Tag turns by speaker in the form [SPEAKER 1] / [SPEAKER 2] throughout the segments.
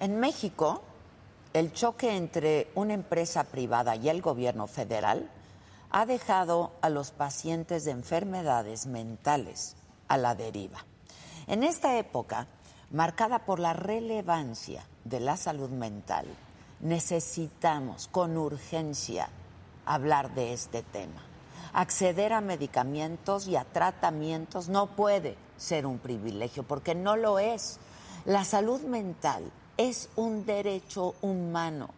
[SPEAKER 1] En México, el choque entre una empresa privada y el gobierno federal ha dejado a los pacientes de enfermedades mentales a la deriva. En esta época, marcada por la relevancia de la salud mental, necesitamos con urgencia hablar de este tema. Acceder a medicamentos y a tratamientos no puede ser un privilegio, porque no lo es. La salud mental es un derecho humano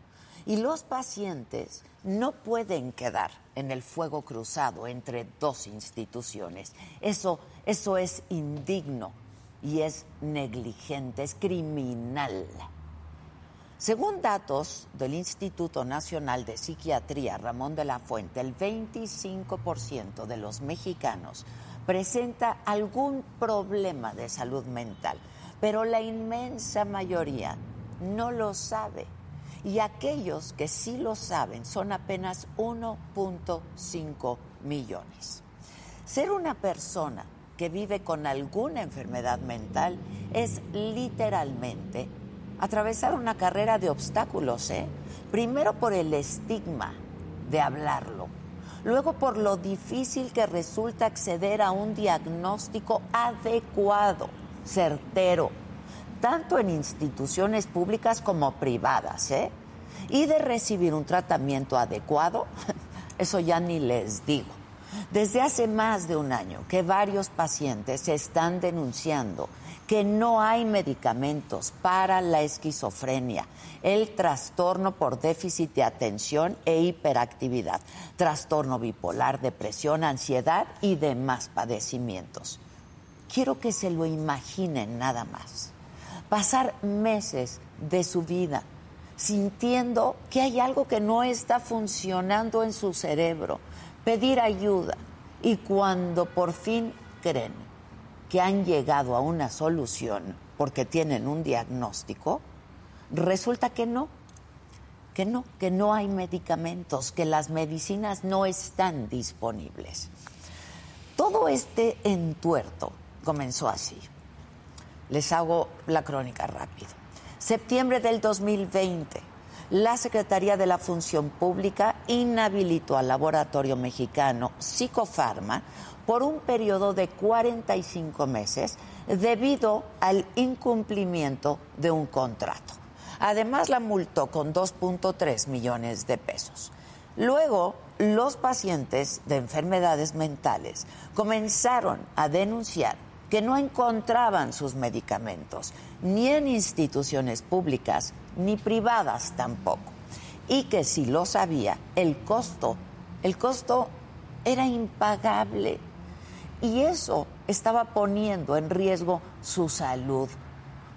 [SPEAKER 1] y los pacientes no pueden quedar en el fuego cruzado entre dos instituciones. Eso, eso es indigno y es negligente, es criminal. Según datos del Instituto Nacional de Psiquiatría Ramón de la Fuente, el 25% de los mexicanos presenta algún problema de salud mental, pero la inmensa mayoría no lo sabe. Y aquellos que sí lo saben son apenas 1.5 millones. Ser una persona que vive con alguna enfermedad mental es literalmente atravesar una carrera de obstáculos, ¿eh? Primero por el estigma de hablarlo, luego por lo difícil que resulta acceder a un diagnóstico adecuado, certero, tanto en instituciones públicas como privadas, ¿eh? Y de recibir un tratamiento adecuado, eso ya ni les digo. Desde hace más de un año que varios pacientes están denunciando que no hay medicamentos para la esquizofrenia, el trastorno por déficit de atención e hiperactividad, trastorno bipolar, depresión, ansiedad y demás padecimientos. Quiero que se lo imaginen nada más. Pasar meses de su vida sintiendo que hay algo que no está funcionando en su cerebro, pedir ayuda y cuando por fin creen que han llegado a una solución porque tienen un diagnóstico, resulta que no, que no, que no hay medicamentos, que las medicinas no están disponibles. Todo este entuerto comenzó así. Les hago la crónica rápido. Septiembre del 2020, la Secretaría de la Función Pública inhabilitó al laboratorio mexicano Psicofarma por un periodo de 45 meses debido al incumplimiento de un contrato. Además, la multó con 2.3 millones de pesos. Luego, los pacientes de enfermedades mentales comenzaron a denunciar que no encontraban sus medicamentos, ni en instituciones públicas ni privadas tampoco. Y que si lo sabía, el costo, el costo era impagable y eso estaba poniendo en riesgo su salud,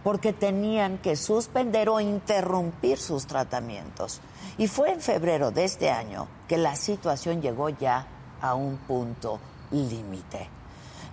[SPEAKER 1] porque tenían que suspender o interrumpir sus tratamientos. Y fue en febrero de este año que la situación llegó ya a un punto límite.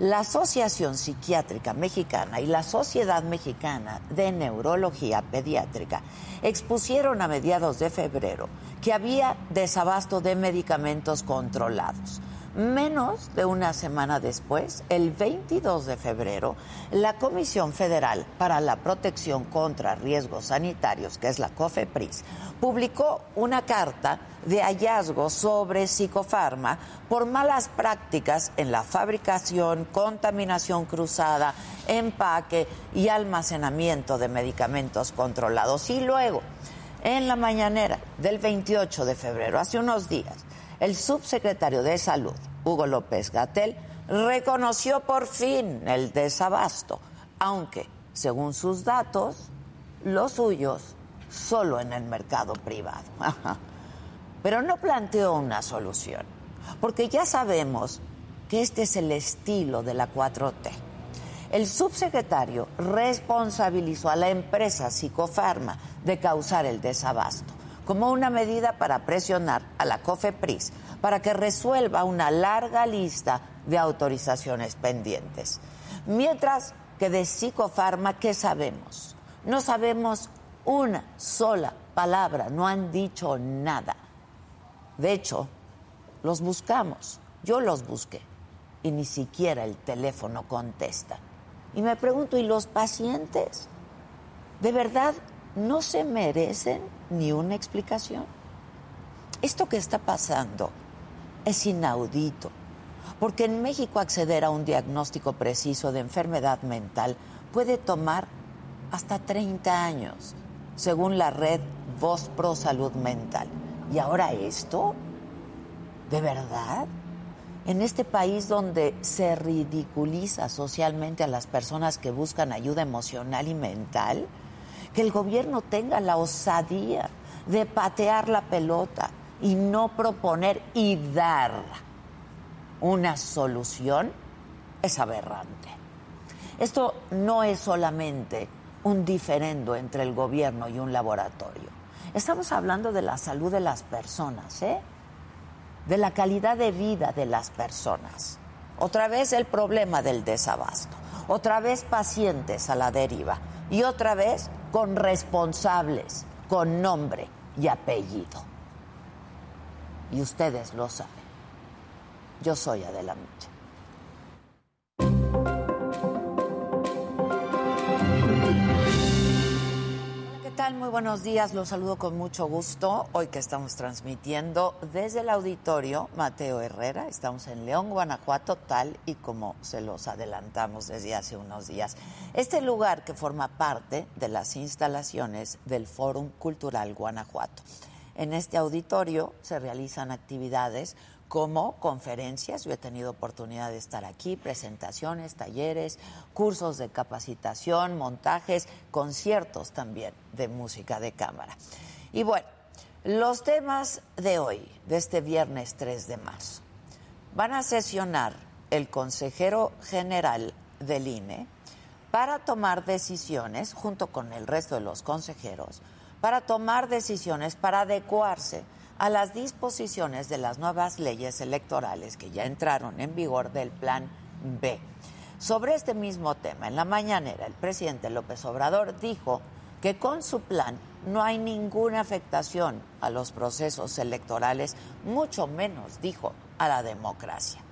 [SPEAKER 1] La Asociación Psiquiátrica Mexicana y la Sociedad Mexicana de Neurología Pediátrica expusieron a mediados de febrero que había desabasto de medicamentos controlados. Menos de una semana después, el 22 de febrero, la Comisión Federal para la Protección contra Riesgos Sanitarios, que es la COFEPRIS, publicó una carta de hallazgo sobre psicofarma por malas prácticas en la fabricación, contaminación cruzada, empaque y almacenamiento de medicamentos controlados. Y luego, en la mañanera del 28 de febrero, hace unos días, el subsecretario de Salud, Hugo López Gatel, reconoció por fin el desabasto, aunque, según sus datos, los suyos solo en el mercado privado. Pero no planteó una solución, porque ya sabemos que este es el estilo de la 4T. El subsecretario responsabilizó a la empresa Psicofarma de causar el desabasto como una medida para presionar a la COFEPRIS para que resuelva una larga lista de autorizaciones pendientes. Mientras que de psicofarma, ¿qué sabemos? No sabemos una sola palabra, no han dicho nada. De hecho, los buscamos, yo los busqué y ni siquiera el teléfono contesta. Y me pregunto, ¿y los pacientes? ¿De verdad no se merecen ni una explicación. Esto que está pasando es inaudito, porque en México acceder a un diagnóstico preciso de enfermedad mental puede tomar hasta 30 años, según la red Voz Pro Salud Mental. ¿Y ahora esto? ¿De verdad? En este país donde se ridiculiza socialmente a las personas que buscan ayuda emocional y mental, que el gobierno tenga la osadía de patear la pelota y no proponer y dar una solución es aberrante. Esto no es solamente un diferendo entre el gobierno y un laboratorio. Estamos hablando de la salud de las personas, ¿eh? de la calidad de vida de las personas. Otra vez el problema del desabasto, otra vez pacientes a la deriva y otra vez con responsables, con nombre y apellido. Y ustedes lo saben. Yo soy Adela Micha. Muy buenos días, los saludo con mucho gusto. Hoy que estamos transmitiendo desde el auditorio Mateo Herrera, estamos en León, Guanajuato, tal y como se los adelantamos desde hace unos días. Este lugar que forma parte de las instalaciones del Fórum Cultural Guanajuato. En este auditorio se realizan actividades como conferencias. Yo he tenido oportunidad de estar aquí, presentaciones, talleres, cursos de capacitación, montajes, conciertos también de música de cámara. Y bueno, los temas de hoy, de este viernes 3 de marzo, van a sesionar el consejero general del INE para tomar decisiones, junto con el resto de los consejeros, para tomar decisiones para adecuarse a las disposiciones de las nuevas leyes electorales que ya entraron en vigor del Plan B. Sobre este mismo tema, en la mañanera, el presidente López Obrador dijo que con su plan no hay ninguna afectación a los procesos electorales, mucho menos, dijo, a la democracia.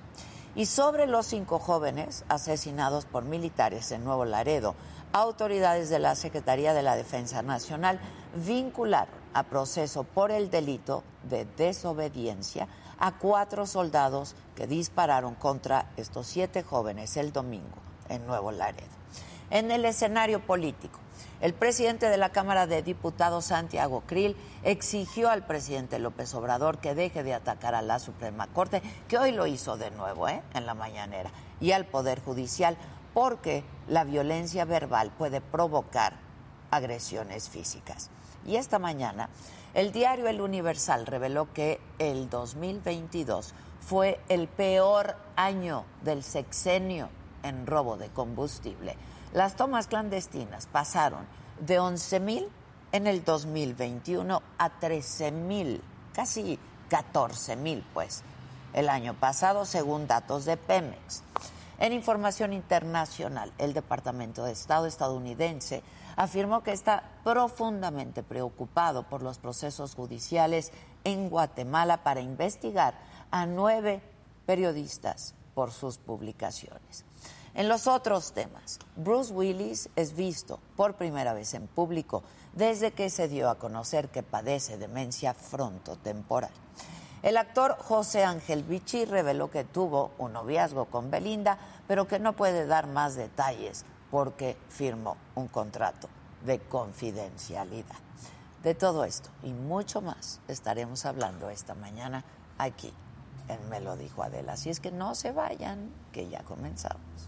[SPEAKER 1] Y sobre los cinco jóvenes asesinados por militares en Nuevo Laredo, autoridades de la Secretaría de la Defensa Nacional vincularon a proceso por el delito de desobediencia a cuatro soldados que dispararon contra estos siete jóvenes el domingo en Nuevo Laredo. En el escenario político, el presidente de la Cámara de Diputados, Santiago Krill, exigió al presidente López Obrador que deje de atacar a la Suprema Corte, que hoy lo hizo de nuevo ¿eh? en la mañanera, y al Poder Judicial, porque la violencia verbal puede provocar agresiones físicas. Y esta mañana, el diario El Universal reveló que el 2022 fue el peor año del sexenio en robo de combustible. Las tomas clandestinas pasaron de 11 mil en el 2021 a 13 mil, casi 14 mil, pues, el año pasado, según datos de Pemex. En información internacional, el Departamento de Estado estadounidense afirmó que está profundamente preocupado por los procesos judiciales en Guatemala para investigar a nueve periodistas por sus publicaciones. En los otros temas, Bruce Willis es visto por primera vez en público desde que se dio a conocer que padece demencia frontotemporal. El actor José Ángel Vichy reveló que tuvo un noviazgo con Belinda, pero que no puede dar más detalles porque firmó un contrato de confidencialidad. De todo esto y mucho más estaremos hablando esta mañana aquí en Me lo dijo Adela. Así es que no se vayan, que ya comenzamos.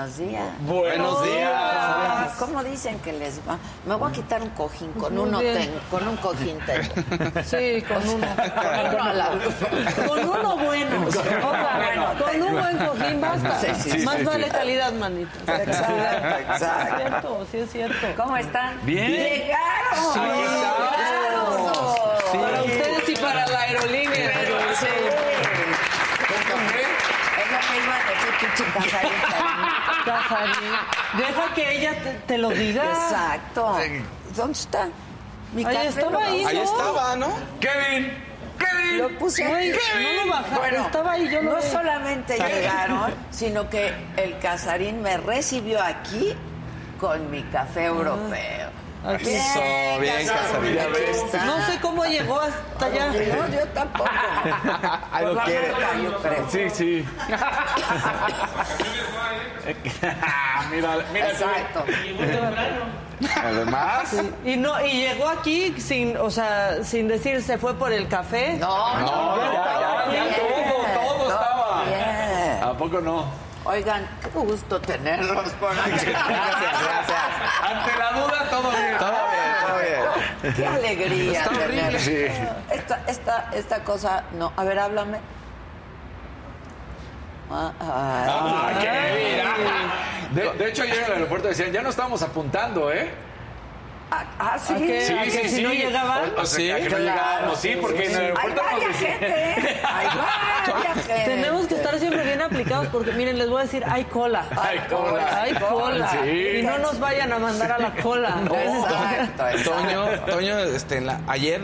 [SPEAKER 1] Buenos días.
[SPEAKER 2] Buenos días.
[SPEAKER 1] ¿Cómo dicen que les va? Me voy a quitar un cojín, con
[SPEAKER 3] Muy
[SPEAKER 1] uno
[SPEAKER 3] bien.
[SPEAKER 1] tengo, con un cojín tengo.
[SPEAKER 3] Sí, con uno.
[SPEAKER 1] Con uno a la-
[SPEAKER 3] Con uno bueno. O sea,
[SPEAKER 1] Bueno,
[SPEAKER 3] con un buen cojín basta.
[SPEAKER 1] Sí, sí,
[SPEAKER 3] Más
[SPEAKER 2] sí,
[SPEAKER 3] vale
[SPEAKER 2] sí.
[SPEAKER 3] calidad, manito.
[SPEAKER 1] Exacto,
[SPEAKER 3] Sí es
[SPEAKER 1] exacto.
[SPEAKER 3] cierto, sí es cierto.
[SPEAKER 1] ¿Cómo están?
[SPEAKER 2] Bien.
[SPEAKER 1] ¡Llegaron!
[SPEAKER 2] Sí,
[SPEAKER 1] ¡Llegaron!
[SPEAKER 3] Para ustedes y para la aerolínea.
[SPEAKER 1] Sí. Es lo que iba a decir, pinche casarita.
[SPEAKER 3] Casarín. Deja que ella te, te lo diga.
[SPEAKER 1] Exacto. ¿Dónde está? Mi
[SPEAKER 3] Ahí
[SPEAKER 1] café
[SPEAKER 3] estaba ahí.
[SPEAKER 2] Ahí
[SPEAKER 3] ¿no?
[SPEAKER 2] estaba, ¿no?
[SPEAKER 4] Kevin, Kevin.
[SPEAKER 1] Lo puse
[SPEAKER 3] Güey,
[SPEAKER 1] aquí.
[SPEAKER 3] no lo bajaron,
[SPEAKER 1] Bueno,
[SPEAKER 3] estaba ahí, yo lo
[SPEAKER 1] No
[SPEAKER 3] vi.
[SPEAKER 1] solamente llegaron, sino que el casarín me recibió aquí con mi café europeo.
[SPEAKER 3] Aquí.
[SPEAKER 2] Eso, bien, Casarín.
[SPEAKER 3] No sé cómo llegó hasta allá.
[SPEAKER 1] No, yo tampoco.
[SPEAKER 2] Ahí
[SPEAKER 1] la
[SPEAKER 2] quiere.
[SPEAKER 1] marca, yo creo.
[SPEAKER 4] Sí, sí. mira, mira.
[SPEAKER 1] Exacto.
[SPEAKER 2] Además,
[SPEAKER 3] Y no, y llegó aquí sin, o sea, sin decir se fue por el café.
[SPEAKER 1] No, no,
[SPEAKER 4] ya, ya, todo, todo estaba.
[SPEAKER 1] bien.
[SPEAKER 4] ¿A poco no?
[SPEAKER 1] Oigan, qué gusto tenerlos por aquí.
[SPEAKER 2] gracias, gracias.
[SPEAKER 4] Ante la duda, todo bien.
[SPEAKER 2] Todo bien, todo bien.
[SPEAKER 1] Qué alegría
[SPEAKER 2] Está horrible.
[SPEAKER 4] Sí.
[SPEAKER 1] Esta, esta, esta cosa, no. A ver, háblame. Ah.
[SPEAKER 4] De, de hecho, ayer en el aeropuerto decían, ya no estamos apuntando, ¿eh?
[SPEAKER 1] Ah, ah, sí.
[SPEAKER 3] ¿A qué?
[SPEAKER 4] Sí,
[SPEAKER 3] ¿A que
[SPEAKER 4] sí,
[SPEAKER 3] si
[SPEAKER 4] sí.
[SPEAKER 3] no llegaban?
[SPEAKER 4] O, o sea,
[SPEAKER 2] Sí,
[SPEAKER 4] que no
[SPEAKER 1] claro,
[SPEAKER 4] llegábamos, sí, porque en el
[SPEAKER 1] Hay
[SPEAKER 4] aeropuerto nos
[SPEAKER 1] varias
[SPEAKER 4] decían.
[SPEAKER 1] gente, ¿eh? Hay varias gente.
[SPEAKER 3] Tenemos que estar siempre bien aplicados porque miren, les voy a decir, hay cola.
[SPEAKER 4] Hay cola.
[SPEAKER 3] Hay cola.
[SPEAKER 4] Sí.
[SPEAKER 3] Y no nos vayan a mandar a la cola.
[SPEAKER 1] Exacto, exacto.
[SPEAKER 2] Toño, Toño, este, en la- ayer,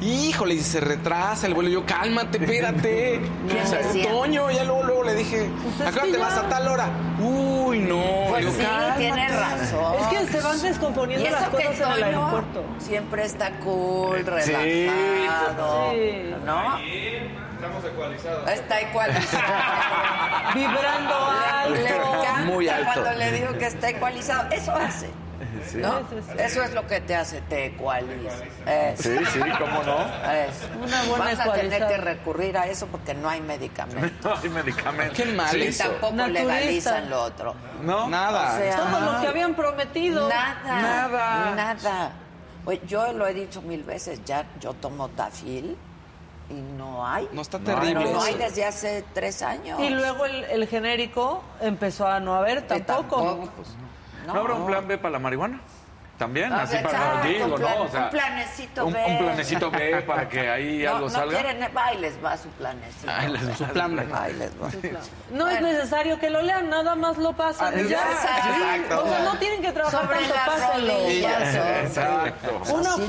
[SPEAKER 2] híjole, se retrasa el vuelo. Yo, cálmate, espérate.
[SPEAKER 1] ¿Quién
[SPEAKER 2] O sea? Toño, ya luego, luego le dije,
[SPEAKER 3] Pues es
[SPEAKER 2] acá te
[SPEAKER 3] ya-
[SPEAKER 2] vas a tal hora. Uy, no.
[SPEAKER 1] Pues
[SPEAKER 2] Digo,
[SPEAKER 1] sí,
[SPEAKER 2] cálmate.
[SPEAKER 1] tienes razón.
[SPEAKER 3] Es que se van
[SPEAKER 1] Y
[SPEAKER 3] descomponiendo las cosas aeropuerto.
[SPEAKER 1] siempre está cool,
[SPEAKER 4] Sí.
[SPEAKER 1] relajado,
[SPEAKER 3] Sí.
[SPEAKER 1] ¿no? Estamos ecualizados. Está ecualizado.
[SPEAKER 3] Vibrando
[SPEAKER 1] Le
[SPEAKER 3] alto.
[SPEAKER 1] encanta
[SPEAKER 2] Muy alto.
[SPEAKER 1] cuando le digo que está ecualizado. Eso hace. ¿no?
[SPEAKER 3] Eso sí.
[SPEAKER 1] Es lo que te hace, te ecualiza. Eso.
[SPEAKER 4] Sí, sí, cómo no.
[SPEAKER 1] Eso.
[SPEAKER 3] Una buena
[SPEAKER 1] Vas a tener que recurrir a eso porque no hay medicamento.
[SPEAKER 4] No hay medicamentos.
[SPEAKER 2] Qué mal
[SPEAKER 1] Y
[SPEAKER 2] eso.
[SPEAKER 1] tampoco
[SPEAKER 3] Naturista.
[SPEAKER 1] legalizan lo otro.
[SPEAKER 4] ¿No?
[SPEAKER 2] Nada.
[SPEAKER 1] O sea,
[SPEAKER 3] Todo lo que habían prometido.
[SPEAKER 1] Nada.
[SPEAKER 3] Nada.
[SPEAKER 1] Nada. Oye, yo lo he dicho mil veces, ya yo tomo tafil y no hay.
[SPEAKER 2] No está
[SPEAKER 4] No,
[SPEAKER 2] terrible.
[SPEAKER 1] Pero no hay desde hace tres años.
[SPEAKER 3] Y luego el, el genérico empezó a no haber tampoco.
[SPEAKER 1] tampoco, pues,
[SPEAKER 4] ¿No habrá un plan B para la marihuana? También,
[SPEAKER 1] Ah,
[SPEAKER 4] así para digo,
[SPEAKER 1] un plan-
[SPEAKER 4] ¿no? O sea,
[SPEAKER 1] un planecito
[SPEAKER 4] un,
[SPEAKER 1] B.
[SPEAKER 4] un planecito B para que ahí
[SPEAKER 1] no,
[SPEAKER 4] algo
[SPEAKER 1] no
[SPEAKER 4] salga.
[SPEAKER 1] quieren, va y les va su planecito.
[SPEAKER 2] Ay, les- su plan B.
[SPEAKER 1] Va y les va.
[SPEAKER 3] No es necesario que lo lean, nada más lo pasan.
[SPEAKER 2] Ah,
[SPEAKER 3] ya.
[SPEAKER 2] exacto.
[SPEAKER 3] O sea, no tienen que trabajar
[SPEAKER 1] Sobre
[SPEAKER 3] tanto, pásenlo.
[SPEAKER 4] Exacto.
[SPEAKER 3] Una
[SPEAKER 1] Así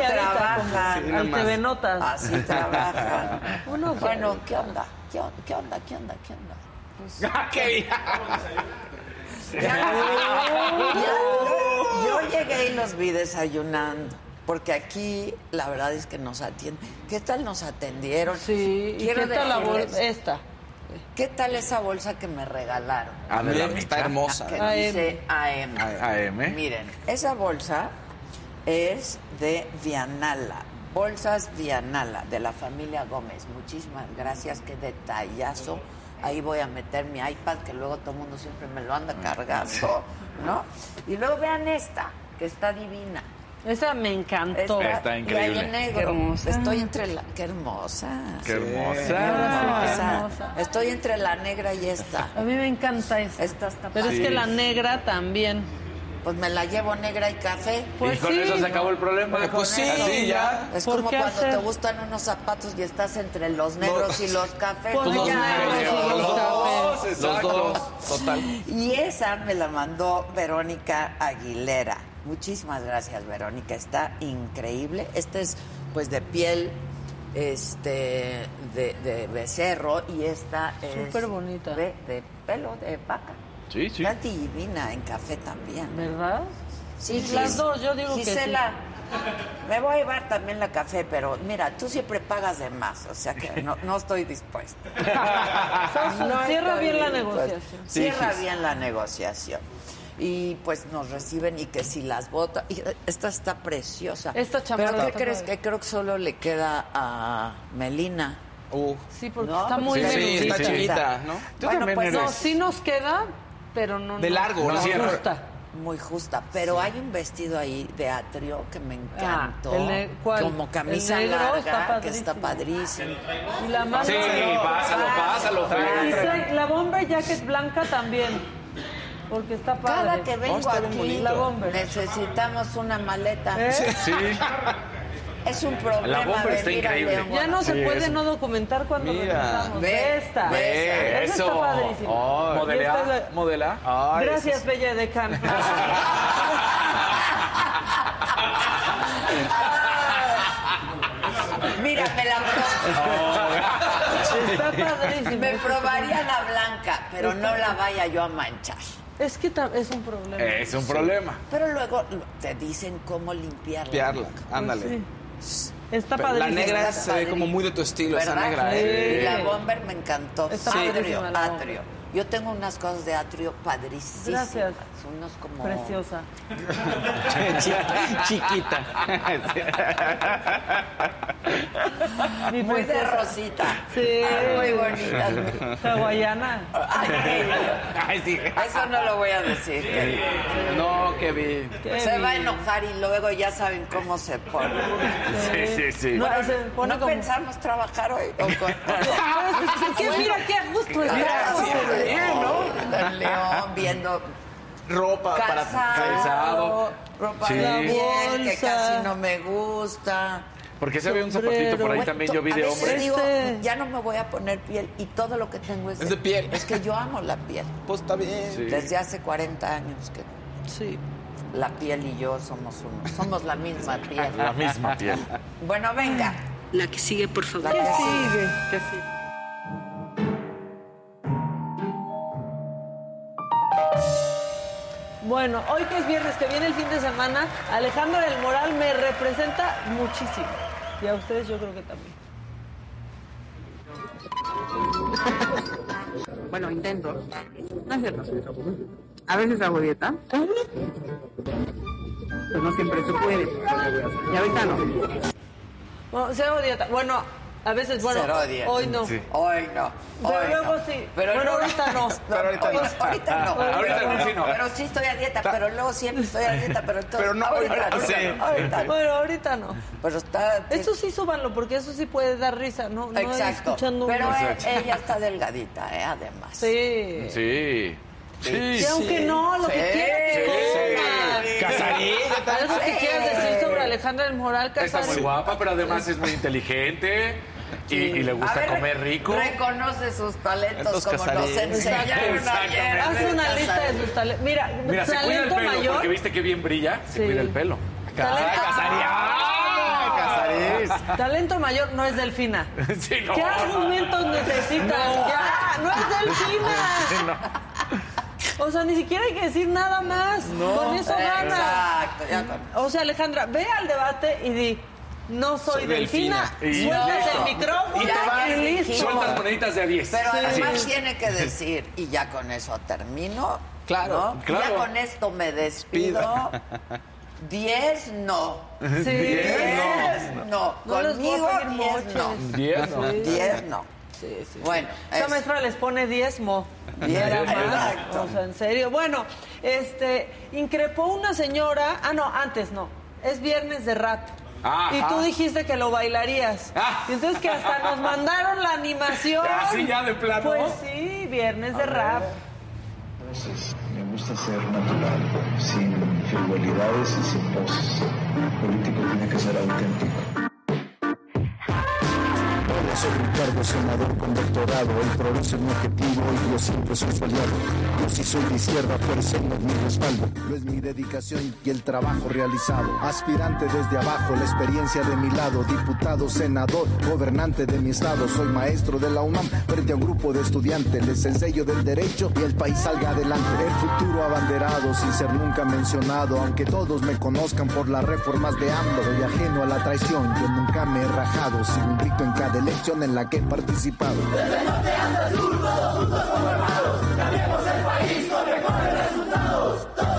[SPEAKER 3] como al TV Notas.
[SPEAKER 1] Así trabajan.
[SPEAKER 3] Una ojeadita.
[SPEAKER 1] bueno, ¿qué onda? ¿Qué onda? ¿Qué onda? ¿Qué onda? ¿Qué onda?
[SPEAKER 2] Ah, qué
[SPEAKER 1] Ya, yo llegué y los vi desayunando. Porque aquí la verdad es que nos atienden. ¿Qué tal nos atendieron?
[SPEAKER 3] Sí, ¿y
[SPEAKER 1] Quiero
[SPEAKER 3] qué tal la bolsa? Esta.
[SPEAKER 1] ¿Qué tal esa bolsa que me regalaron?
[SPEAKER 4] A ver,
[SPEAKER 2] está hermosa.
[SPEAKER 1] Que
[SPEAKER 3] AM.
[SPEAKER 1] dice AM.
[SPEAKER 4] AM.
[SPEAKER 1] Miren, esa bolsa es de Vianala. Bolsas Vianala, de la familia Gómez. Muchísimas gracias, qué detallazo. Ahí voy a meter mi iPad, que luego todo el mundo siempre me lo anda cargando, ¿no? Y luego vean esta, que está divina.
[SPEAKER 3] Esa me encantó.
[SPEAKER 4] Está increíble.
[SPEAKER 1] Y ahí en negro.
[SPEAKER 3] Qué hermosa.
[SPEAKER 1] Estoy entre la... Qué hermosa.
[SPEAKER 4] Qué hermosa.
[SPEAKER 1] Hermosa.
[SPEAKER 3] hermosa.
[SPEAKER 1] Estoy entre la negra y esta.
[SPEAKER 3] A mí me encanta esa.
[SPEAKER 1] Esta está
[SPEAKER 3] Pero es que la negra también.
[SPEAKER 1] Pues me la llevo negra y café.
[SPEAKER 3] Pues
[SPEAKER 4] y con
[SPEAKER 3] sí.
[SPEAKER 4] eso se acabó el problema.
[SPEAKER 2] Pues
[SPEAKER 1] Con
[SPEAKER 2] sí, ya.
[SPEAKER 1] Es
[SPEAKER 3] ¿Por
[SPEAKER 1] como cuando
[SPEAKER 3] hacer?
[SPEAKER 1] te gustan unos zapatos y estás entre los negros y los cafés.
[SPEAKER 3] Pues
[SPEAKER 1] Pues
[SPEAKER 3] los negros y los
[SPEAKER 2] Los dos,
[SPEAKER 3] cafés.
[SPEAKER 2] los dos, total.
[SPEAKER 1] Y esa me la mandó Verónica Aguilera. Muchísimas gracias, Verónica. Está increíble. Esta es pues de piel este de, de becerro y esta es
[SPEAKER 3] Súper bonita.
[SPEAKER 1] De, de pelo de vaca.
[SPEAKER 4] Sí, sí.
[SPEAKER 1] Está divina en café también.
[SPEAKER 3] ¿Verdad?
[SPEAKER 1] Sí,
[SPEAKER 3] Las dos, yo digo que sí.
[SPEAKER 1] Gisela, me voy a llevar también la café, pero mira, tú siempre pagas de más, o sea que no, no estoy dispuesta. No
[SPEAKER 3] Cierra
[SPEAKER 1] estoy
[SPEAKER 3] bien la negociación.
[SPEAKER 1] Cierra bien la negociación. Y pues nos reciben y que si las botas... y Esta está preciosa.
[SPEAKER 3] Esta chamarra
[SPEAKER 1] ¿Pero qué crees? Que creo que solo le queda a Melina.
[SPEAKER 2] Uh,
[SPEAKER 3] Sí, porque
[SPEAKER 1] ¿no?
[SPEAKER 3] está muy
[SPEAKER 2] sí, está chiquita, ¿no?
[SPEAKER 4] Tú
[SPEAKER 1] Bueno,
[SPEAKER 4] también
[SPEAKER 1] pues
[SPEAKER 4] eres.
[SPEAKER 3] No, sí nos queda, pero no.
[SPEAKER 2] De largo,
[SPEAKER 3] no
[SPEAKER 2] ¿no?
[SPEAKER 3] justa.
[SPEAKER 1] Muy justa, pero hay un vestido ahí de atrio que me encantó.
[SPEAKER 3] Ah, el.
[SPEAKER 1] Como camisa
[SPEAKER 3] El negro
[SPEAKER 1] larga,
[SPEAKER 3] está
[SPEAKER 1] que está
[SPEAKER 3] padrísimo. Y la mano.
[SPEAKER 4] Sí, pásalo, pásalo,
[SPEAKER 3] Y
[SPEAKER 4] Fer.
[SPEAKER 3] trae la bomber jacket blanca también. Porque está padre.
[SPEAKER 1] Cada que vengo
[SPEAKER 2] está bien
[SPEAKER 1] aquí.
[SPEAKER 3] La bomber.
[SPEAKER 1] necesitamos una maleta.
[SPEAKER 3] ¿Eh?
[SPEAKER 4] Sí.
[SPEAKER 1] Es un problema
[SPEAKER 4] La bomber está increíble.
[SPEAKER 3] Ya no se
[SPEAKER 4] Sí,
[SPEAKER 3] puede
[SPEAKER 4] eso.
[SPEAKER 3] no documentar cuando
[SPEAKER 2] Mira.
[SPEAKER 1] Ve,
[SPEAKER 3] Ve esta.
[SPEAKER 1] ve,
[SPEAKER 3] Esa
[SPEAKER 4] eso.
[SPEAKER 3] está esta es la-
[SPEAKER 4] ¿Modela? ¿Modela? Ay,
[SPEAKER 3] Gracias, Bella de Can.
[SPEAKER 1] Mira, me la
[SPEAKER 3] Está padrísima.
[SPEAKER 1] me probaría la blanca, pero no la vaya yo a manchar.
[SPEAKER 3] Es que es un problema.
[SPEAKER 4] Es un problema.
[SPEAKER 1] Pero luego te dicen cómo limpiarla.
[SPEAKER 2] Limpiarla, ándale.
[SPEAKER 3] Sí. Está padrísima.
[SPEAKER 2] la negra
[SPEAKER 1] Está
[SPEAKER 2] se ve como muy de tu estilo, esa
[SPEAKER 1] ¿Verdad?
[SPEAKER 2] negra.
[SPEAKER 3] Sí.
[SPEAKER 2] ¿eh?
[SPEAKER 1] La bomber me encantó.
[SPEAKER 3] Está
[SPEAKER 1] atrio,
[SPEAKER 3] padrísima la bomber.
[SPEAKER 1] atrio. Yo tengo unas cosas de atrio padrísimas.
[SPEAKER 3] Gracias.
[SPEAKER 1] Unos como...
[SPEAKER 3] Preciosa.
[SPEAKER 2] Chiquita.
[SPEAKER 3] Mi
[SPEAKER 1] Muy de rosita.
[SPEAKER 3] Sí.
[SPEAKER 1] Muy bonitas.
[SPEAKER 3] Hawaiana.
[SPEAKER 1] Ay,
[SPEAKER 2] Ay, sí.
[SPEAKER 1] eso no lo voy a decir. que
[SPEAKER 2] No, Kevin.
[SPEAKER 3] Qué
[SPEAKER 1] Se va a enojar y luego ya saben cómo se pone.
[SPEAKER 4] Sí, sí, sí.
[SPEAKER 3] No, se pone
[SPEAKER 1] ¿No
[SPEAKER 3] como...
[SPEAKER 1] pensamos trabajar hoy? ¿O con-
[SPEAKER 3] que mira qué gusto
[SPEAKER 1] En León viendo
[SPEAKER 2] Ropa para
[SPEAKER 1] calzado,
[SPEAKER 4] calzado.
[SPEAKER 1] ropa
[SPEAKER 4] Sí.
[SPEAKER 1] de piel que casi no me gusta.
[SPEAKER 4] Porque se ve un zapatito por ahí
[SPEAKER 1] Bueno,
[SPEAKER 4] también, yo vi
[SPEAKER 1] a
[SPEAKER 4] de hombre.
[SPEAKER 1] digo,
[SPEAKER 3] Este-
[SPEAKER 1] ya no me voy a poner piel y todo lo que tengo es,
[SPEAKER 2] Es de piel.
[SPEAKER 1] Es que yo amo la piel.
[SPEAKER 2] Pues está bien.
[SPEAKER 4] Sí.
[SPEAKER 1] Desde hace 40 años que
[SPEAKER 3] Sí.
[SPEAKER 1] la piel y yo somos uno, somos la misma piel.
[SPEAKER 4] La misma piel.
[SPEAKER 1] Bueno, venga.
[SPEAKER 5] La que sigue, por favor.
[SPEAKER 1] La que
[SPEAKER 3] ¿Qué
[SPEAKER 1] sigue.
[SPEAKER 3] sigue? ¿Qué sigue? Bueno, hoy que es viernes, que viene el fin de semana, Alejandro del Moral me representa muchísimo. Y a ustedes yo creo que también.
[SPEAKER 6] Bueno, intento. No es cierto. A veces hago dieta. Pero no siempre se puede. Y ahorita no.
[SPEAKER 3] Bueno, cero dieta. Bueno, a veces, bueno, hoy no.
[SPEAKER 4] Sí.
[SPEAKER 1] Hoy no.
[SPEAKER 3] Pero
[SPEAKER 1] hoy
[SPEAKER 3] luego
[SPEAKER 1] no.
[SPEAKER 3] sí.
[SPEAKER 1] Pero
[SPEAKER 3] Bueno,
[SPEAKER 1] luego-
[SPEAKER 3] ahorita no.
[SPEAKER 2] Pero ahorita no.
[SPEAKER 1] Ahorita no.
[SPEAKER 4] Ahorita
[SPEAKER 1] pero,
[SPEAKER 4] no, sí no.
[SPEAKER 1] Pero sí estoy a dieta, pero luego siempre estoy a dieta, pero entonces
[SPEAKER 2] Pero no,
[SPEAKER 1] ahorita,
[SPEAKER 2] ahorita
[SPEAKER 1] no,
[SPEAKER 2] sí.
[SPEAKER 1] ahorita no.
[SPEAKER 3] Bueno, ahorita no.
[SPEAKER 1] Pero está
[SPEAKER 3] Eso sí súbanlo, porque eso sí puede dar risa, ¿no? No
[SPEAKER 1] Exacto.
[SPEAKER 3] escuchando
[SPEAKER 1] Pero
[SPEAKER 3] un-
[SPEAKER 1] e- ella está delgadita, ¿eh? además.
[SPEAKER 3] Sí.
[SPEAKER 4] Sí. Sí.
[SPEAKER 3] Y aunque no, lo que
[SPEAKER 1] Sí.
[SPEAKER 3] quieras que
[SPEAKER 1] Sí.
[SPEAKER 3] comas.
[SPEAKER 2] Casarín.
[SPEAKER 3] Algo que
[SPEAKER 1] Sí.
[SPEAKER 3] quieras decir sobre Alejandra del Moral
[SPEAKER 4] Está
[SPEAKER 3] Casarín.
[SPEAKER 4] muy guapa, pero además es muy inteligente y, y le gusta
[SPEAKER 1] ver,
[SPEAKER 4] comer rico.
[SPEAKER 1] Reconoce sus talentos como nos enseñaron ayer.
[SPEAKER 3] Haz una lista de sus talentos. Mira,
[SPEAKER 4] Mira, se cuida el
[SPEAKER 3] talento
[SPEAKER 4] pelo,
[SPEAKER 3] mayor.
[SPEAKER 4] porque viste que bien brilla, se
[SPEAKER 3] Sí.
[SPEAKER 4] cuida el pelo.
[SPEAKER 3] Talento,
[SPEAKER 2] Casarín.
[SPEAKER 3] talento mayor no es Delfina.
[SPEAKER 4] Sí, no.
[SPEAKER 3] ¿Qué argumentos necesitas? Ya, no es Delfina. O sea, ni siquiera hay que decir nada más. Con eso gana.
[SPEAKER 1] Exacto. ya
[SPEAKER 3] O sea, Alejandra, ve al debate y di, no soy,
[SPEAKER 2] Soy
[SPEAKER 3] delfina,
[SPEAKER 2] delfina.
[SPEAKER 3] Sueltas
[SPEAKER 4] listo.
[SPEAKER 3] el micrófono
[SPEAKER 1] Y te vas,
[SPEAKER 3] listo.
[SPEAKER 4] Sueltas moneditas de a 10.
[SPEAKER 1] Pero
[SPEAKER 4] Así.
[SPEAKER 1] además tiene que decir, y ya con eso termino.
[SPEAKER 2] Claro,
[SPEAKER 1] ¿no?
[SPEAKER 4] claro.
[SPEAKER 1] Ya con esto me despido. Diez no.
[SPEAKER 3] Sí.
[SPEAKER 1] Diez no.
[SPEAKER 3] No a
[SPEAKER 1] Conmigo
[SPEAKER 3] pedir
[SPEAKER 1] diez
[SPEAKER 3] moches.
[SPEAKER 1] no.
[SPEAKER 4] Diez, ¿no?
[SPEAKER 1] Diez no.
[SPEAKER 3] Sí, sí.
[SPEAKER 1] Bueno,
[SPEAKER 3] Esa
[SPEAKER 1] es-
[SPEAKER 3] maestra les pone diezmo.
[SPEAKER 1] Diez,
[SPEAKER 3] Era más.
[SPEAKER 1] exacto.
[SPEAKER 3] O sea, en serio. Bueno, este, increpó una señora. Ah, no, antes no. Es viernes de rap.
[SPEAKER 4] Ajá.
[SPEAKER 3] Y tú dijiste que lo bailarías.
[SPEAKER 4] Ah.
[SPEAKER 3] Y entonces que hasta nos mandaron la animación.
[SPEAKER 4] Así ya de plano.
[SPEAKER 3] Pues sí, viernes de rap.
[SPEAKER 7] A veces me gusta ser natural, sin frivolidades y sin poses. El político tiene que ser auténtico. Soy Ricardo, senador con doctorado. El progreso es mi objetivo y yo siempre soy su aliado. Yo sí soy de izquierda, por eso no es mi respaldo. No es mi dedicación y el trabajo realizado. Aspirante desde abajo, la experiencia de mi lado. Diputado, senador, gobernante de mi estado. Soy maestro de la UNAM frente a un grupo de estudiantes. Les enseño del derecho y el país salga adelante. El futuro abanderado sin ser nunca mencionado. Aunque todos me conozcan por las reformas de AMLO. Soy ajeno a la traición, yo nunca me he rajado. Sigo invicto en cada elección en la que he participado. El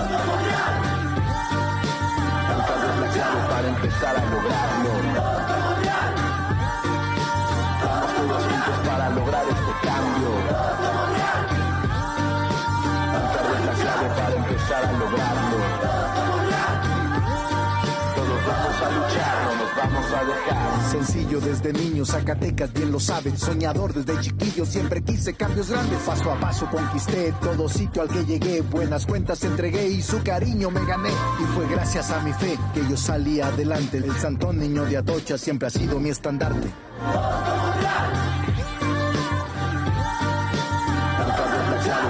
[SPEAKER 7] Sencillo desde niño, Zacatecas bien lo saben. Soñador desde chiquillo, siempre quise cambios grandes. Paso a paso conquisté todo sitio al que llegué. Buenas cuentas entregué y su cariño me gané. Y fue gracias a mi fe que yo salí adelante. El santón niño de Atocha siempre ha sido mi estandarte.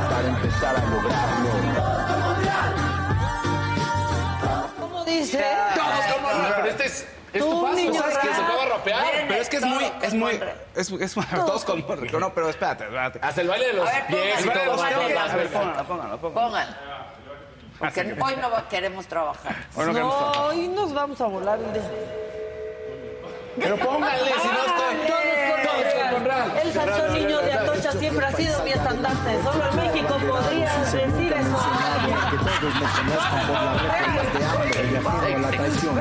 [SPEAKER 7] para empezar a lograrlo.
[SPEAKER 3] ¿Cómo dice?
[SPEAKER 4] Todos como Pero este es, es tu paso,
[SPEAKER 3] niño
[SPEAKER 4] ¿sabes? Que se acaba de rapear.
[SPEAKER 2] Pero es que es muy, es muy, es, es, todos con rico. No, pero espérate, espérate.
[SPEAKER 4] Hasta el baile de los
[SPEAKER 1] A
[SPEAKER 4] pies y todo.
[SPEAKER 2] A ver, póngala, póngala, póngala.
[SPEAKER 1] Pónganlo. Porque hoy no va- queremos trabajar.
[SPEAKER 2] Que no está.
[SPEAKER 3] No, y nos vamos a volar.
[SPEAKER 2] Pero póngale, si no estoy.
[SPEAKER 3] Todos con Real. El Sancho Niño de Atocha siempre ha sido mi estandarte. Solo en México podría decir eso.
[SPEAKER 7] Que todos me conozcan por las de hambre y la traición.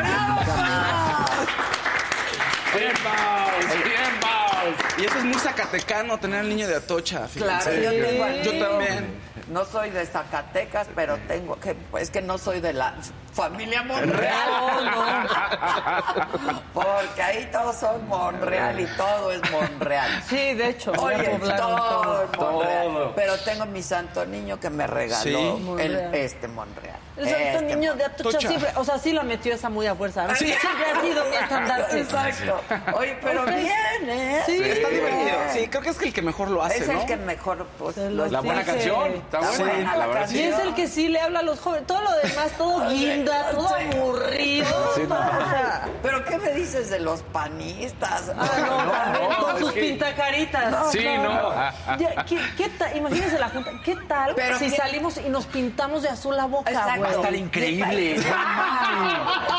[SPEAKER 4] Bien, Baus, bien, Baus.
[SPEAKER 2] Y eso es muy zacatecano, tener al niño de Atocha.
[SPEAKER 1] Claro, yo tengo al
[SPEAKER 2] Yo también.
[SPEAKER 1] No soy de Zacatecas, pero tengo que, es que no soy de la familia Monreal. Porque ahí todos son Monreal y todo es Monreal.
[SPEAKER 3] Sí, de hecho.
[SPEAKER 1] Oye, todo es Monreal.
[SPEAKER 4] Todo.
[SPEAKER 1] Pero tengo mi santo niño que me regaló
[SPEAKER 2] Sí.
[SPEAKER 1] el, este Monreal.
[SPEAKER 3] El santo
[SPEAKER 1] Este
[SPEAKER 3] niño de
[SPEAKER 1] Mon-
[SPEAKER 3] Atocha
[SPEAKER 2] Atocha.
[SPEAKER 3] siempre, o sea, sí la metió esa muy a fuerza. ¿no? Siempre ha sido mi estandarte.
[SPEAKER 1] Exacto. Oye, pero bien, ¿eh?
[SPEAKER 3] Sí,
[SPEAKER 2] Está
[SPEAKER 3] bien.
[SPEAKER 2] divertido. Sí, creo que es el que mejor lo hace,
[SPEAKER 1] Es
[SPEAKER 2] ¿no?
[SPEAKER 1] el que mejor, pues, lo
[SPEAKER 4] La buena
[SPEAKER 3] Dice.
[SPEAKER 4] canción. Está buena.
[SPEAKER 1] buena
[SPEAKER 4] La
[SPEAKER 1] la
[SPEAKER 4] verdad,
[SPEAKER 1] canción.
[SPEAKER 3] Y es el que sí le habla a los jóvenes. Todo lo demás, todo guinda, todo aburrido.
[SPEAKER 4] Sí, no.
[SPEAKER 3] todo, o sea,
[SPEAKER 1] ¿Pero qué me dices de los panistas?
[SPEAKER 3] ah, no, también
[SPEAKER 4] no,
[SPEAKER 3] con
[SPEAKER 4] es
[SPEAKER 3] sus
[SPEAKER 4] que-
[SPEAKER 3] pintacaritas.
[SPEAKER 4] Sí, no.
[SPEAKER 3] Ya, ¿qué, qué tal? Imagínense la junta. ¿Qué tal
[SPEAKER 1] Pero
[SPEAKER 3] si
[SPEAKER 1] qué-
[SPEAKER 3] salimos y nos pintamos de azul la boca,
[SPEAKER 1] Exacto.
[SPEAKER 3] güey?
[SPEAKER 4] Va a estar increíble.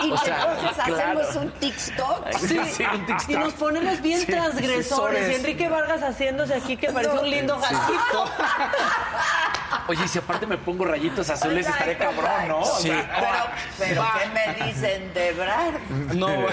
[SPEAKER 1] Y
[SPEAKER 4] O sea,
[SPEAKER 1] entonces
[SPEAKER 4] claro.
[SPEAKER 1] hacemos un TikTok.
[SPEAKER 3] Sí,
[SPEAKER 4] Sí, un TikTok.
[SPEAKER 3] y nos ponemos bien transgresores. Y Enrique Vargas haciéndose aquí que parece un lindo gatito.
[SPEAKER 4] Oye, y si aparte me pongo rayitos azules, estaré
[SPEAKER 1] Exacto,
[SPEAKER 4] cabrón, ¿no? O
[SPEAKER 2] Sí.
[SPEAKER 4] sea,
[SPEAKER 1] Pero, pero ¿qué me dicen de Brad?
[SPEAKER 2] No,
[SPEAKER 3] No,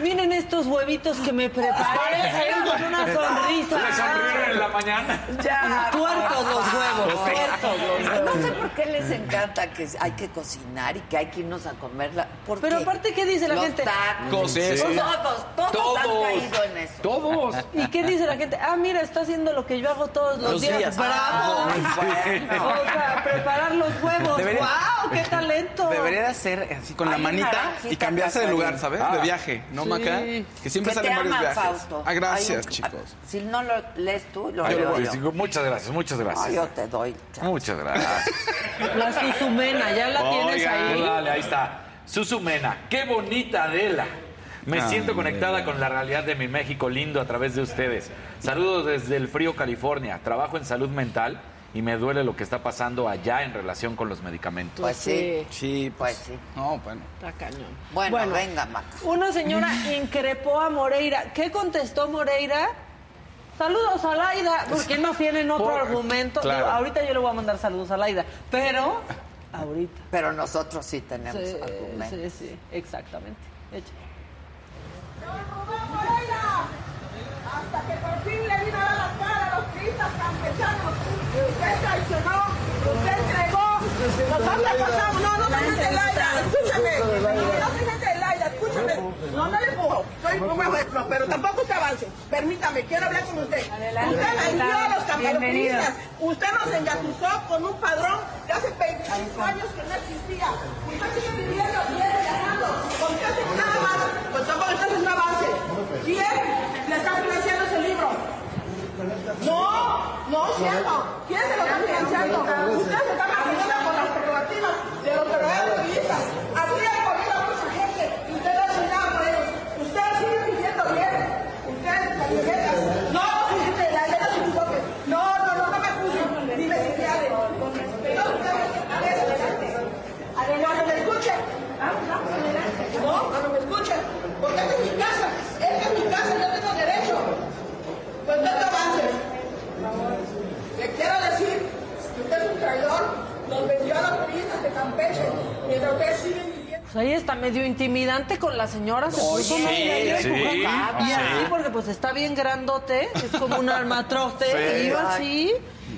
[SPEAKER 3] miren estos huevitos que me preparé con una sonrisa.
[SPEAKER 4] Le sonríen en la mañana.
[SPEAKER 1] Ya.
[SPEAKER 3] Tuertos los huevos, tuertos los huevos.
[SPEAKER 1] No sé por qué les encanta que hay que cocinar y que hay que irnos a comerla. ¿Por
[SPEAKER 3] Pero
[SPEAKER 1] qué?
[SPEAKER 3] aparte, ¿qué dice la
[SPEAKER 1] Los
[SPEAKER 3] gente?
[SPEAKER 1] tacos.
[SPEAKER 2] Sí.
[SPEAKER 1] Todos, todos,
[SPEAKER 4] Todos.
[SPEAKER 1] han caído en eso.
[SPEAKER 4] Todos.
[SPEAKER 3] ¿Y qué dice la gente? Ah, mira, está haciendo lo que yo hago todos los,
[SPEAKER 2] Los
[SPEAKER 3] días.
[SPEAKER 2] días.
[SPEAKER 3] ¡Bravo!
[SPEAKER 1] Ah, bueno.
[SPEAKER 3] O sea, preparar los huevos.
[SPEAKER 2] Debería-
[SPEAKER 3] ¡Wow! ¡Qué talento!
[SPEAKER 2] Debería de hacer así con la manita y cambiarse de lugar. ¿sabes?
[SPEAKER 4] Ah.
[SPEAKER 2] De viaje, ¿no,
[SPEAKER 3] Sí.
[SPEAKER 2] Maca? Que siempre
[SPEAKER 1] Que te
[SPEAKER 2] salen varios
[SPEAKER 1] ama,
[SPEAKER 2] viajes.
[SPEAKER 1] Fausto.
[SPEAKER 2] Ah, gracias, chicos.
[SPEAKER 1] Si no lo lees tú, lo leo
[SPEAKER 2] voy.
[SPEAKER 1] yo.
[SPEAKER 4] Sí, Muchas gracias, muchas
[SPEAKER 1] Ah,
[SPEAKER 4] gracias.
[SPEAKER 1] yo te doy.
[SPEAKER 4] Muchas gracias.
[SPEAKER 3] La Susumena, ¿ya la tienes ahí?
[SPEAKER 4] Dale, ahí está. Susumena, qué bonita Adela. Me
[SPEAKER 2] Ah,
[SPEAKER 4] siento conectada con la realidad de mi México lindo a través de ustedes. Saludos desde el frío California. Trabajo en salud mental y me duele lo que está pasando allá en relación con los medicamentos.
[SPEAKER 1] Pues sí.
[SPEAKER 2] Sí,
[SPEAKER 1] Pues
[SPEAKER 2] pues
[SPEAKER 1] sí.
[SPEAKER 2] No, bueno.
[SPEAKER 3] Está cañón.
[SPEAKER 1] Bueno, venga, Maca.
[SPEAKER 3] Una señora increpó a Moreira. ¿Qué contestó Moreira? Saludos a Laida, porque no tienen otro
[SPEAKER 2] Por-
[SPEAKER 3] argumento.
[SPEAKER 2] claro.
[SPEAKER 3] Digo, ahorita yo le voy a mandar saludos a Laida, pero ahorita.
[SPEAKER 1] Pero nosotros sí tenemos
[SPEAKER 3] Sí,
[SPEAKER 1] argumentos.
[SPEAKER 3] sí, sí, exactamente. Echa.
[SPEAKER 5] hasta que por fin le vino a dar la cara a los turistas campechanos. Usted traicionó, usted no, no soy gente de Laida, escúchame, no soy gente de Laida, escúchame, no, no le empujo, soy un ejemplo, pero tampoco usted avance, permítame, quiero hablar con usted. Usted vendió a los campeonistas, usted nos engatusó con un padrón de hace 25 años que no existía. Usted sigue viviendo, sigue viajando, ¿con qué hace nada más? Pues tampoco está haciendo avance. ¿Quién le está financiando ese libro? No, no cierto. ¿Quién se lo está financiando? Usted se está manejando con las prerrogativas de los verdaderos periodistas. Así ha comido a mucha gente y usted no hace nada por ellos. Usted sigue viviendo bien. Usted, camionetas. No, soy gente de la ley, no se equivoque. No, no, no, no me acusen. Ni me señale. Con respeto, usted a ver, adelante. Cuando me escuche. No, cuando me escuche. Porque esta es mi casa. Esta es mi casa, yo tengo derecho. Pues no te avances. Le quiero decir que usted es un traidor, nos vendió a los turistas de Campeche, mientras ustedes siguen viviendo.
[SPEAKER 3] Pues ahí está medio intimidante con la señora. Se puso
[SPEAKER 1] Oye,
[SPEAKER 3] medio ahí
[SPEAKER 4] sí,
[SPEAKER 3] empujando. Y
[SPEAKER 4] sí.
[SPEAKER 3] así, porque pues está bien grandote, es como un armatroste,
[SPEAKER 2] Sí.
[SPEAKER 3] y iba así.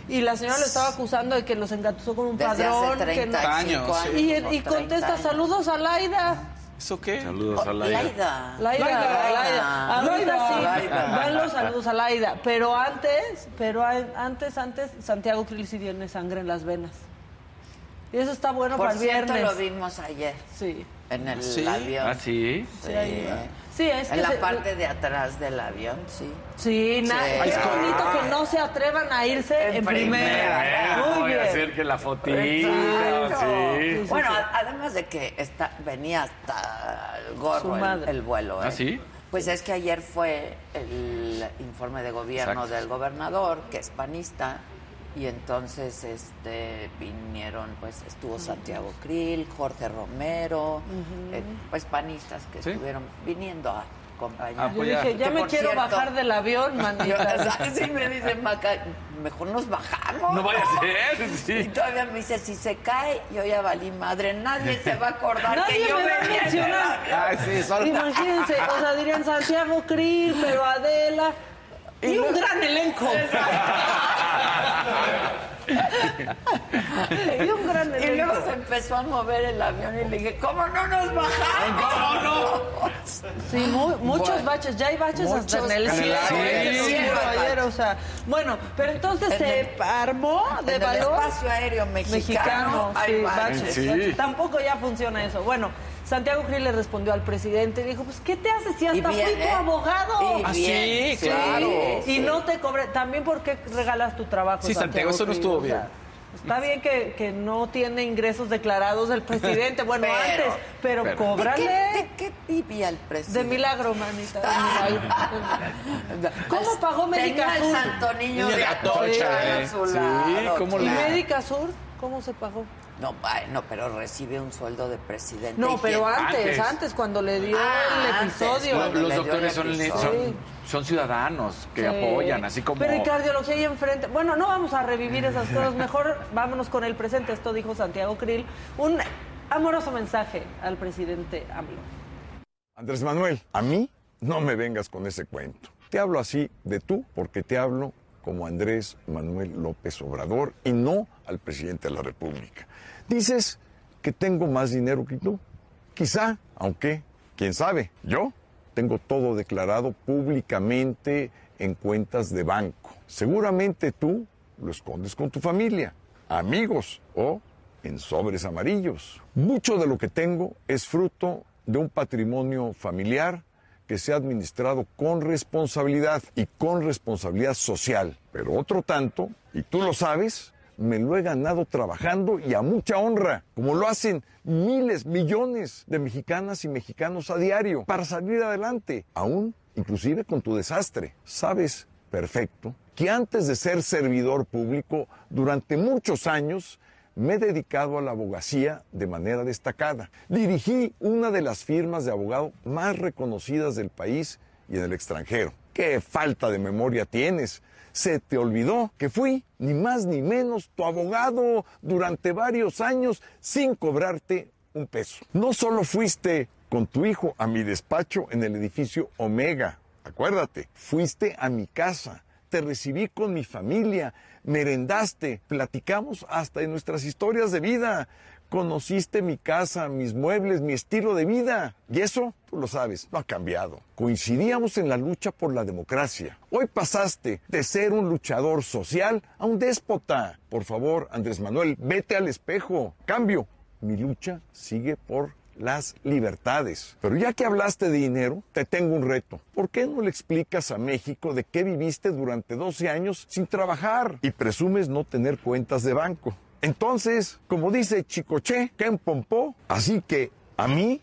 [SPEAKER 3] y la señora lo estaba acusando de que los engatusó con un
[SPEAKER 1] Desde hace
[SPEAKER 3] padrón. que
[SPEAKER 1] 35
[SPEAKER 3] no-
[SPEAKER 2] años, sí.
[SPEAKER 3] Y, y
[SPEAKER 1] o 30
[SPEAKER 3] contesta,
[SPEAKER 1] años.
[SPEAKER 3] saludos a Laida.
[SPEAKER 2] ¿Eso qué?
[SPEAKER 4] Saludos a la
[SPEAKER 1] Laida.
[SPEAKER 3] Laida,
[SPEAKER 2] Laida.
[SPEAKER 3] Laida. Ahorita
[SPEAKER 2] Laida.
[SPEAKER 3] sí,
[SPEAKER 1] Laida.
[SPEAKER 3] van los saludos a Laida. Pero antes, pero antes, antes, Santiago Krill sí tiene sangre en las venas. Y eso está bueno
[SPEAKER 1] Por
[SPEAKER 3] para el
[SPEAKER 1] cierto,
[SPEAKER 3] viernes.
[SPEAKER 1] lo vimos ayer
[SPEAKER 3] Sí.
[SPEAKER 1] en el
[SPEAKER 2] ¿Sí?
[SPEAKER 1] avión.
[SPEAKER 4] Ah, sí.
[SPEAKER 3] Sí, ahí va. Sí, es que
[SPEAKER 1] en la
[SPEAKER 3] se-
[SPEAKER 1] parte de atrás del avión, sí.
[SPEAKER 3] Sí, na-
[SPEAKER 1] Sí.
[SPEAKER 3] es bonito que no se atrevan a irse en,
[SPEAKER 1] En
[SPEAKER 3] primera.
[SPEAKER 1] primera.
[SPEAKER 3] Muy
[SPEAKER 4] voy
[SPEAKER 3] bien.
[SPEAKER 4] a hacer que la. Sí.
[SPEAKER 3] sí,
[SPEAKER 1] Bueno,
[SPEAKER 3] sí.
[SPEAKER 1] además de que está, venía hasta el
[SPEAKER 3] Su
[SPEAKER 1] gorro el,
[SPEAKER 3] madre.
[SPEAKER 1] el vuelo.
[SPEAKER 4] ¿Ah,
[SPEAKER 1] ¿eh?
[SPEAKER 4] sí?
[SPEAKER 1] Pues es que ayer fue el informe de gobierno
[SPEAKER 4] Exacto.
[SPEAKER 1] del gobernador, que es panista, y entonces este vinieron, pues estuvo Santiago Krill, Jorge Romero, eh, pues panistas que
[SPEAKER 2] Sí.
[SPEAKER 1] estuvieron viniendo a acompañar.
[SPEAKER 3] Yo dije, ya
[SPEAKER 1] Que,
[SPEAKER 3] me quiero
[SPEAKER 1] cierto,
[SPEAKER 3] bajar del avión, manita.
[SPEAKER 1] sí me dice Maca, mejor nos bajamos.
[SPEAKER 4] No vaya a ser,
[SPEAKER 1] Y todavía me dice, si se cae, yo ya valí madre. Nadie se va a acordar
[SPEAKER 3] Nadie
[SPEAKER 1] que yo
[SPEAKER 3] me va a mencionar.
[SPEAKER 2] Ay, sí, solo.
[SPEAKER 3] Imagínense, o sea, dirían Santiago Krill, pero Adela. Y un gran elenco. y un gran
[SPEAKER 1] Y
[SPEAKER 3] elenco.
[SPEAKER 1] luego se empezó a mover el avión y le dije, ¿cómo no nos bajamos? ¿Cómo no?
[SPEAKER 3] Sí, mu- muchos
[SPEAKER 1] Bueno,
[SPEAKER 3] baches, ya hay baches hasta en el
[SPEAKER 1] el
[SPEAKER 3] cielo. el
[SPEAKER 1] sí,
[SPEAKER 3] ayer,
[SPEAKER 1] baches.
[SPEAKER 3] o sea, bueno, pero entonces
[SPEAKER 1] En
[SPEAKER 3] se
[SPEAKER 1] el-
[SPEAKER 3] armó de
[SPEAKER 1] en el
[SPEAKER 3] valor
[SPEAKER 1] espacio aéreo mexicano,
[SPEAKER 3] mexicano,
[SPEAKER 1] hay
[SPEAKER 3] sí,
[SPEAKER 1] baches.
[SPEAKER 3] baches.
[SPEAKER 4] Sí.
[SPEAKER 3] Tampoco ya funciona eso. Bueno, Santiago Krill le respondió al presidente y dijo, pues, ¿qué te haces si
[SPEAKER 1] Y
[SPEAKER 3] hasta
[SPEAKER 1] bien,
[SPEAKER 3] fui tu
[SPEAKER 1] ¿eh?
[SPEAKER 3] abogado?
[SPEAKER 1] Y
[SPEAKER 2] Ah,
[SPEAKER 1] bien,
[SPEAKER 2] sí, claro.
[SPEAKER 3] Y
[SPEAKER 1] sí.
[SPEAKER 3] no te cobre. También porque regalas tu trabajo.
[SPEAKER 2] Sí, Santiago, eso no estuvo
[SPEAKER 3] O sea,
[SPEAKER 2] bien.
[SPEAKER 3] Está bien que, que no tiene ingresos declarados el presidente. Bueno,
[SPEAKER 1] Pero-
[SPEAKER 3] antes, pero,
[SPEAKER 2] pero-
[SPEAKER 1] ¿De
[SPEAKER 3] cóbrale.
[SPEAKER 1] qué, de qué vivía el presidente?
[SPEAKER 3] De milagro, manita. de milagro. ¿Cómo pagó
[SPEAKER 1] Tenía
[SPEAKER 3] Médica
[SPEAKER 1] el
[SPEAKER 3] Sur?
[SPEAKER 1] santo niño
[SPEAKER 2] Niño
[SPEAKER 1] de Atocha
[SPEAKER 2] ¿eh?
[SPEAKER 1] su
[SPEAKER 2] Sí,
[SPEAKER 1] lado.
[SPEAKER 2] ¿cómo
[SPEAKER 3] ¿Y. Médica Sur? ¿Cómo se pagó?
[SPEAKER 1] No, bueno, pero recibe un sueldo de presidente.
[SPEAKER 3] No,
[SPEAKER 1] ¿Y
[SPEAKER 3] pero antes,
[SPEAKER 4] Antes.
[SPEAKER 3] antes, cuando le dio
[SPEAKER 1] Ah,
[SPEAKER 3] el episodio.
[SPEAKER 4] Los doctores son,
[SPEAKER 1] episodio.
[SPEAKER 4] son, son ciudadanos que
[SPEAKER 3] Sí.
[SPEAKER 4] apoyan, así como...
[SPEAKER 3] Pero y cardiología ahí enfrente. Bueno, no vamos a revivir esas cosas. Mejor vámonos con el presente. Esto dijo Santiago Krill. Un amoroso mensaje al presidente AMLO.
[SPEAKER 8] Andrés Manuel, a mí no me vengas con ese cuento. Te hablo así de tú porque te hablo como Andrés Manuel López Obrador y no al presidente de la República. Dices que tengo más dinero que tú. Quizá, aunque, quién sabe, yo tengo todo declarado públicamente en cuentas de banco. Seguramente tú lo escondes con tu familia, amigos o en sobres amarillos. Mucho de lo que tengo es fruto de un patrimonio familiar que se ha administrado con responsabilidad y con responsabilidad social. Pero otro tanto, y tú lo sabes, me lo he ganado trabajando y a mucha honra, como lo hacen miles, millones de mexicanas y mexicanos a diario para salir adelante, aún inclusive con tu desastre. Sabes perfecto que antes de ser servidor público, durante muchos años, me he dedicado a la abogacía de manera destacada. Dirigí una de las firmas de abogado más reconocidas del país y en el extranjero. ¡Qué falta de memoria tienes! Se te olvidó que fui ni más ni menos tu abogado durante varios años sin cobrarte un peso. No solo fuiste con tu hijo a mi despacho en el edificio Omega, acuérdate, fuiste a mi casa, te recibí con mi familia, merendaste, platicamos hasta de nuestras historias de vida, conociste mi casa, mis muebles, mi estilo de vida. Y eso, tú lo sabes, no ha cambiado. Coincidíamos en la lucha por la democracia. Hoy pasaste de ser un luchador social a un déspota. Por favor, Andrés Manuel, vete al espejo. Cambio, mi lucha sigue por las libertades. Pero ya que hablaste de dinero, te tengo un reto. ¿Por qué no le explicas a México de qué viviste durante 12 años sin trabajar y presumes no tener cuentas de banco? Entonces, como dice Chicoche, Ken Pompó, así que a mí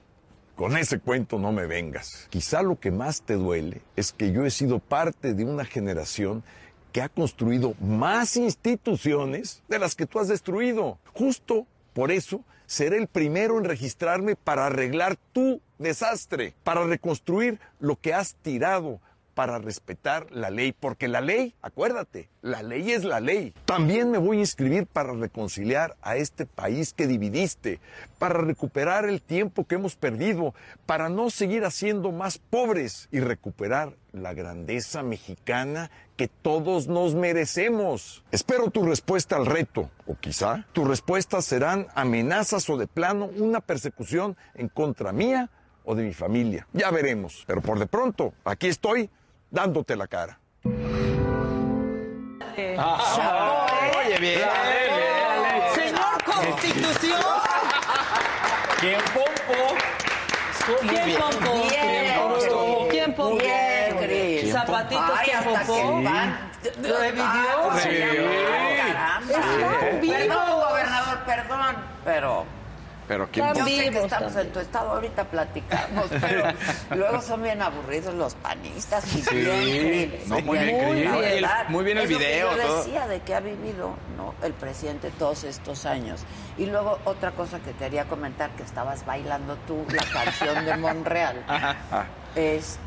[SPEAKER 8] con ese cuento no me vengas. Quizá lo que más te duele es que yo he sido parte de una generación que ha construido más instituciones de las que tú has destruido. Justo por eso seré el primero en registrarme para arreglar tu desastre, para reconstruir lo que has tirado, para respetar la ley, porque la ley, acuérdate, la ley es la ley. También me voy a inscribir para reconciliar a este país que dividiste, para recuperar el tiempo que hemos perdido, para no seguir haciendo más pobres y recuperar la grandeza mexicana que todos nos merecemos. Espero tu respuesta al reto, o quizá tus respuestas serán amenazas o de plano una persecución en contra mía o de mi familia. Ya veremos, pero por de pronto, aquí estoy dándote la cara.
[SPEAKER 2] Oye, bien.
[SPEAKER 3] Señor Constitución.
[SPEAKER 4] ¿Quién pompo?
[SPEAKER 3] ¿Quién?
[SPEAKER 1] Bien,
[SPEAKER 3] ¿Quién pompó? ¿Quién
[SPEAKER 1] Cris.
[SPEAKER 3] Zapatitos, ¿quién.
[SPEAKER 1] Ah.
[SPEAKER 3] Están vivos.
[SPEAKER 1] Perdón, gobernador, perdón, pero
[SPEAKER 2] Pero quién
[SPEAKER 1] yo sé que estamos
[SPEAKER 3] también.
[SPEAKER 1] en tu estado ahorita platicamos, pero luego son bien aburridos los panistas y
[SPEAKER 2] Sí.
[SPEAKER 1] bien.
[SPEAKER 2] No, muy bien. Muy bien.
[SPEAKER 1] verdad,
[SPEAKER 2] Muy bien el
[SPEAKER 1] que
[SPEAKER 2] video,
[SPEAKER 1] Yo
[SPEAKER 2] todo.
[SPEAKER 1] decía de que ha vivido ¿no? el presidente todos estos años. Y luego otra cosa que quería comentar, que estabas bailando tú, la canción de Monreal, es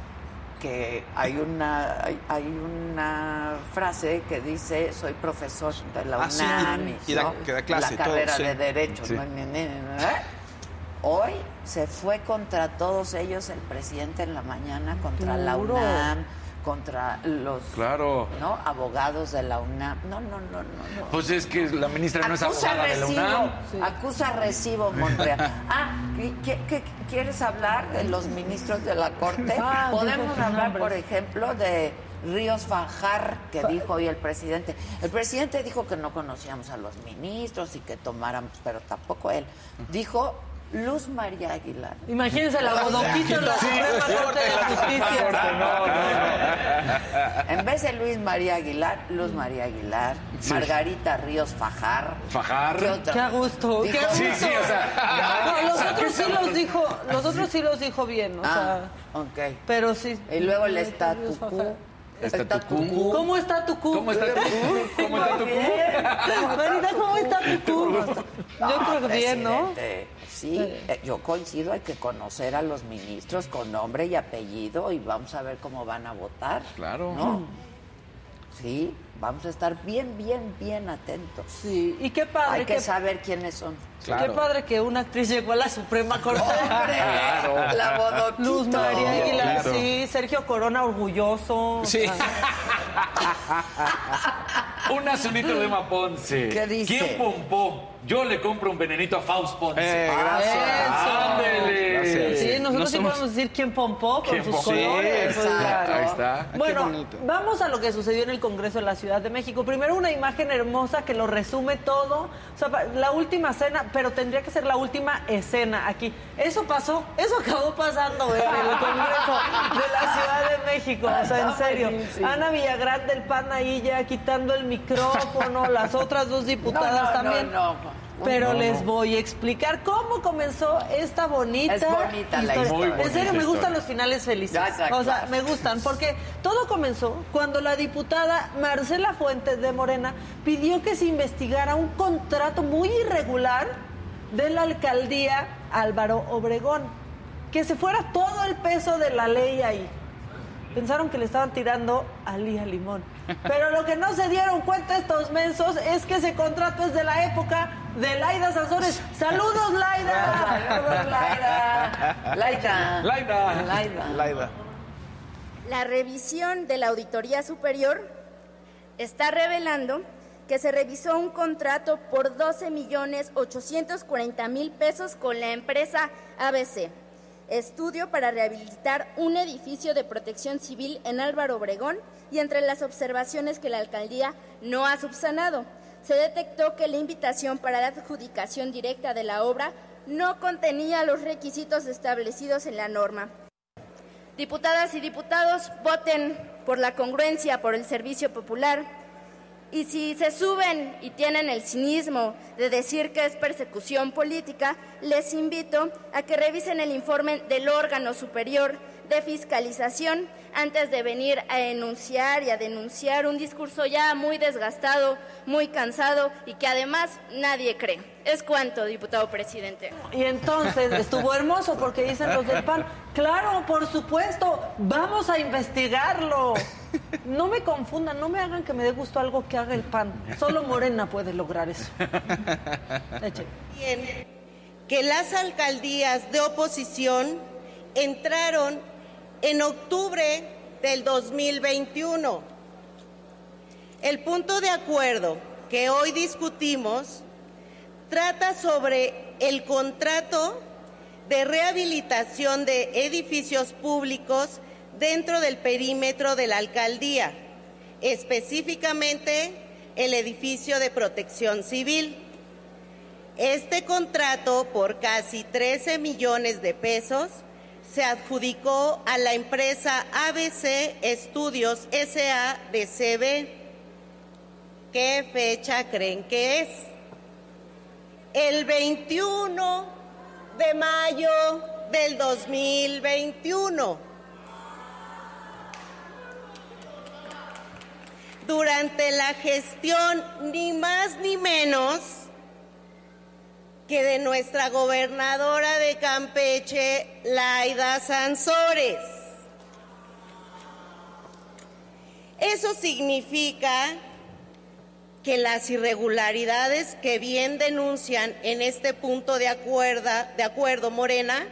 [SPEAKER 1] que hay una hay, hay una frase que dice soy profesor de la
[SPEAKER 2] Ah, sí,
[SPEAKER 1] UNAM
[SPEAKER 2] y da-
[SPEAKER 1] ¿no?
[SPEAKER 2] que da clase
[SPEAKER 1] la
[SPEAKER 2] todo,
[SPEAKER 1] carrera
[SPEAKER 2] sí.
[SPEAKER 1] de derecho ne. hoy se fue contra todos ellos el presidente en la mañana contra la. UNAM contra los
[SPEAKER 4] Claro.
[SPEAKER 1] no abogados de la UNAM no no no no, no.
[SPEAKER 4] Pues es que la ministra no es abogada de la
[SPEAKER 1] recibo,
[SPEAKER 4] UNAM.
[SPEAKER 1] acusa recibo Monreal. Ah, ¿qué- qué- qué- ¿quieres hablar de los ministros de la Corte?
[SPEAKER 3] Ah,
[SPEAKER 1] Podemos hablar,
[SPEAKER 3] nombres.
[SPEAKER 1] por ejemplo, de Ríos Fajar, que dijo hoy el presidente. El presidente dijo que no conocíamos a los ministros y que tomaran, pero tampoco él. Dijo Luz María Aguilar.
[SPEAKER 3] Imagínense la bodoquito en la Suprema Corte de Justicia.
[SPEAKER 1] En vez de Luis María Aguilar, Luz María Aguilar, Margarita Ríos Fajar.
[SPEAKER 4] Fajar.
[SPEAKER 1] ¿Qué otra?
[SPEAKER 3] Qué a gusto,
[SPEAKER 1] Dijo-
[SPEAKER 3] qué a gusto.
[SPEAKER 4] Sí, sí, o sea.
[SPEAKER 3] No, los otros sí los dijo, los otros sí los dijo bien, o
[SPEAKER 1] Ah,
[SPEAKER 3] sea,
[SPEAKER 1] ok.
[SPEAKER 3] pero sí.
[SPEAKER 1] Y luego el estatucú.
[SPEAKER 4] Está Tucú.
[SPEAKER 3] ¿Cómo está tu cu?
[SPEAKER 4] ¿Cómo está tu cu? ¿Cómo está tu cu?
[SPEAKER 3] Marita, ¿cómo está tu cu? Yo creo que bien, ¿no?
[SPEAKER 1] presidente, Sí, eh, yo coincido, hay que conocer a los ministros con nombre y apellido y vamos a ver cómo van a votar.
[SPEAKER 2] Claro.
[SPEAKER 1] ¿No? Sí, vamos a estar bien, bien, bien atentos.
[SPEAKER 3] Sí, y qué padre,
[SPEAKER 1] Hay que saber quiénes son.
[SPEAKER 3] qué padre que una actriz llegó a la Suprema Corte.
[SPEAKER 1] ¡Hombre! La bodoquito.
[SPEAKER 3] Luz María Aguilar,
[SPEAKER 2] Claro.
[SPEAKER 3] sí, Sergio Corona orgulloso.
[SPEAKER 2] Sí.
[SPEAKER 4] Un azulito de Emma Ponce.
[SPEAKER 1] ¿Qué dice?
[SPEAKER 4] ¿Quién pompó? Yo le compro un venenito a Faust Ponce.
[SPEAKER 2] Eh, gracias.
[SPEAKER 3] Eso.
[SPEAKER 4] Ándele.
[SPEAKER 2] Gracias.
[SPEAKER 3] Sí, nosotros
[SPEAKER 2] No
[SPEAKER 3] sí
[SPEAKER 2] somos-
[SPEAKER 3] podemos decir quién pompó con
[SPEAKER 4] ¿Quién
[SPEAKER 3] sus
[SPEAKER 4] pompó?
[SPEAKER 3] colores.
[SPEAKER 2] Sí,
[SPEAKER 3] pues,
[SPEAKER 1] exacto.
[SPEAKER 2] Ahí está. Qué
[SPEAKER 3] Bueno, vamos a lo que sucedió en el Congreso de la Ciudad de México. Primero una imagen hermosa que lo resume todo. O sea, la última cena, pero tendría que ser la última escena aquí. Eso pasó, eso acabó pasando en el Congreso de la Ciudad de México. O sea, en serio. Ana Villagrán del PAN ahí ya quitando el micrófono, las otras dos diputadas
[SPEAKER 1] No, no,
[SPEAKER 3] también.
[SPEAKER 1] No.
[SPEAKER 3] Pero les voy a explicar cómo comenzó esta bonita
[SPEAKER 1] Es bonita la historia.
[SPEAKER 4] Muy
[SPEAKER 3] En serio, me gustan
[SPEAKER 4] historia.
[SPEAKER 3] los finales felices.
[SPEAKER 1] Ya,
[SPEAKER 3] o sea, me gustan porque todo comenzó cuando la diputada Marcela Fuentes de Morena pidió que se investigara un contrato muy irregular de la alcaldía Álvaro Obregón. Que se fuera todo el peso de la ley ahí. Pensaron que le estaban tirando a Lía Limón. Pero lo que no se dieron cuenta estos mensos es que ese contrato es de la época de Laida Sanzores. ¡Saludos, Laida!
[SPEAKER 1] Saludos, Laida. Laida.
[SPEAKER 4] Laida.
[SPEAKER 1] Laida.
[SPEAKER 2] Laida.
[SPEAKER 9] La revisión de la Auditoría Superior está revelando que se revisó un contrato por 12 millones 840 mil pesos con la empresa ABC. Estudio para rehabilitar un edificio de protección civil en Álvaro Obregón y entre las observaciones que la alcaldía no ha subsanado, se detectó que la invitación para la adjudicación directa de la obra no contenía los requisitos establecidos en la norma. Diputadas y diputados, voten por la congruencia, por el servicio popular. Y si se suben y tienen el cinismo de decir que es persecución política, les invito a que revisen el informe del órgano superior de fiscalización antes de venir a enunciar y a denunciar un discurso ya muy desgastado, muy cansado y que además nadie cree. Es cuanto, diputado presidente.
[SPEAKER 3] Y entonces estuvo hermoso porque dicen los del PAN, claro, por supuesto, vamos a investigarlo. No me confundan, no me hagan que me dé gusto algo que haga el PAN. Solo Morena puede lograr eso. Eche.
[SPEAKER 10] Bien, que las alcaldías de oposición entraron en octubre del 2021. El punto de acuerdo que hoy discutimos trata sobre el contrato de rehabilitación de edificios públicos dentro del perímetro de la alcaldía, específicamente el edificio de protección civil. Este contrato, por casi 13 millones de pesos, se adjudicó a la empresa ABC Estudios SA de CB. ¿Qué fecha creen que es? El 21 de mayo del 2021. Durante la gestión, ni más ni menos, que de nuestra gobernadora de Campeche, Laida Sansores. Eso significa que las irregularidades que bien denuncian en este punto de, acuerda, de acuerdo Morena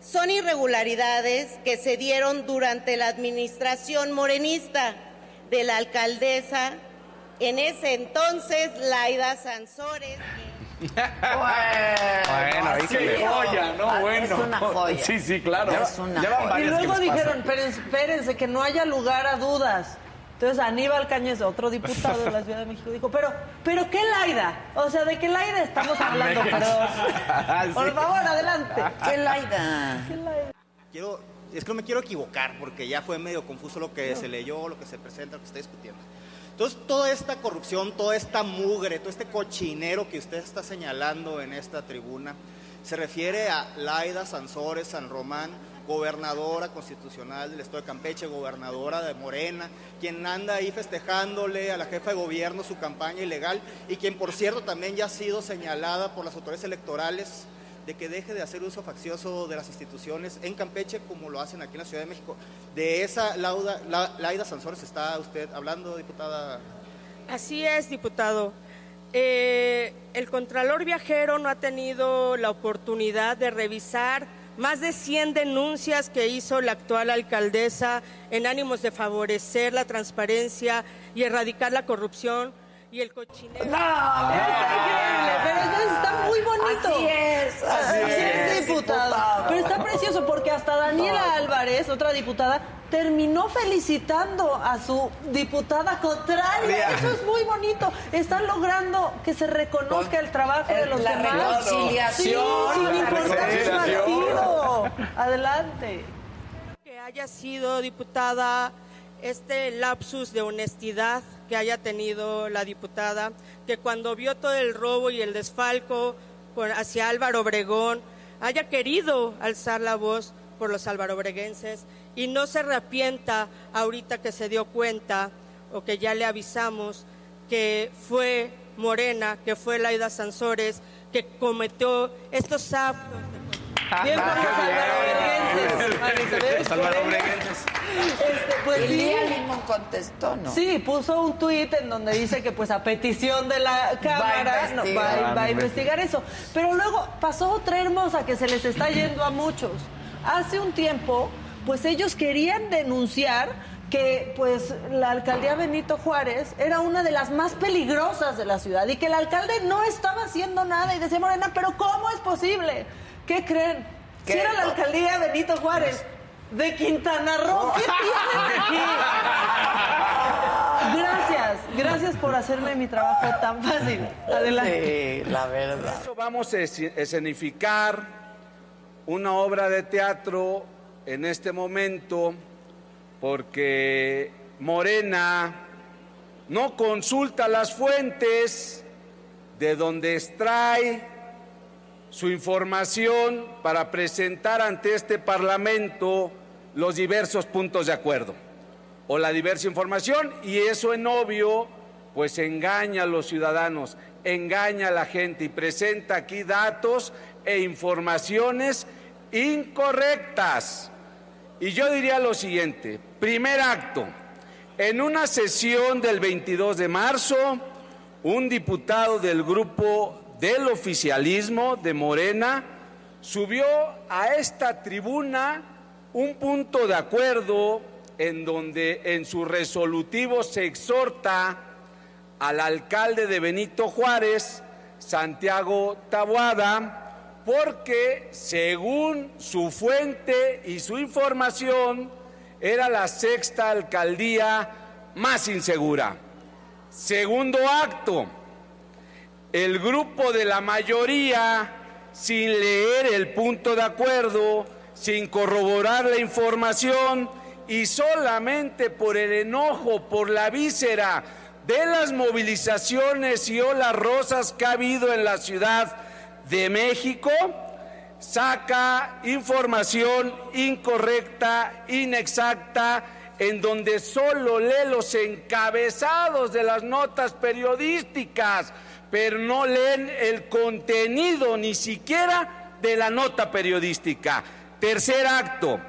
[SPEAKER 10] son irregularidades que se dieron durante la administración morenista de la alcaldesa en ese entonces, Laida Sansores.
[SPEAKER 4] Bueno, ahí se le joya, ¿no?
[SPEAKER 1] Ah,
[SPEAKER 4] Bueno.
[SPEAKER 1] es una joya.
[SPEAKER 4] Sí, sí, claro.
[SPEAKER 1] Es una
[SPEAKER 4] Ya van
[SPEAKER 1] joya.
[SPEAKER 3] Y luego dijeron, pero espérense, que no haya lugar a dudas. Entonces Aníbal Cañez, otro diputado de la Ciudad de México, dijo, pero, pero ¿qué Laida? O sea, ¿de qué Laida estamos hablando? Perdón. Por favor, adelante.
[SPEAKER 1] ¿Qué Laida?
[SPEAKER 11] Quiero, es que no me quiero equivocar porque ya fue medio confuso lo que se leyó, lo que se presenta, lo que se está discutiendo. Entonces, toda esta corrupción, toda esta mugre, todo este cochinero que usted está señalando en esta tribuna, se refiere a Laida Sansores San Román, gobernadora constitucional del Estado de Campeche, gobernadora de Morena, quien anda ahí festejándole a la jefa de gobierno su campaña ilegal y quien, por cierto, también ya ha sido señalada por las autoridades electorales de que deje de hacer uso faccioso de las instituciones en Campeche como lo hacen aquí en la Ciudad de México. De esa lauda, la, Laida Sansores está usted hablando, diputada.
[SPEAKER 12] Así es, diputado. Eh, el Contralor Viajero no ha tenido la oportunidad de revisar más de 100 denuncias que hizo la actual alcaldesa en ánimos de favorecer la transparencia y erradicar la corrupción y el cochinero.
[SPEAKER 3] No, está increíble, pero está muy bonito.
[SPEAKER 1] Así es, así es,
[SPEAKER 3] diputado.
[SPEAKER 1] diputado.
[SPEAKER 3] Pero está precioso porque hasta Daniela Álvarez, otra diputada, terminó felicitando a su diputada contraria. Eso es muy bonito. Están logrando que se reconozca el trabajo de los
[SPEAKER 1] La
[SPEAKER 3] demás.
[SPEAKER 1] reconciliación,
[SPEAKER 3] Sí, sin
[SPEAKER 1] la
[SPEAKER 3] importar su
[SPEAKER 1] reconciliación.
[SPEAKER 3] partido. Adelante.
[SPEAKER 12] que haya sido diputada este lapsus de honestidad que haya tenido la diputada, que cuando vio todo el robo y el desfalco hacia Álvaro Obregón, haya querido alzar la voz por los alvarobreguenses y no se arrepienta ahorita que se dio cuenta o que ya le avisamos que fue Morena, que fue Laida Sansores, que cometió estos actos
[SPEAKER 3] Bien por los alvarobreguenses. Elizabeth,
[SPEAKER 2] Los alvarobreguenses.
[SPEAKER 3] Este, pues
[SPEAKER 1] El
[SPEAKER 3] sí.
[SPEAKER 1] día Limón contestó, ¿no?
[SPEAKER 3] Sí, puso un tuit en donde dice que pues a petición de la Cámara no,
[SPEAKER 1] investigar.
[SPEAKER 3] va, va
[SPEAKER 4] Ah,
[SPEAKER 3] a investigar eso. Pero luego pasó otra hermosa que se les está yendo a muchos. Hace un tiempo, pues ellos querían denunciar que pues la alcaldía Benito Juárez era una de las más peligrosas de la ciudad y que el alcalde no estaba haciendo nada y decía Morena, pero ¿cómo es posible? ¿Qué creen?
[SPEAKER 1] ¿Qué?
[SPEAKER 3] Si era la alcaldía Benito Juárez de Quintana Roo, ¿qué tienen aquí? Gracias, gracias por hacerme mi trabajo tan fácil. Adelante.
[SPEAKER 1] Sí, la verdad.
[SPEAKER 13] Eso vamos a escenificar una obra de teatro en este momento porque Morena no consulta las fuentes de donde extrae su información para presentar ante este Parlamento los diversos puntos de acuerdo o la diversa información y eso en obvio pues engaña a los ciudadanos, engaña a la gente y presenta aquí datos e informaciones incorrectas. Y yo diría lo siguiente, primer acto, en una sesión del 22 de marzo, un diputado del grupo del oficialismo de Morena subió a esta tribuna un punto de acuerdo en donde en su resolutivo se exhorta al alcalde de Benito Juárez, Santiago Tabuada, porque según su fuente y su información era la sexta alcaldía más insegura. Segundo acto, el grupo de la mayoría, sin leer el punto de acuerdo, sin corroborar la información y solamente por el enojo, por la víscera de las movilizaciones y olas rosas que ha habido en la Ciudad de México, saca información incorrecta, inexacta, en donde solo lee los encabezados de las notas periodísticas, pero no leen el contenido ni siquiera de la nota periodística. Tercer acto,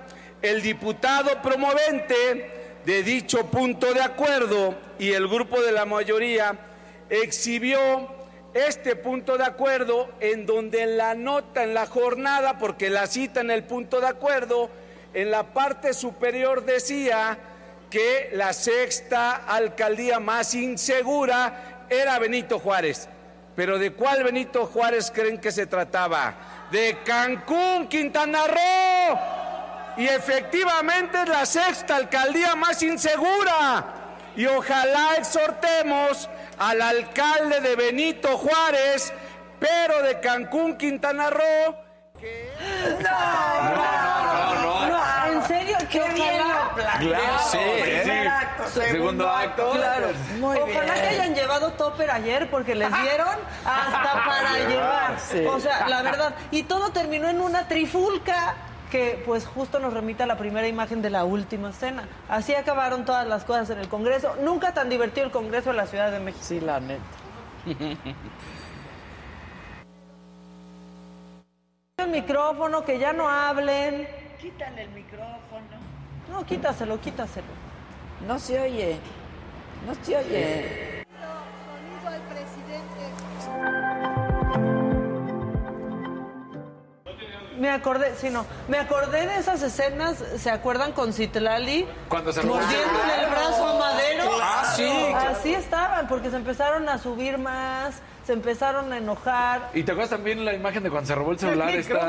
[SPEAKER 13] el diputado promovente de dicho punto de acuerdo y el grupo de la mayoría exhibió este punto de acuerdo en donde la nota, en la jornada, porque la cita en el punto de acuerdo, en la parte superior decía que la sexta alcaldía más insegura era Benito Juárez. Pero ¿de cuál Benito Juárez creen que se trataba? De Cancún, Quintana Roo. Y efectivamente es la sexta alcaldía más insegura. Y ojalá exhortemos al alcalde de Benito Juárez, pero de Cancún, Quintana Roo.
[SPEAKER 3] No, no, no, en serio, qué bien
[SPEAKER 2] Claro, sí,
[SPEAKER 3] Primer
[SPEAKER 2] sí.
[SPEAKER 3] acto,
[SPEAKER 2] Segundo
[SPEAKER 3] segundo
[SPEAKER 2] acto.
[SPEAKER 3] Claro.
[SPEAKER 1] Muy
[SPEAKER 3] Ojalá
[SPEAKER 1] bien.
[SPEAKER 3] que hayan llevado topper ayer porque les dieron hasta para llevar.
[SPEAKER 1] Sí.
[SPEAKER 3] O sea, la verdad. Y todo terminó en una trifulca que pues justo nos remite a la primera imagen de la última escena. Así acabaron todas las cosas en el Congreso. Nunca tan divertido el Congreso de la Ciudad de México.
[SPEAKER 1] Sí, la neta.
[SPEAKER 3] El micrófono, que ya no hablen.
[SPEAKER 1] Quítale el micrófono.
[SPEAKER 3] No, quítaselo, quítaselo.
[SPEAKER 1] No se oye. No se oye.
[SPEAKER 3] Me acordé, sí, no, me acordé de esas escenas, ¿se acuerdan con Citlali?
[SPEAKER 2] Cuando se
[SPEAKER 3] Mordiéndole el brazo a Madero.
[SPEAKER 2] Ah, sí.
[SPEAKER 3] Así estaban, porque se empezaron a subir más, se empezaron a enojar.
[SPEAKER 4] ¿Y te acuerdas también la imagen de cuando se robó el celular
[SPEAKER 3] El
[SPEAKER 4] esta así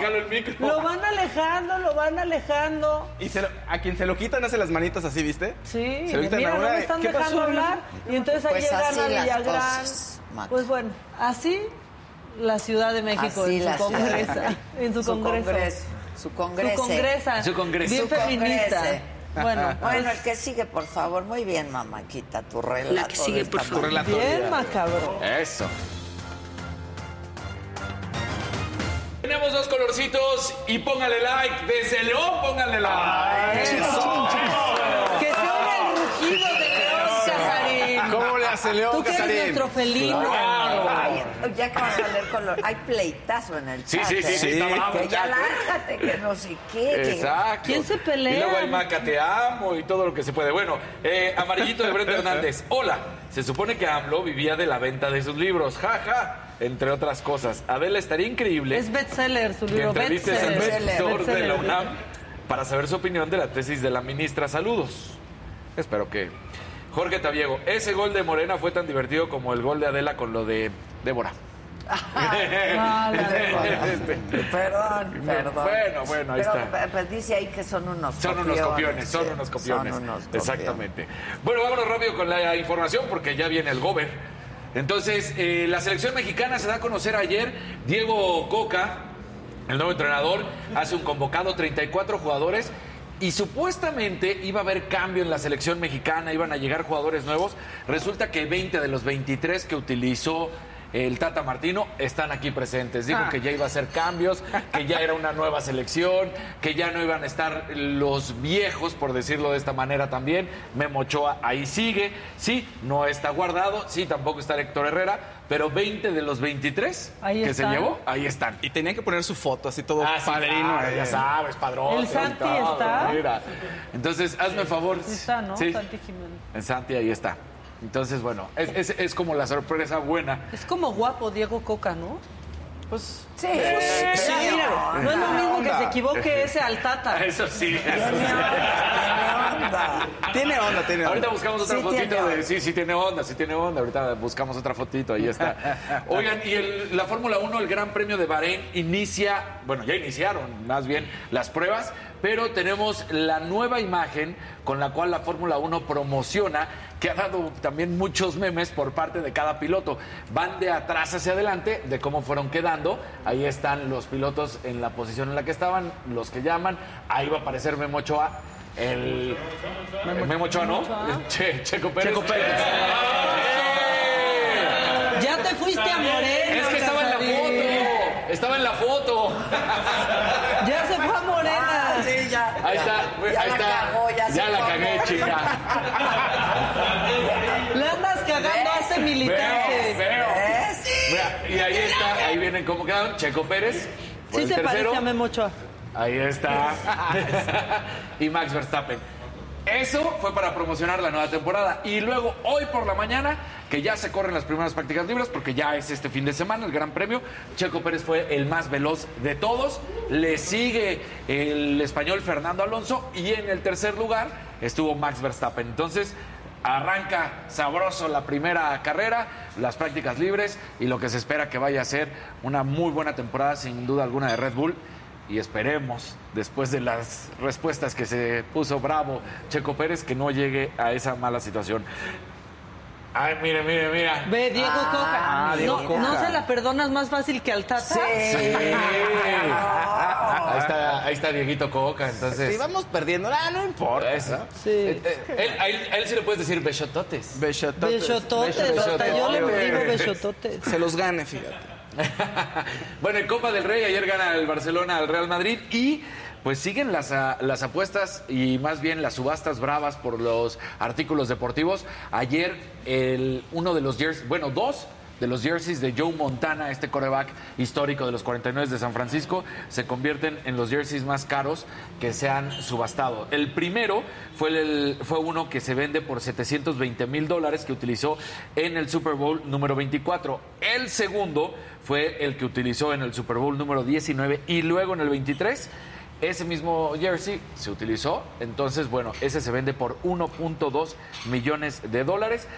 [SPEAKER 4] jaló, el micro.
[SPEAKER 3] Lo van alejando, lo van alejando.
[SPEAKER 2] Y se lo- a quien se lo quitan hace las manitas así, ¿viste?
[SPEAKER 3] Sí,
[SPEAKER 2] Se lo quitan
[SPEAKER 3] mira, no
[SPEAKER 2] ahora,
[SPEAKER 3] me están
[SPEAKER 2] ¿qué
[SPEAKER 3] dejando
[SPEAKER 2] pasó?
[SPEAKER 3] hablar. Y entonces ahí
[SPEAKER 1] Pues
[SPEAKER 3] llegan
[SPEAKER 1] así
[SPEAKER 3] a
[SPEAKER 1] las
[SPEAKER 3] Villagrán. Pues bueno, así la Ciudad de México
[SPEAKER 1] Así
[SPEAKER 3] en
[SPEAKER 1] la
[SPEAKER 3] su congresa. En su,
[SPEAKER 1] Su
[SPEAKER 3] congreso.
[SPEAKER 1] congreso, su congreso.
[SPEAKER 3] Su congresa.
[SPEAKER 4] Su congreso.
[SPEAKER 3] Bien
[SPEAKER 1] Su
[SPEAKER 3] feminista.
[SPEAKER 1] congrese.
[SPEAKER 3] Bueno,
[SPEAKER 1] Bueno, el que sigue, por favor. Muy bien, mamáquita, tu relato.
[SPEAKER 14] La que sigue, por favor.
[SPEAKER 3] bien macabro.
[SPEAKER 4] Eso. Tenemos dos colorcitos y póngale like. Desde León, póngale like
[SPEAKER 3] se oiga el rugido de León, Casarín.
[SPEAKER 2] ¿Cómo le hace León
[SPEAKER 3] Tú que eres nuestro felino.
[SPEAKER 1] Ay, ya que vas a leer color. Hay pleitazo en el
[SPEAKER 4] Sí,
[SPEAKER 1] chat.
[SPEAKER 4] sí, sí,
[SPEAKER 1] ¿eh?
[SPEAKER 4] sí, está bravo,
[SPEAKER 1] Que ya lárgate, que no sé qué. que-
[SPEAKER 4] Exacto.
[SPEAKER 3] ¿Quién se pelea?
[SPEAKER 4] Y luego hay Maca, te amo y todo lo que se puede. Bueno, eh, amarillito de Brenda Hernández. Hola. Se supone que AMLO vivía de la venta de sus libros. Ja, ja. Entre otras cosas. Adela, estaría increíble
[SPEAKER 3] Es bestseller su
[SPEAKER 4] que
[SPEAKER 3] libro.
[SPEAKER 4] entrevistes al rector de la UNAM para saber su opinión de la tesis de la ministra. Saludos. Espero que... Jorge Tabiego, ese gol de Morena fue tan divertido como el gol de Adela con lo de Débora.
[SPEAKER 3] Ah.
[SPEAKER 4] Este,
[SPEAKER 1] Perdón, perdón.
[SPEAKER 4] Bueno, bueno, ahí
[SPEAKER 1] Pero,
[SPEAKER 4] está.
[SPEAKER 1] pues dice ahí que son unos
[SPEAKER 4] Son
[SPEAKER 1] copiones.
[SPEAKER 4] unos copiones, son unos copiones.
[SPEAKER 1] Son unos copiones.
[SPEAKER 4] Exactamente. Bueno, vámonos rápido con la información porque ya viene el gober. Entonces, eh, la selección mexicana se da a conocer ayer. Diego Coca, el nuevo entrenador, hace un convocado 34 jugadores y supuestamente iba a haber cambio en la selección mexicana, iban a llegar jugadores nuevos. Resulta que 20 de los 23 que utilizó el Tata Martino están aquí presentes. Dijo
[SPEAKER 14] Ah.
[SPEAKER 4] que ya iba a hacer cambios, que ya era una nueva selección, que ya no iban a estar los viejos, por decirlo de esta manera también. Memo Ochoa ahí sigue. Sí, no está guardado. Sí, tampoco está Héctor Herrera. Pero 20 de los 23
[SPEAKER 3] Ahí
[SPEAKER 4] que
[SPEAKER 3] están.
[SPEAKER 4] se llevó, ahí están.
[SPEAKER 2] Y tenían que poner su foto así todo
[SPEAKER 4] Ah, sí,
[SPEAKER 2] padrino.
[SPEAKER 4] ya sabes, padrón.
[SPEAKER 3] ¿El Santi está?
[SPEAKER 4] Mira. Entonces, hazme favor.
[SPEAKER 3] Está, ¿no?
[SPEAKER 4] Sí,
[SPEAKER 3] Santi Jiménez.
[SPEAKER 4] en Santi ahí está. Entonces, bueno, es, es- es como la sorpresa buena.
[SPEAKER 3] Es como guapo Diego Coca, ¿no?
[SPEAKER 1] Pues sí.
[SPEAKER 3] Sí, mira, no es lo mismo que se equivoque ese al Tata.
[SPEAKER 4] Eso sí. eso
[SPEAKER 1] Tiene
[SPEAKER 4] sí.
[SPEAKER 1] onda.
[SPEAKER 2] Tiene onda, tiene onda.
[SPEAKER 4] Ahorita buscamos otra
[SPEAKER 1] Sí
[SPEAKER 4] fotito de. Sí, sí tiene onda, sí tiene onda. Ahorita buscamos otra fotito, ahí está. Oigan, y el- la Fórmula 1, el Gran Premio de Bahrein, inicia. Bueno, ya iniciaron más bien las pruebas, pero tenemos la nueva imagen con la cual la Fórmula 1 promociona, que ha dado también muchos memes por parte de cada piloto. Van de atrás hacia adelante, de cómo fueron quedando. Ahí están los pilotos en la posición en la que estaban, los que llaman. Ahí va a aparecer Memo Ochoa. El Memo, Memo Ochoa, ¿no? Che- Checo Pérez.
[SPEAKER 2] Checo Pérez.
[SPEAKER 3] Ya te fuiste a Morena.
[SPEAKER 4] Es que estaba en la foto. Estaba en la foto.
[SPEAKER 3] Ya se fue a Morena.
[SPEAKER 1] Ah, sí, ya.
[SPEAKER 4] Ahí está,
[SPEAKER 1] Ya
[SPEAKER 4] ahí
[SPEAKER 1] la
[SPEAKER 4] está.
[SPEAKER 1] cagó, ya se
[SPEAKER 4] la cagué, chica.
[SPEAKER 3] Le andas cagando a ese
[SPEAKER 4] Veo,
[SPEAKER 3] militante.
[SPEAKER 4] veo.
[SPEAKER 1] ¿Ves?
[SPEAKER 4] Mira, y ahí está, ahí vienen cómo quedaron. Checo Pérez.
[SPEAKER 3] Sí
[SPEAKER 4] el
[SPEAKER 3] se
[SPEAKER 4] tercero.
[SPEAKER 3] parece a Memo Ochoa.
[SPEAKER 4] Ahí está. y Max Verstappen. Eso fue para promocionar la nueva temporada. Y luego, hoy por la mañana, que ya se corren las primeras prácticas libres, porque ya es este fin de semana el Gran Premio, Checo Pérez fue el más veloz de todos. Le sigue el español Fernando Alonso. Y en el tercer lugar estuvo Max Verstappen. Entonces, arranca sabroso la primera carrera, las prácticas libres y lo que se espera que vaya a ser una muy buena temporada, sin duda alguna, de Red Bull y esperemos, después de las respuestas que se puso bravo Checo Pérez, que no llegue a esa mala situación. Ay, mire, mire, mira.
[SPEAKER 3] Ve, Diego
[SPEAKER 1] Ah,
[SPEAKER 3] Coca.
[SPEAKER 1] Diego
[SPEAKER 3] no,
[SPEAKER 1] Coca.
[SPEAKER 3] ¿No se la perdonas más fácil que al Tata?
[SPEAKER 1] Sí.
[SPEAKER 4] Ahí está, ahí está Dieguito Coca, entonces.
[SPEAKER 2] Sí, vamos perdiendo. Ah, no importa.
[SPEAKER 4] Eso. Eh, eh, él- a, él, a él sí le puedes decir bechototes.
[SPEAKER 2] Bechototes.
[SPEAKER 3] Bechototes,
[SPEAKER 2] Bechototes.
[SPEAKER 3] hasta yo le digo bechototes.
[SPEAKER 2] Se los gane, fíjate.
[SPEAKER 4] bueno, en Copa del Rey ayer gana el Barcelona al Real Madrid y pues siguen las, las apuestas y más bien las subastas bravas por los artículos deportivos. Ayer el, uno de los jerseys, bueno, dos de los jerseys de Joe Montana, este coreback histórico de los 49 de San Francisco, se convierten en los jerseys más caros que se han subastado. El primero fue, el, fue uno que se vende por 720 mil dólares que utilizó en el Super Bowl número 24. El segundo fue el que utilizó en el Super Bowl número 19 y luego en el 23. Ese mismo jersey se utilizó, entonces bueno, ese se vende por 1.2 millones de dólares.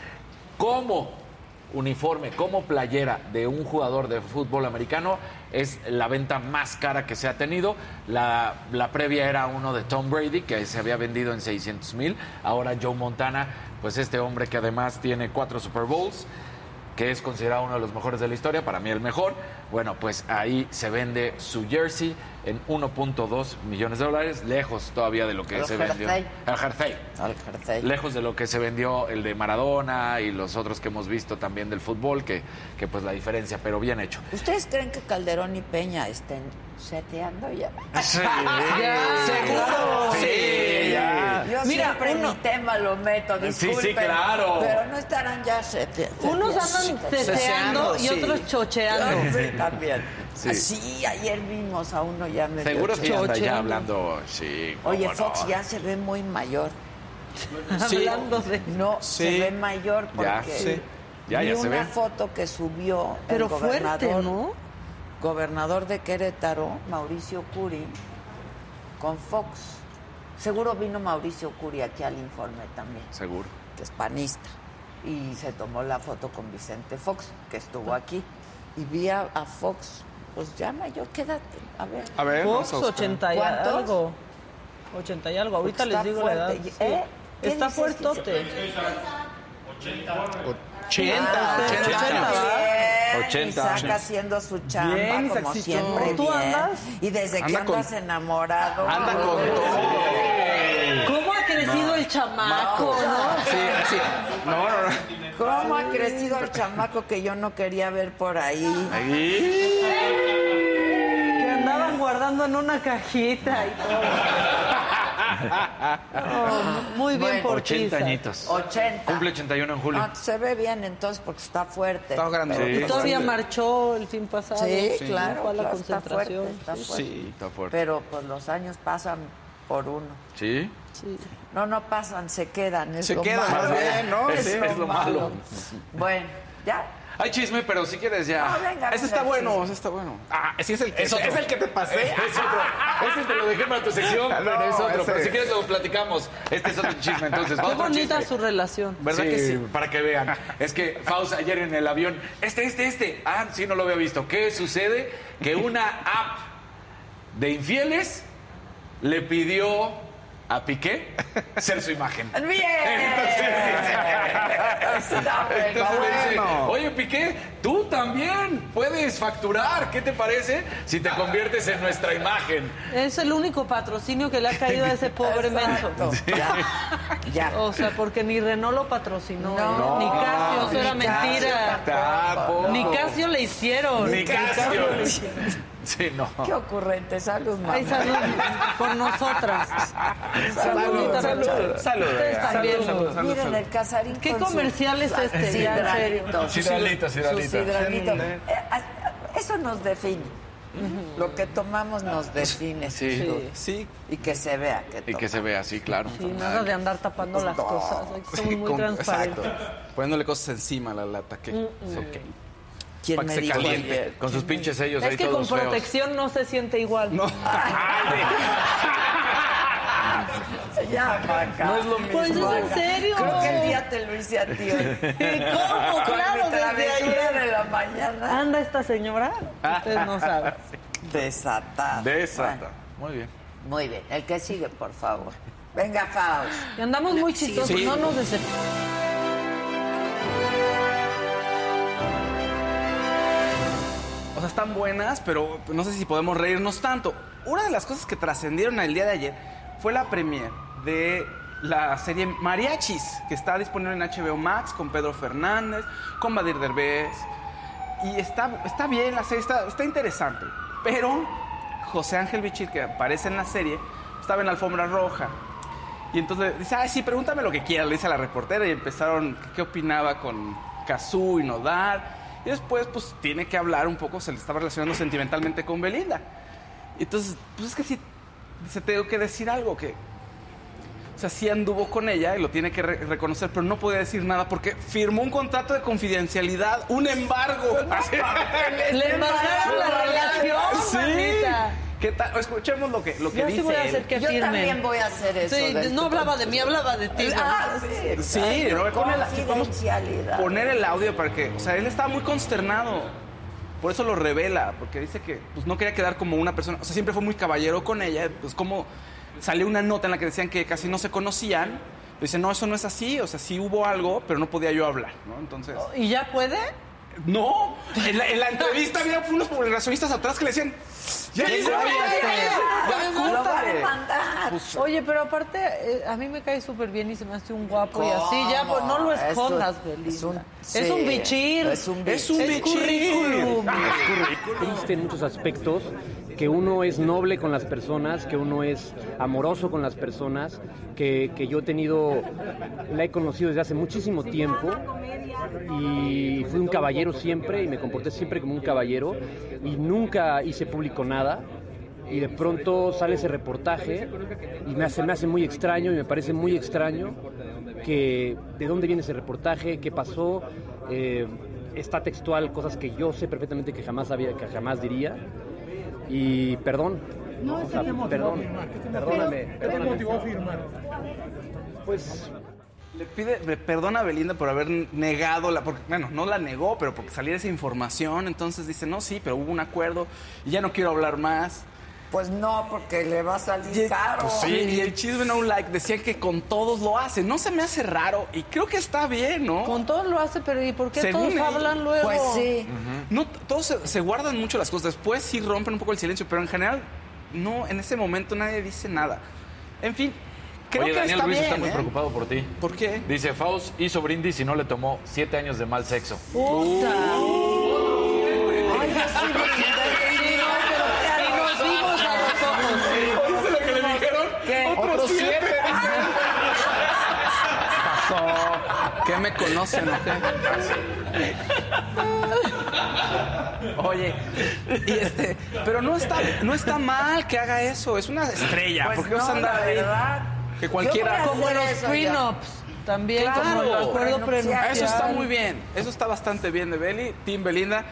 [SPEAKER 4] Como uniforme, como playera de un jugador de fútbol americano, es la venta más cara que se ha tenido. La, la previa era uno de Tom Brady, que se había vendido en 600 mil. Ahora Joe Montana, pues este hombre que además tiene cuatro Super Bowls que es considerado uno de los mejores de la historia, para mí el mejor. Bueno, pues ahí se vende su jersey en 1.2 millones de dólares, lejos todavía de lo que
[SPEAKER 1] El
[SPEAKER 4] se vendió.
[SPEAKER 1] jersey.
[SPEAKER 4] El jersey.
[SPEAKER 1] Al jersey.
[SPEAKER 4] Lejos de lo que se vendió el de Maradona y los otros que hemos visto también del fútbol, que, que pues la diferencia, pero bien hecho.
[SPEAKER 1] ¿Ustedes creen que Calderón y Peña estén seteando ya?
[SPEAKER 4] Sí.
[SPEAKER 3] Seguro.
[SPEAKER 4] Sí, ya.
[SPEAKER 1] Yo
[SPEAKER 3] Mira,
[SPEAKER 1] siempre en
[SPEAKER 3] uno-
[SPEAKER 1] mi tema lo meto,
[SPEAKER 4] Sí, sí,
[SPEAKER 1] disculpen.
[SPEAKER 4] claro.
[SPEAKER 1] Pero no estarán ya
[SPEAKER 3] Unos andan teteando y
[SPEAKER 2] sí.
[SPEAKER 3] otros chocheando.
[SPEAKER 1] Sí, también.
[SPEAKER 4] Sí.
[SPEAKER 1] Sí. ayer vimos a uno ya medio
[SPEAKER 4] Seguro que ya
[SPEAKER 3] Chocheando.
[SPEAKER 4] hablando, sí.
[SPEAKER 1] Oye,
[SPEAKER 4] no.
[SPEAKER 1] Fox ya se ve muy mayor.
[SPEAKER 3] Hablando de...
[SPEAKER 1] No, se
[SPEAKER 2] Sí.
[SPEAKER 1] ve mayor porque
[SPEAKER 4] Ya,
[SPEAKER 2] sí.
[SPEAKER 4] Ya,
[SPEAKER 1] vi
[SPEAKER 4] ya se
[SPEAKER 1] una
[SPEAKER 4] ve.
[SPEAKER 1] foto que subió
[SPEAKER 3] Pero
[SPEAKER 1] el
[SPEAKER 3] fuerte,
[SPEAKER 1] gobernador,
[SPEAKER 3] ¿no?
[SPEAKER 1] gobernador de Querétaro, Mauricio Curi, con Fox. Seguro vino Mauricio Curi aquí al informe también,
[SPEAKER 4] Seguro.
[SPEAKER 1] que es panista. Y se tomó la foto con Vicente Fox, que estuvo aquí. Y vi a, a Fox, pues ya mayor, quédate, a ver.
[SPEAKER 2] A ver,
[SPEAKER 3] Fox
[SPEAKER 2] vamos a buscar.
[SPEAKER 3] 80 y
[SPEAKER 1] ¿Cuántos?
[SPEAKER 3] algo. 80 y algo. Ahorita les digo la edad. Sí.
[SPEAKER 1] ¿Eh? ¿Qué
[SPEAKER 3] Está fuertote.
[SPEAKER 2] 80,
[SPEAKER 1] Ah,
[SPEAKER 2] 80 años.
[SPEAKER 1] Bien,
[SPEAKER 4] 80
[SPEAKER 1] Isaac
[SPEAKER 4] años.
[SPEAKER 1] haciendo su chamba,
[SPEAKER 3] Bien,
[SPEAKER 1] como siempre.
[SPEAKER 3] ¿Tú
[SPEAKER 1] bien.
[SPEAKER 3] andas?
[SPEAKER 1] Y desde que
[SPEAKER 2] Anda con-
[SPEAKER 1] andas enamorado.
[SPEAKER 2] Anda con todo.
[SPEAKER 3] ¿Cómo ha crecido el chamaco, no?
[SPEAKER 2] Sí, sí. No, no, no.
[SPEAKER 1] ¿Cómo ha crecido el chamaco que yo no quería ver por ahí?
[SPEAKER 3] Que andaban guardando en una cajita y todo. Muy bien
[SPEAKER 1] Bueno,
[SPEAKER 3] por
[SPEAKER 4] 80
[SPEAKER 3] Chisa.
[SPEAKER 4] añitos.
[SPEAKER 1] 80.
[SPEAKER 4] Cumple 81 en julio.
[SPEAKER 1] Ah, se ve bien entonces porque está fuerte.
[SPEAKER 2] Está grande.
[SPEAKER 1] Pero-
[SPEAKER 4] Sí.
[SPEAKER 3] Y todavía marchó el fin pasado.
[SPEAKER 1] Sí,
[SPEAKER 3] Sí,
[SPEAKER 1] claro,
[SPEAKER 3] Fue a la
[SPEAKER 1] claro, está
[SPEAKER 3] concentración.
[SPEAKER 1] fuerte, está
[SPEAKER 3] Sí,
[SPEAKER 1] fuerte.
[SPEAKER 4] Sí, está fuerte.
[SPEAKER 1] Pero pues los años pasan por uno.
[SPEAKER 4] Sí.
[SPEAKER 3] sí.
[SPEAKER 1] No, no pasan, se quedan. Es
[SPEAKER 2] Se
[SPEAKER 1] lo
[SPEAKER 2] quedan,
[SPEAKER 1] malo.
[SPEAKER 2] más bien, ¿no?
[SPEAKER 1] Es, lo,
[SPEAKER 4] es lo
[SPEAKER 1] malo.
[SPEAKER 4] malo.
[SPEAKER 1] Bueno, ya.
[SPEAKER 4] Hay chisme, pero si quieres ya.
[SPEAKER 1] No, venga,
[SPEAKER 2] Ese
[SPEAKER 1] venga,
[SPEAKER 2] está bueno, ese está bueno. Ah, ese es el,
[SPEAKER 4] Es
[SPEAKER 2] es, es el que te pasé.
[SPEAKER 4] Es otro. Ese te lo dejé para tu sección,
[SPEAKER 2] No,
[SPEAKER 4] pero es otro. Pero si quieres lo platicamos. Este es otro chisme, entonces.
[SPEAKER 3] Qué bonita
[SPEAKER 4] chisme.
[SPEAKER 3] su relación.
[SPEAKER 2] ¿Verdad
[SPEAKER 4] Sí,
[SPEAKER 2] que sí?
[SPEAKER 4] Para que vean. Es que Faust ayer en el avión, este, este, este. Ah, sí, no lo había visto. ¿Qué sucede? Que una app de infieles le pidió a Piqué ser su imagen.
[SPEAKER 1] Bien.
[SPEAKER 4] Entonces le dice, oye Piqué, tú también puedes facturar. ¿Qué te parece si te conviertes en nuestra imagen?
[SPEAKER 3] Es el único patrocinio que le ha caído a ese pobre menso.
[SPEAKER 1] Ya. Ya.
[SPEAKER 3] O sea, porque ni Renault lo patrocinó,
[SPEAKER 1] No.
[SPEAKER 3] ¿eh? ni Casio, eso era
[SPEAKER 1] Ni Casio
[SPEAKER 3] mentira.
[SPEAKER 4] Tampoco.
[SPEAKER 3] Ni Casio le hicieron.
[SPEAKER 4] Ni Casio. Sí, no.
[SPEAKER 1] Qué ocurrente. Salud, mamá.
[SPEAKER 3] Ay, salud por nosotras.
[SPEAKER 1] Salud, salud,
[SPEAKER 3] relación.
[SPEAKER 2] salud.
[SPEAKER 3] Ustedes también.
[SPEAKER 1] Miren el casarín
[SPEAKER 3] ¿Qué
[SPEAKER 1] con
[SPEAKER 3] comercial es este? Ya, en serio.
[SPEAKER 1] Sidralito.
[SPEAKER 4] Sidralito, sidralito.
[SPEAKER 1] Eso nos define. Lo que tomamos nos define.
[SPEAKER 4] Sí.
[SPEAKER 3] Sí.
[SPEAKER 2] Sí,
[SPEAKER 1] Y que se vea que
[SPEAKER 4] Y que se vea así, claro.
[SPEAKER 3] Sí, nada de andar tapando las cosas. Somos muy
[SPEAKER 2] con-
[SPEAKER 3] transparentes.
[SPEAKER 2] exacto. Poniéndole cosas encima a la lata. Que, ok.
[SPEAKER 1] ¿Quién
[SPEAKER 2] para que
[SPEAKER 1] me
[SPEAKER 2] se
[SPEAKER 1] dijo
[SPEAKER 2] caliente.
[SPEAKER 1] ayer?
[SPEAKER 4] Con sus pinches sellos ahí
[SPEAKER 3] Es que con
[SPEAKER 4] todos feos.
[SPEAKER 3] protección no se siente igual.
[SPEAKER 2] No.
[SPEAKER 1] Ya, Maca.
[SPEAKER 2] No es lo mismo.
[SPEAKER 3] Pues es en serio.
[SPEAKER 1] Creo que el día te lo hice a ti hoy.
[SPEAKER 3] ¿Cómo?
[SPEAKER 1] Con
[SPEAKER 3] Claro,
[SPEAKER 1] mi
[SPEAKER 3] desde
[SPEAKER 1] travesura
[SPEAKER 3] ayer.
[SPEAKER 1] de la mañana.
[SPEAKER 3] Anda esta señora. Ustedes no saben.
[SPEAKER 1] Desatada.
[SPEAKER 4] Desata. Muy bien.
[SPEAKER 1] Bueno, muy bien. El que sigue, por favor. Venga, Faust.
[SPEAKER 3] Y andamos muy chistosos.
[SPEAKER 2] Sí.
[SPEAKER 3] No nos decepcionemos.
[SPEAKER 2] O sea, están buenas, pero no sé si podemos reírnos tanto. Una de las cosas que trascendieron el día de ayer fue la premier de la serie Mariachis, que está disponible en HBO Max con Pedro Fernández, con Badir Derbez. Y está, está bien la serie, está, interesante. Pero José Ángel Bichir, que aparece en la serie, estaba en alfombra roja. Y entonces dice, ay, sí, pregúntame lo que quieras, le dice a la reportera. Y empezaron, ¿qué, qué opinaba con Cazú y Nodar? Y después, pues, tiene que hablar un poco, se le estaba relacionando sentimentalmente con Belinda. Entonces, pues es que sí, se tengo que decir algo, que... O sea, sí anduvo con ella y lo tiene que re- reconocer, pero no podía decir nada porque firmó un contrato de confidencialidad, un embargo.
[SPEAKER 3] Le embargaron la relación,
[SPEAKER 2] Sí.
[SPEAKER 3] manita.
[SPEAKER 2] ¿Qué tal? Escuchemos lo que, lo que
[SPEAKER 3] Yo
[SPEAKER 2] dice
[SPEAKER 3] sí voy a
[SPEAKER 2] él.
[SPEAKER 3] hacer que
[SPEAKER 1] Yo
[SPEAKER 3] firmen.
[SPEAKER 1] también voy a hacer eso.
[SPEAKER 3] Sí, no hablaba de mí, hablaba de ti.
[SPEAKER 1] Ah, sí,
[SPEAKER 2] Sí,
[SPEAKER 1] exacto.
[SPEAKER 2] ¿no? Pon el- vamos
[SPEAKER 1] Confidencialidad.
[SPEAKER 2] poner el audio para que, o sea, él estaba muy consternado. Por eso lo revela, porque dice que pues, no quería quedar como una persona, o sea, siempre fue muy caballero con ella, pues como salió una nota en la que decían que casi no se conocían, dice, no, eso no es así, o sea, sí hubo algo, pero no podía yo hablar, ¿no? Entonces,
[SPEAKER 3] ¿Y ya puede?
[SPEAKER 2] No, en la, en la entrevista había unos publicacionistas atrás que le decían, ya,
[SPEAKER 3] ¿Qué
[SPEAKER 2] dice,
[SPEAKER 3] cuéntate?
[SPEAKER 2] ya,
[SPEAKER 1] Lo van a
[SPEAKER 2] cuéntale".
[SPEAKER 1] mandar.
[SPEAKER 3] Oye, pero aparte, eh, a mí me cae súper bien y se me hace un guapo y así, ya,
[SPEAKER 1] ¿Cómo?
[SPEAKER 3] pues no lo
[SPEAKER 1] Es
[SPEAKER 3] escondas, Belinda.
[SPEAKER 1] es un-
[SPEAKER 3] Es un
[SPEAKER 1] sí,
[SPEAKER 3] bichir.
[SPEAKER 1] es un
[SPEAKER 2] Es un
[SPEAKER 3] Es
[SPEAKER 2] bichir.
[SPEAKER 3] currículum.
[SPEAKER 14] triste en muchos aspectos, que uno es noble con las personas, que uno es amoroso con las personas, que, que yo he tenido, la he conocido desde hace muchísimo tiempo y fui un caballero siempre y me comporté siempre como un caballero y nunca hice público nada. Y de pronto sale ese reportaje y me hace, me hace muy extraño y me parece muy extraño que de dónde viene ese reportaje, qué pasó. eh, está textual cosas que yo sé perfectamente que jamás había, que jamás diría. Y perdón. No, o sea, perdón. Perdóname. perdóname. Pues
[SPEAKER 2] Le pide le perdona a Belinda por haber negado la, porque, bueno, no la negó, pero porque saliera esa información, entonces dice, no, sí, pero hubo un acuerdo y ya no quiero hablar más.
[SPEAKER 1] Pues no, porque le va a salir
[SPEAKER 2] Y,
[SPEAKER 1] caro.
[SPEAKER 2] pues sí, y el chisme no like decían que con todos lo hace. No se me hace raro y creo que está bien, ¿no?
[SPEAKER 3] Con todos lo hace, pero ¿y por qué
[SPEAKER 2] Según
[SPEAKER 3] todos hablan luego?
[SPEAKER 1] Pues sí.
[SPEAKER 2] No, todos se, se guardan mucho las cosas. Después sí rompen un poco el silencio, pero en general, no, en ese momento nadie dice nada. En fin, Creo
[SPEAKER 4] Oye,
[SPEAKER 2] que
[SPEAKER 4] Daniel
[SPEAKER 2] está
[SPEAKER 4] Ruiz está
[SPEAKER 2] bien,
[SPEAKER 4] muy
[SPEAKER 2] ¿eh?
[SPEAKER 4] preocupado por ti.
[SPEAKER 2] ¿Por qué?
[SPEAKER 4] Dice, Faust hizo brindis y no le tomó siete años de mal sexo.
[SPEAKER 3] Puta. Ay, ya sí, sí, no, pero y nos vimos a los ojos.
[SPEAKER 2] ¿Oíste lo que le dijeron?
[SPEAKER 3] ¿Qué?
[SPEAKER 2] Otros siete. Me conocen? Oye, y este, pero no está, no está mal que haga eso, es una estrella.
[SPEAKER 1] Pues
[SPEAKER 2] ¿Por qué vas a
[SPEAKER 1] no,
[SPEAKER 2] andar ahí?
[SPEAKER 1] verdad.
[SPEAKER 2] Que cualquiera.
[SPEAKER 3] Como los prenups. También como
[SPEAKER 2] Claro.
[SPEAKER 3] acuerdo prenupcial.
[SPEAKER 2] Eso está muy bien, eso está bastante bien de Beli, Team Belinda.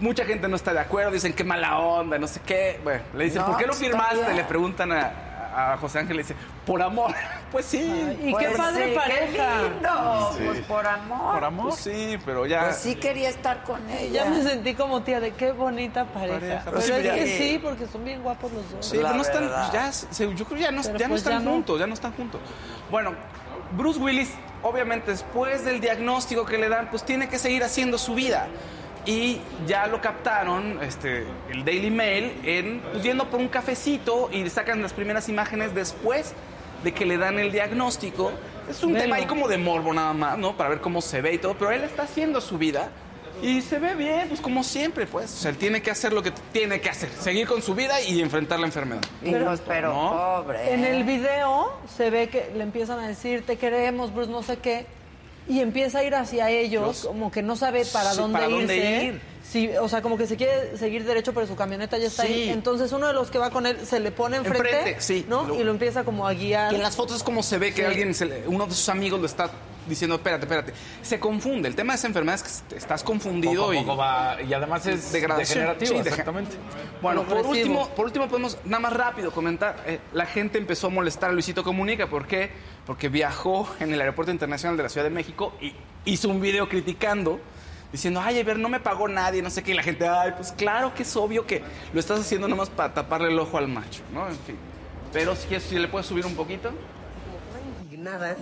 [SPEAKER 2] Mucha gente no está de acuerdo, dicen qué mala onda, no sé qué. Bueno, le dicen,
[SPEAKER 1] No,
[SPEAKER 2] ¿por qué lo
[SPEAKER 1] está
[SPEAKER 2] firmaste? Le preguntan a, a José Ángel, le dice, por amor. Pues sí.
[SPEAKER 3] Y qué
[SPEAKER 1] Pues
[SPEAKER 3] padre
[SPEAKER 1] sí,
[SPEAKER 3] pareja.
[SPEAKER 1] Qué lindo,
[SPEAKER 2] Sí.
[SPEAKER 1] pues por amor.
[SPEAKER 2] Por amor. Pues sí, pero ya.
[SPEAKER 1] Pues sí quería estar con ella.
[SPEAKER 3] Ya me sentí como tía de qué bonita pareja.
[SPEAKER 2] Pareja.
[SPEAKER 3] Pero
[SPEAKER 2] Sí,
[SPEAKER 3] es
[SPEAKER 2] ya.
[SPEAKER 3] que sí, porque son bien guapos los dos.
[SPEAKER 2] Sí,
[SPEAKER 1] La
[SPEAKER 2] pero no están, ya, se- yo creo ya no,
[SPEAKER 3] Pero
[SPEAKER 2] ya no
[SPEAKER 3] pues
[SPEAKER 2] están
[SPEAKER 3] ya no.
[SPEAKER 2] juntos, ya no están juntos. Bueno, Bruce Willis, obviamente después del diagnóstico que le dan, pues tiene que seguir haciendo su vida. Y ya lo captaron, este, el Daily Mail, en, pues, yendo por un cafecito y sacan las primeras imágenes después de que le dan el diagnóstico. Es un
[SPEAKER 3] Velo.
[SPEAKER 2] tema ahí como de morbo nada más, ¿no? Para ver cómo se ve y todo, pero él está haciendo su vida. Y se ve bien, pues como siempre, pues. O sea, él tiene que hacer lo que tiene que hacer, seguir con su vida y enfrentar la enfermedad.
[SPEAKER 1] Y pero
[SPEAKER 2] ¿no?
[SPEAKER 1] pobre.
[SPEAKER 3] En el video se ve que le empiezan a decir, te queremos, Bruce, no sé qué. Y empieza a ir hacia ellos,
[SPEAKER 2] Los-
[SPEAKER 3] como que no sabe para
[SPEAKER 2] Sí,
[SPEAKER 3] dónde
[SPEAKER 2] para
[SPEAKER 3] irse.
[SPEAKER 2] dónde ir.
[SPEAKER 3] Sí, o sea, como que se quiere seguir derecho, pero su camioneta ya está
[SPEAKER 2] Sí.
[SPEAKER 3] ahí. Entonces uno de los que va con él se le pone enfrente,
[SPEAKER 2] Enfrente, sí.
[SPEAKER 3] ¿no?
[SPEAKER 2] Lo-
[SPEAKER 3] y lo empieza como a guiar.
[SPEAKER 2] Y en las fotos es como se ve que alguien, se le- uno de sus amigos lo está diciendo, espérate, espérate. Se confunde. El tema de esa enfermedad es que estás confundido
[SPEAKER 4] Poco a
[SPEAKER 2] y...
[SPEAKER 4] poco va- y además es
[SPEAKER 2] degradación.
[SPEAKER 4] degenerativo,
[SPEAKER 2] Sí,
[SPEAKER 4] exactamente.
[SPEAKER 2] Bueno, por último, por último podemos nada más rápido comentar. eh, la gente empezó a molestar a Luisito Comunica. ¿Por qué? Porque viajó en el Aeropuerto Internacional de la Ciudad de México y hizo un video criticando, diciendo, ay, a ver, no me pagó nadie, no sé qué. Y la gente, ay, pues claro que es obvio que lo estás haciendo nomás para taparle el ojo al macho, ¿no? En fin. Pero si le puedes subir un poquito.
[SPEAKER 15] Indignada.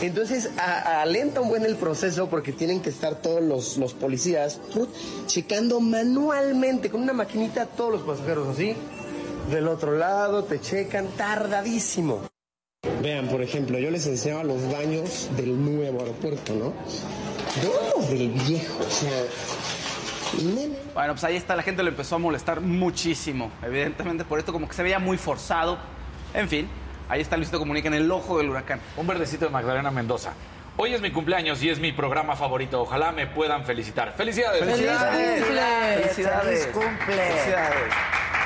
[SPEAKER 15] Entonces a- alenta un buen el proceso porque tienen que estar todos los, los policías put, checando manualmente con una maquinita a todos los pasajeros así. Del otro lado te checan tardadísimo. Vean, por ejemplo, yo les enseñaba los baños del nuevo aeropuerto, ¿no? Vean los del viejo, o sea.
[SPEAKER 2] Bueno, pues ahí está, la gente lo empezó a molestar muchísimo. Evidentemente por esto como que se veía muy forzado. En fin, ahí está Luisito Comunica en el ojo del huracán.
[SPEAKER 4] Un verdecito de Magdalena Mendoza. Hoy es mi cumpleaños y es mi programa favorito. Ojalá me puedan felicitar. ¡Felicidades!
[SPEAKER 2] Felicidades.
[SPEAKER 1] ¡Feliz cumple!
[SPEAKER 2] Felicidades.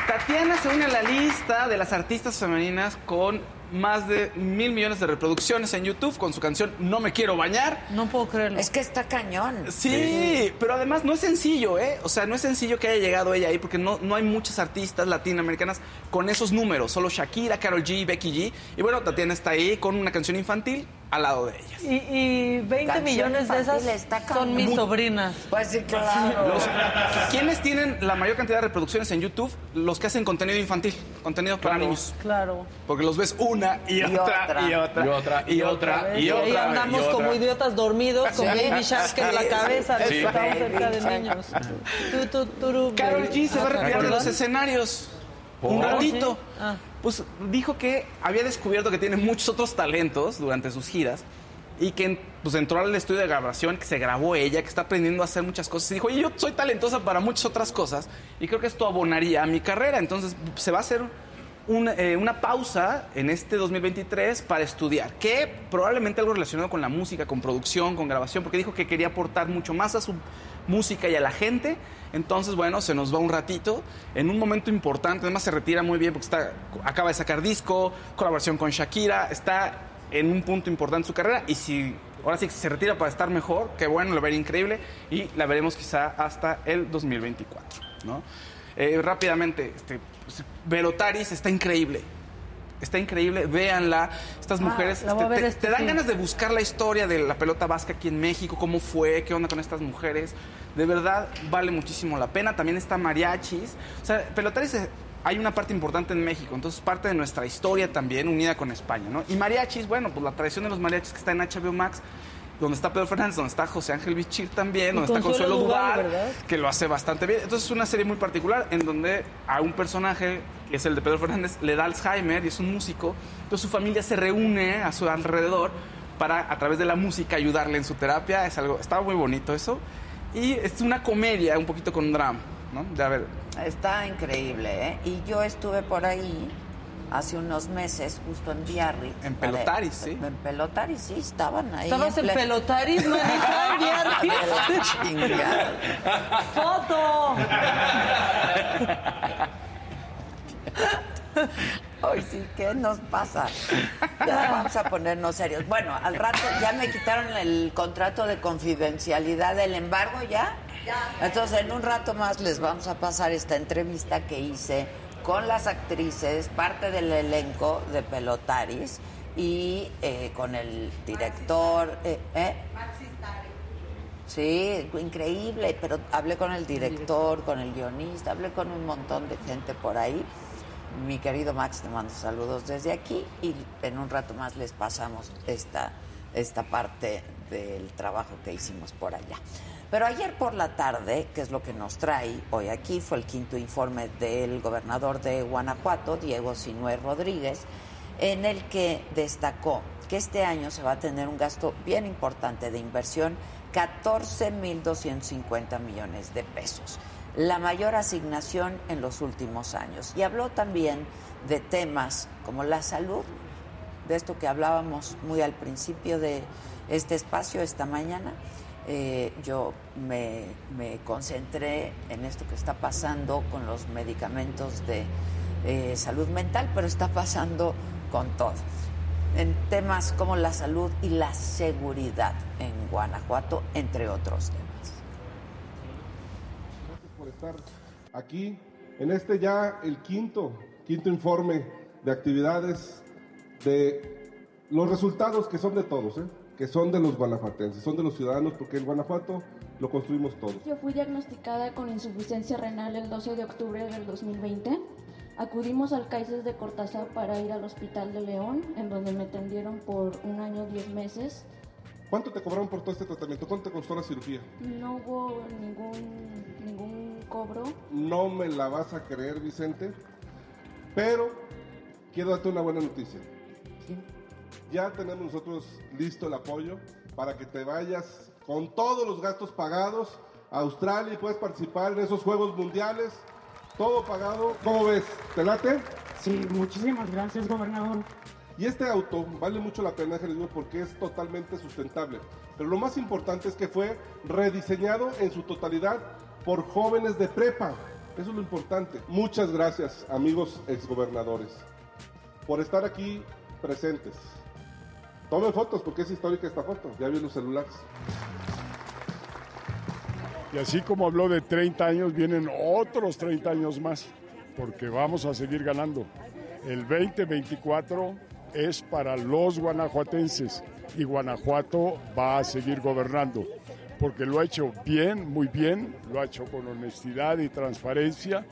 [SPEAKER 2] Tatiana se une a la lista de las artistas femeninas con más de mil millones de reproducciones en YouTube con su canción No me quiero bañar.
[SPEAKER 3] No puedo creerlo.
[SPEAKER 1] Es que está cañón.
[SPEAKER 2] Sí, pero además no es sencillo, ¿eh? O sea, no es sencillo que haya llegado ella ahí porque no, no hay muchas artistas latinoamericanas con esos números. Solo Shakira, Karol G, Becky G. Y bueno, Tatiana está ahí con una canción infantil al lado de ellas.
[SPEAKER 3] Y, y 20
[SPEAKER 1] Canción
[SPEAKER 3] millones de esas son mis sobrinas.
[SPEAKER 1] Pues sí, claro.
[SPEAKER 2] Los- ¿Quiénes tienen la mayor cantidad de reproducciones en YouTube? Los que hacen contenido infantil, contenido para niños.
[SPEAKER 3] Claro.
[SPEAKER 2] Porque los ves una y,
[SPEAKER 1] Y
[SPEAKER 2] otra,
[SPEAKER 1] otra.
[SPEAKER 2] y otra
[SPEAKER 4] Y otra, y otra,
[SPEAKER 3] Y,
[SPEAKER 4] y
[SPEAKER 3] ahí
[SPEAKER 4] otra,
[SPEAKER 3] andamos
[SPEAKER 4] y otra.
[SPEAKER 3] como idiotas dormidos con. Baby Shark en la cabeza.
[SPEAKER 1] Sí.
[SPEAKER 3] Estamos cerca de niños.
[SPEAKER 2] Carol. G se va a
[SPEAKER 3] Ah,
[SPEAKER 2] retirar de los escenarios. Un ratito.
[SPEAKER 3] Sí. Ah.
[SPEAKER 2] Pues dijo que había descubierto que tiene muchos otros talentos durante sus giras y que pues, entró al estudio de grabación, que se grabó ella, que está aprendiendo a hacer muchas cosas. Y dijo, oye, yo soy talentosa para muchas otras cosas y creo que esto abonaría a mi carrera. Entonces se va a hacer eh, una pausa en este 2023 para estudiar, que probablemente algo relacionado con la música, con producción, con grabación, porque dijo que quería aportar mucho más a su música y a la gente. Entonces, bueno, se nos va un ratito en un momento importante. Además, se retira muy bien porque está, acaba de sacar disco, colaboración con Shakira, está en un punto importante en su carrera. Y si ahora sí se retira para estar mejor, qué bueno, lo vería increíble y la veremos quizá hasta el 2024. ¿no? Eh, rápidamente, este, Velotaris está increíble. Está increíble, véanla. Estas
[SPEAKER 3] Ah,
[SPEAKER 2] mujeres este, te,
[SPEAKER 3] este
[SPEAKER 2] te dan ganas de buscar la historia de la pelota vasca aquí en México, cómo fue, qué onda con estas mujeres. De verdad, vale muchísimo la pena. También está mariachis. O sea, pelotaris hay una parte importante en México, entonces parte de nuestra historia también unida con España, ¿no? Y mariachis, bueno, pues la tradición de los mariachis que está en HBO Max. Donde está Pedro Fernández, donde está José Ángel Bichir también,
[SPEAKER 3] Y
[SPEAKER 2] donde está
[SPEAKER 3] Consuelo
[SPEAKER 2] Consuelo
[SPEAKER 3] Duval,
[SPEAKER 2] que lo hace bastante bien. Entonces es una serie muy particular en donde a un personaje, que es el de Pedro Fernández, le da Alzheimer y es un músico. Entonces su familia se reúne a su alrededor para, a través de la música, ayudarle en su terapia. Es algo, estaba muy bonito eso. Y es una comedia, un poquito con drama, ¿no? De a ver,
[SPEAKER 1] Está increíble, ¿eh? Y yo estuve por ahí hace unos meses, justo en Biarritz.
[SPEAKER 2] En Pelotaris, sí.
[SPEAKER 1] En Pelotaris, sí, estaban ahí.
[SPEAKER 3] ¿Estabas en
[SPEAKER 1] ple-
[SPEAKER 3] pelotaris, manija, en Biarritz?
[SPEAKER 1] Chingada.
[SPEAKER 3] ¡Foto!
[SPEAKER 1] Hoy sí, ¿qué nos pasa? Ya vamos a ponernos serios. Bueno, al rato ya me quitaron el contrato de confidencialidad del embargo, ¿ya? Entonces, en un rato más les vamos a pasar esta entrevista que hice con las actrices, parte del elenco de Pelotaris y eh, con el director. eh, ¿eh? Sí, increíble, pero hablé con el director, con el guionista, hablé con un montón de gente por ahí. Mi querido Max, te mando saludos desde aquí y en un rato más les pasamos esta, esta parte del trabajo que hicimos por allá. Pero ayer por la tarde, que es lo que nos trae hoy aquí, fue el quinto informe del gobernador de Guanajuato, Diego Sinué Rodríguez, en el que destacó que este año se va a tener un gasto bien importante de inversión, 14.250 millones de pesos, la mayor asignación en los últimos años. Y habló también de temas como la salud, de esto que hablábamos muy al principio de este espacio esta mañana. Eh, yo me, me concentré en esto que está pasando con los medicamentos de eh, salud mental, pero está pasando con todo. En temas como la salud y la seguridad en Guanajuato, entre otros temas.
[SPEAKER 16] por estar aquí en este ya el quinto, quinto informe de actividades de los resultados que son de todos, ¿eh? Que son de los guanajuatenses, son de los ciudadanos, porque el Guanajuato lo construimos todos.
[SPEAKER 17] Yo fui diagnosticada con insuficiencia renal el 12 de octubre del 2020. Acudimos al CAICES de Cortázar para ir al Hospital de León, en donde me atendieron por un año 10 meses.
[SPEAKER 16] ¿Cuánto te cobraron por todo este tratamiento? ¿Cuánto te costó la cirugía?
[SPEAKER 17] No hubo ningún, ningún cobro.
[SPEAKER 16] No me la vas a creer, Vicente, pero quiero darte una buena noticia. Ya tenemos nosotros listo el apoyo para que te vayas con todos los gastos pagados a Australia y puedes participar en esos Juegos Mundiales. Todo pagado. ¿Cómo ves? ¿Te late?
[SPEAKER 15] Sí, muchísimas gracias, gobernador.
[SPEAKER 16] Y este auto vale mucho la pena, digo, porque es totalmente sustentable. Pero lo más importante es que fue rediseñado en su totalidad por jóvenes de prepa. Eso es lo importante. Muchas gracias, amigos exgobernadores, por estar aquí presentes. Tomen fotos porque es histórica esta foto. Ya vi los celulares.
[SPEAKER 18] Y así como habló de 30 años, vienen otros 30 años más, porque vamos a seguir ganando. El 2024 es para los guanajuatenses y Guanajuato va a seguir gobernando, porque lo ha hecho bien, muy bien, lo ha hecho con honestidad y transparencia,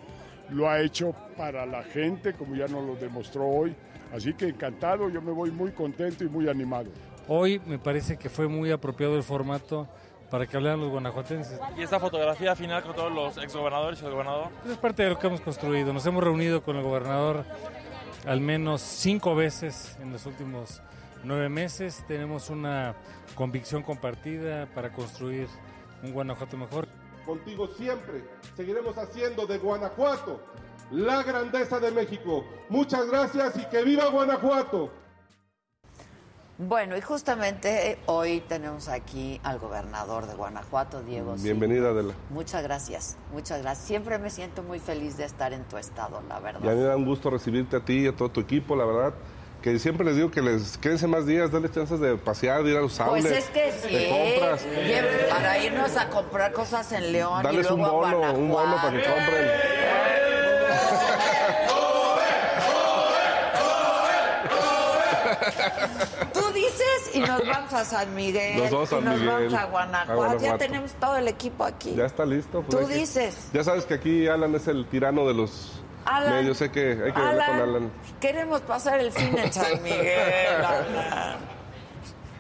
[SPEAKER 18] lo ha hecho para la gente, como ya nos lo demostró hoy. Así que encantado, yo me voy muy contento y muy animado.
[SPEAKER 19] Hoy me parece que fue muy apropiado el formato para que hablaran los guanajuatenses.
[SPEAKER 20] Y esta fotografía final con todos los exgobernadores y el gobernador.
[SPEAKER 19] Es parte de lo que hemos construido. Nos hemos reunido con el gobernador al menos cinco veces en los últimos nueve meses. Tenemos una convicción compartida para construir un Guanajuato mejor.
[SPEAKER 16] Contigo siempre seguiremos haciendo de Guanajuato la grandeza de México. Muchas gracias y que viva Guanajuato.
[SPEAKER 1] Bueno, y justamente eh, hoy tenemos aquí al gobernador de Guanajuato, Diego. Silva.
[SPEAKER 16] Bienvenida, Adela.
[SPEAKER 1] Muchas gracias, muchas gracias. Siempre me siento muy feliz de estar en tu estado, la verdad.
[SPEAKER 16] Y a mí me da un gusto recibirte a ti y a todo tu equipo, la verdad. Que siempre les digo que les quédense más días, darles chances de pasear, de ir a los
[SPEAKER 1] Pues
[SPEAKER 16] outlets,
[SPEAKER 1] es que sí,
[SPEAKER 16] de compras.
[SPEAKER 1] Para irnos a comprar cosas en León y
[SPEAKER 16] Darles
[SPEAKER 1] luego
[SPEAKER 16] un
[SPEAKER 1] a
[SPEAKER 16] bono,
[SPEAKER 1] Guanajuato.
[SPEAKER 16] un bono para que compren.
[SPEAKER 1] Y nos vamos a San Miguel,
[SPEAKER 16] Nos vamos a
[SPEAKER 1] y nos
[SPEAKER 16] Miguel,
[SPEAKER 1] vamos a
[SPEAKER 16] a
[SPEAKER 1] Guanajuato. Ya
[SPEAKER 16] Guanajuato.
[SPEAKER 1] tenemos todo el equipo aquí.
[SPEAKER 16] Ya está listo.
[SPEAKER 1] Tú
[SPEAKER 16] hay que-
[SPEAKER 1] dices.
[SPEAKER 16] Ya sabes que aquí Alan es el tirano de los
[SPEAKER 1] Alan.
[SPEAKER 16] medios. Sé que hay que hablar con
[SPEAKER 1] Alan,
[SPEAKER 16] Alan.
[SPEAKER 1] Queremos pasar el fin en San Miguel. Alan.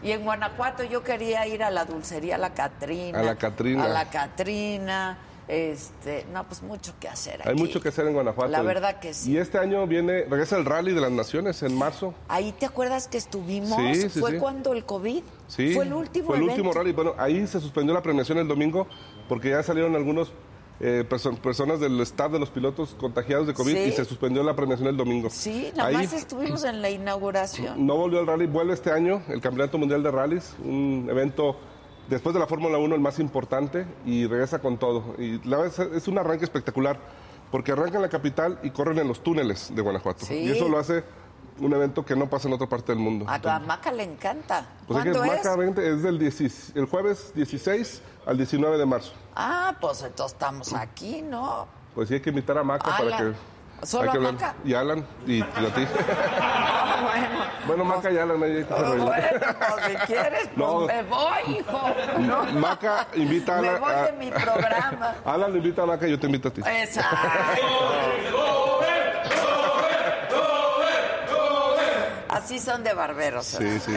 [SPEAKER 1] Y en Guanajuato yo quería ir a la dulcería La Catrina.
[SPEAKER 16] A la Catrina.
[SPEAKER 1] A la Catrina. Este, no, pues mucho que hacer
[SPEAKER 16] Hay
[SPEAKER 1] aquí.
[SPEAKER 16] mucho que hacer en Guanajuato.
[SPEAKER 1] La verdad que sí.
[SPEAKER 16] Y este año viene, regresa el Rally de las Naciones en marzo.
[SPEAKER 1] Ahí te acuerdas que estuvimos,
[SPEAKER 16] Sí, sí,
[SPEAKER 1] fue
[SPEAKER 16] sí.
[SPEAKER 1] cuando el COVID.
[SPEAKER 16] Sí,
[SPEAKER 1] Fue el último
[SPEAKER 16] Fue el
[SPEAKER 1] evento.
[SPEAKER 16] último rally. Bueno, ahí se suspendió la premiación el domingo porque ya salieron algunos eh, perso- personas del staff de los pilotos contagiados de COVID
[SPEAKER 1] Sí.
[SPEAKER 16] y se suspendió la premiación el domingo.
[SPEAKER 1] Sí, nada
[SPEAKER 16] Ahí
[SPEAKER 1] más estuvimos en la inauguración.
[SPEAKER 16] no volvió el rally, vuelve este año el Campeonato Mundial de Rallys, un evento después de la Fórmula 1 el más importante y regresa con todo. Y la verdad es es un arranque espectacular porque arrancan en la capital y corren en los túneles de Guanajuato.
[SPEAKER 1] Sí.
[SPEAKER 16] Y eso lo hace un evento que no pasa en otra parte del mundo.
[SPEAKER 1] A tu Maca le encanta.
[SPEAKER 16] Pues es que
[SPEAKER 1] ¿Cuándo es?
[SPEAKER 16] Maca 20 es del 16 el jueves 16 al 19 de marzo.
[SPEAKER 1] Ah, pues entonces estamos aquí, ¿no?
[SPEAKER 16] Pues sí hay que invitar a Maca para que...
[SPEAKER 1] ¿Solo
[SPEAKER 16] hay que
[SPEAKER 1] a
[SPEAKER 16] hablar.
[SPEAKER 1] Maca?
[SPEAKER 16] Y Alan y, a ti.
[SPEAKER 1] bueno,
[SPEAKER 16] bueno, Maca y Alan ahí hacer
[SPEAKER 1] bueno, pues si quieres, pues
[SPEAKER 16] No.
[SPEAKER 1] me voy, hijo. ¿no?
[SPEAKER 16] Maca invita a
[SPEAKER 1] Me
[SPEAKER 16] Alan.
[SPEAKER 1] voy
[SPEAKER 16] a-
[SPEAKER 1] de mi programa.
[SPEAKER 16] Alan invita a Maca y yo te invito a ti.
[SPEAKER 1] Exacto. Así son de barberos.
[SPEAKER 16] Sí, sí.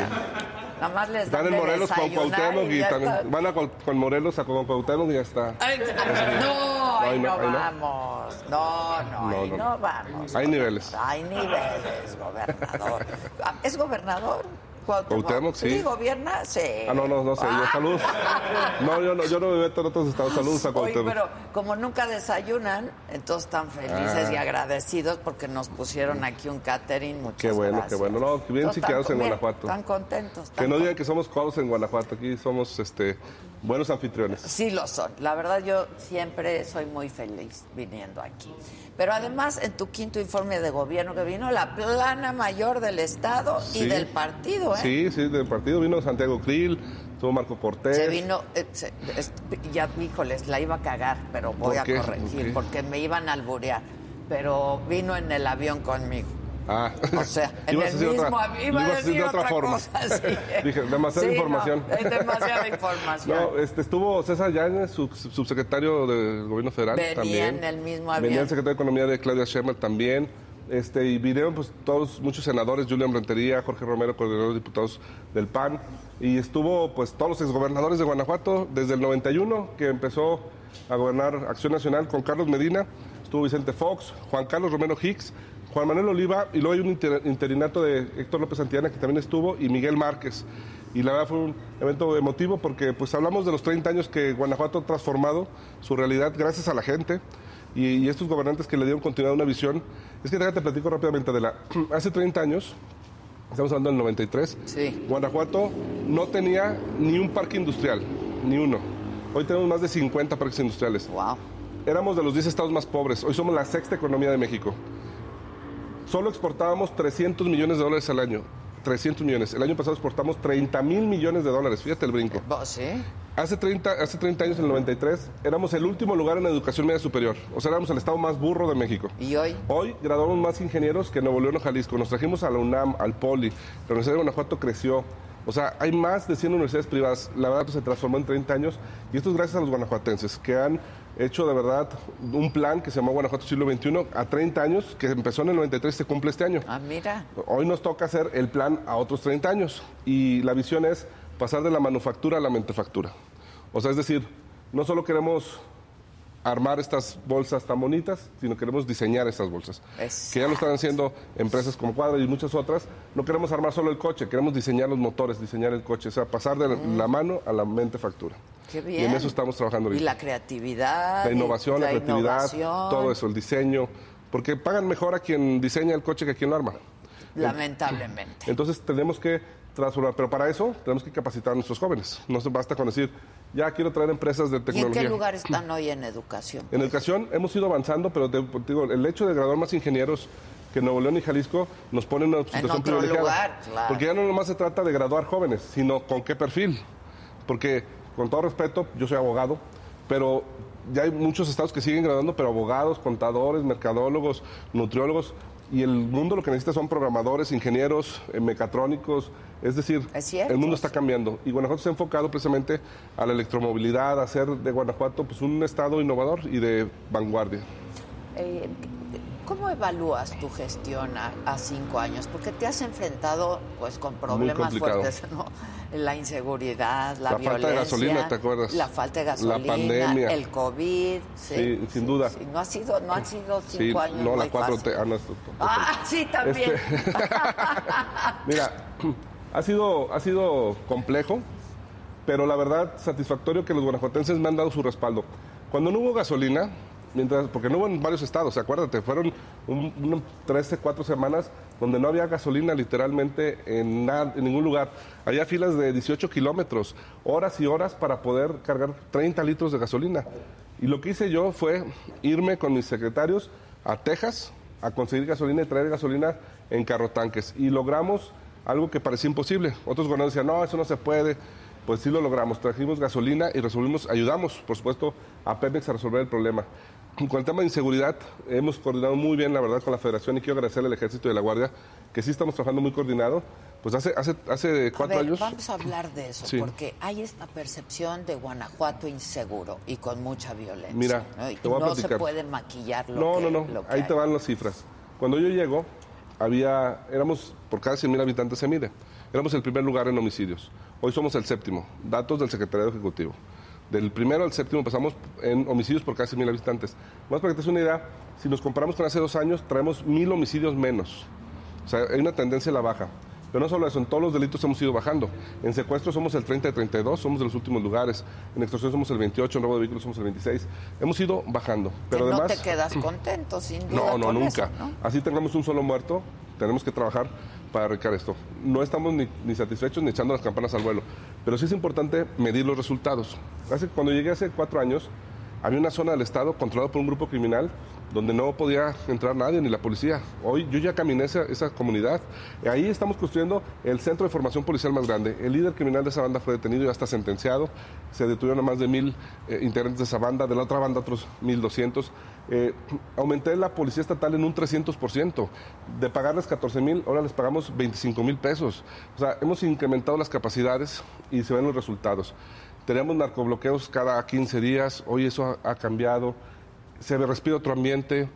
[SPEAKER 1] Nada más les dan
[SPEAKER 16] Están en Morelos con Cuauhtémoc y están-
[SPEAKER 1] está.
[SPEAKER 16] van a con, con Morelos a con Cuauhtémoc y ya está.
[SPEAKER 1] Ay, no, ahí
[SPEAKER 16] ahí
[SPEAKER 1] no,
[SPEAKER 16] no, ahí no.
[SPEAKER 1] vamos. No, no, ahí
[SPEAKER 16] No,
[SPEAKER 1] no,
[SPEAKER 16] no.
[SPEAKER 1] vamos.
[SPEAKER 16] Hay niveles.
[SPEAKER 1] Hay niveles, gobernador. Ah, ¿Es gobernador? Cuauhtémoc.
[SPEAKER 16] Cuauhtémoc, sí.
[SPEAKER 1] gobierna? Sí.
[SPEAKER 16] Ah, no, no, no sé. Yo, saludos. No, yo no, yo no me meto en otros estados. Saludos a
[SPEAKER 1] Oye,
[SPEAKER 16] Cuauhtémoc.
[SPEAKER 1] pero como nunca desayunan, entonces están felices
[SPEAKER 16] Ah.
[SPEAKER 1] y agradecidos porque nos pusieron aquí un catering. Muchas
[SPEAKER 16] Qué bueno,
[SPEAKER 1] gracias.
[SPEAKER 16] qué bueno. No, bien chiqueados
[SPEAKER 1] están-
[SPEAKER 16] en Guanajuato.
[SPEAKER 1] Están contentos.
[SPEAKER 16] Que no digan que somos codos en Guanajuato. Aquí somos este, buenos anfitriones.
[SPEAKER 1] Sí lo son. La verdad yo siempre soy muy feliz viniendo aquí. Pero además en tu quinto informe de gobierno que vino la plana mayor del Estado y
[SPEAKER 16] Sí.
[SPEAKER 1] del partido, ¿eh?
[SPEAKER 16] Sí, sí, del partido vino Santiago Krill, estuvo Marco Cortés.
[SPEAKER 1] Se vino, eh, se- es- ya, híjoles, la iba a cagar, pero voy
[SPEAKER 16] ¿Por
[SPEAKER 1] a
[SPEAKER 16] qué?
[SPEAKER 1] corregir
[SPEAKER 16] ¿Por
[SPEAKER 1] porque me iban a alburear. Pero vino en el avión conmigo.
[SPEAKER 16] Ah.
[SPEAKER 1] O sea, en el mismo
[SPEAKER 16] otra-
[SPEAKER 1] Iba a decir
[SPEAKER 16] de otra
[SPEAKER 1] otra
[SPEAKER 16] forma.
[SPEAKER 1] cosa, sí.
[SPEAKER 16] Dije, demasiada
[SPEAKER 1] Sí, no,
[SPEAKER 16] información.
[SPEAKER 1] es demasiada información.
[SPEAKER 16] No, este, estuvo César Yáñez, sub- subsecretario del gobierno federal
[SPEAKER 1] Venía
[SPEAKER 16] también.
[SPEAKER 1] en el mismo
[SPEAKER 16] Venía
[SPEAKER 1] avión.
[SPEAKER 16] el secretario de Economía de Claudia Sheinbaum también. Este, y vinieron pues todos, muchos senadores, Julián Rentería, Jorge Romero, coordinador de diputados del PAN. Y estuvo pues todos los exgobernadores de Guanajuato desde el 91, que empezó a gobernar Acción Nacional con Carlos Medina. Estuvo Vicente Fox, Juan Carlos Romero Hicks, Juan Manuel Oliva, y luego hay un inter- interinato de Héctor López Santillana que también estuvo, y Miguel Márquez. Y la verdad fue un evento emotivo porque pues hablamos de los 30 años que Guanajuato ha transformado su realidad gracias a la gente y, y estos gobernantes que le dieron continuidad a una visión. Es que déjate platico rápidamente de la... Hace 30 años, estamos hablando del 93, Guanajuato no tenía ni un parque industrial, ni uno. Hoy tenemos más de 50 parques industriales.
[SPEAKER 1] Wow.
[SPEAKER 16] Éramos de los 10 estados más pobres. Hoy somos la sexta economía de México. Solo exportábamos 300 millones de dólares al año. 300 millones. El año pasado exportamos 30 mil millones de dólares. Fíjate el brinco.
[SPEAKER 1] ¿Sí?
[SPEAKER 16] Hace 30, hace 30 años, en el 93, éramos el último lugar en educación media superior. O sea, éramos el estado más burro de México.
[SPEAKER 1] ¿Y hoy?
[SPEAKER 16] Hoy graduamos más ingenieros que en Nuevo León o Jalisco. Nos trajimos a la UNAM, al POLI. La Universidad de Guanajuato creció. O sea, hay más de 100 universidades privadas. La verdad, pues, se transformó en 30 años. Y esto es gracias a los guanajuatenses, que han hecho de verdad un plan que se llamó Guanajuato Siglo XXI a 30 años, que empezó en el 93 y se cumple este año.
[SPEAKER 1] Ah, mira.
[SPEAKER 16] Hoy nos toca hacer el plan a otros 30 años. Y la visión es pasar de la manufactura a la mentefactura. O sea, es decir, no solo queremos armar estas bolsas tan bonitas, sino queremos diseñar estas bolsas. Que ya lo están haciendo empresas como Cuadra y muchas otras. No queremos armar solo el coche, queremos diseñar los motores, diseñar el coche. O sea, pasar de la mano a la mente factura.
[SPEAKER 1] Qué
[SPEAKER 16] Y
[SPEAKER 1] bien.
[SPEAKER 16] en eso estamos trabajando
[SPEAKER 1] Y
[SPEAKER 16] ahorita.
[SPEAKER 1] la creatividad.
[SPEAKER 16] La innovación, la, creatividad,
[SPEAKER 1] innovación.
[SPEAKER 16] todo eso, el diseño. Porque pagan mejor a quien diseña el coche que a quien lo arma.
[SPEAKER 1] Lamentablemente.
[SPEAKER 16] Entonces tenemos que transformar, pero para eso tenemos que capacitar a nuestros jóvenes. No se basta con decir, ya quiero traer empresas de
[SPEAKER 1] ¿Y en
[SPEAKER 16] tecnología.
[SPEAKER 1] qué lugar están hoy en educación?
[SPEAKER 16] En educación hemos ido avanzando, pero te- digo, el hecho de graduar más ingenieros que Nuevo León y Jalisco nos pone en una situación
[SPEAKER 1] otro
[SPEAKER 16] privilegiada.
[SPEAKER 1] lugar, claro.
[SPEAKER 16] Porque ya no nomás se trata de graduar jóvenes, sino con qué perfil. Porque, con todo respeto, yo soy abogado, pero ya hay muchos estados que siguen graduando, pero abogados, contadores, mercadólogos, nutriólogos, y el mundo lo que necesita son programadores, ingenieros, eh, mecatrónicos, es decir, el mundo está cambiando. Y Guanajuato se ha enfocado precisamente a la electromovilidad, a hacer de Guanajuato pues, un estado innovador y de vanguardia.
[SPEAKER 1] Eh, ¿Cómo evalúas tu gestión a, a cinco años? Porque te has enfrentado pues con problemas fuertes, ¿no? La inseguridad, la,
[SPEAKER 16] La
[SPEAKER 1] violencia.
[SPEAKER 16] falta de gasolina, ¿te acuerdas?
[SPEAKER 1] La falta de
[SPEAKER 16] La
[SPEAKER 1] gasolina,
[SPEAKER 16] pandemia.
[SPEAKER 1] el COVID. Sí,
[SPEAKER 16] Sí, sin duda.
[SPEAKER 1] sí, no, ha sido, no han sido cinco años
[SPEAKER 16] no, la 4
[SPEAKER 1] fáciles.
[SPEAKER 16] T. Ah, no, esto-
[SPEAKER 1] Ah, sí, también.
[SPEAKER 16] Este- Mira, ha sido, ha sido complejo, pero la verdad satisfactorio que los guanajuatenses me han dado su respaldo. Cuando no hubo gasolina, mientras, porque no hubo en varios estados, acuérdate, fueron un, unos 13, 4 semanas donde no había gasolina literalmente en, nada- en ningún lugar. Había filas de 18 kilómetros, horas y horas para poder cargar 30 litros de gasolina. Y lo que hice yo fue irme con mis secretarios a Texas a conseguir gasolina y traer gasolina en carrotanques. Y logramos algo que parecía imposible. Otros gobernadores decían, no, eso no se puede. Pues sí lo logramos. Trajimos gasolina y resolvimos, ayudamos, por supuesto, a Pemex a resolver el problema. Con el tema de inseguridad, hemos coordinado muy bien, la verdad, con la Federación y quiero agradecerle al Ejército y la Guardia, que sí estamos trabajando muy coordinado. Pues hace, hace, hace
[SPEAKER 1] A
[SPEAKER 16] cuatro
[SPEAKER 1] ver,
[SPEAKER 16] años.
[SPEAKER 1] vamos a hablar de eso,
[SPEAKER 16] Sí.
[SPEAKER 1] porque hay esta percepción de Guanajuato inseguro y con mucha violencia.
[SPEAKER 16] Mira,
[SPEAKER 1] ¿no? Y
[SPEAKER 16] te voy a
[SPEAKER 1] no se
[SPEAKER 16] platicar.
[SPEAKER 1] puede maquillar lo
[SPEAKER 16] no,
[SPEAKER 1] que
[SPEAKER 16] no, no,
[SPEAKER 1] que
[SPEAKER 16] ahí
[SPEAKER 1] hay.
[SPEAKER 16] te van las cifras. Cuando yo llego, había, éramos, por cada 100 mil habitantes se mide, éramos el primer lugar en homicidios. Hoy somos el séptimo, datos del Secretariado Ejecutivo. Del primero al séptimo pasamos en homicidios por 100 mil habitantes. Más para que te des una idea, si nos comparamos con hace dos años, traemos mil homicidios menos. O sea, hay una tendencia a la baja. Pero no solo eso, en todos los delitos hemos ido bajando. En secuestro somos el 30 de 32, somos de los últimos lugares. En extorsión somos el 28, en robo de vehículos somos el 26. Hemos ido bajando. Pero
[SPEAKER 1] que no
[SPEAKER 16] además,
[SPEAKER 1] te quedas contento, sin duda.
[SPEAKER 16] no, no, nunca.
[SPEAKER 1] eso, ¿no?
[SPEAKER 16] Así tengamos un solo muerto, tenemos que trabajar para arreglar esto. No estamos ni, satisfechos ni echando las campanas al vuelo, pero sí es importante medir los resultados. Hace, cuando llegué hace cuatro años, había una zona del Estado controlada por un grupo criminal donde no podía entrar nadie, ni la policía. Hoy yo ya caminé esa, esa comunidad. Ahí estamos construyendo el centro de formación policial más grande. El líder criminal de esa banda fue detenido y ya está sentenciado. Se detuvieron a más de mil eh, integrantes de esa banda, de la otra banda otros mil doscientos. Eh, aumenté la policía estatal en un 300%. De pagarles 14 mil, ahora les pagamos 25 mil pesos. O sea, hemos incrementado las capacidades y se ven los resultados. Teníamos narcobloqueos cada 15 días, hoy eso ha, ha cambiado. Se respira otro ambiente.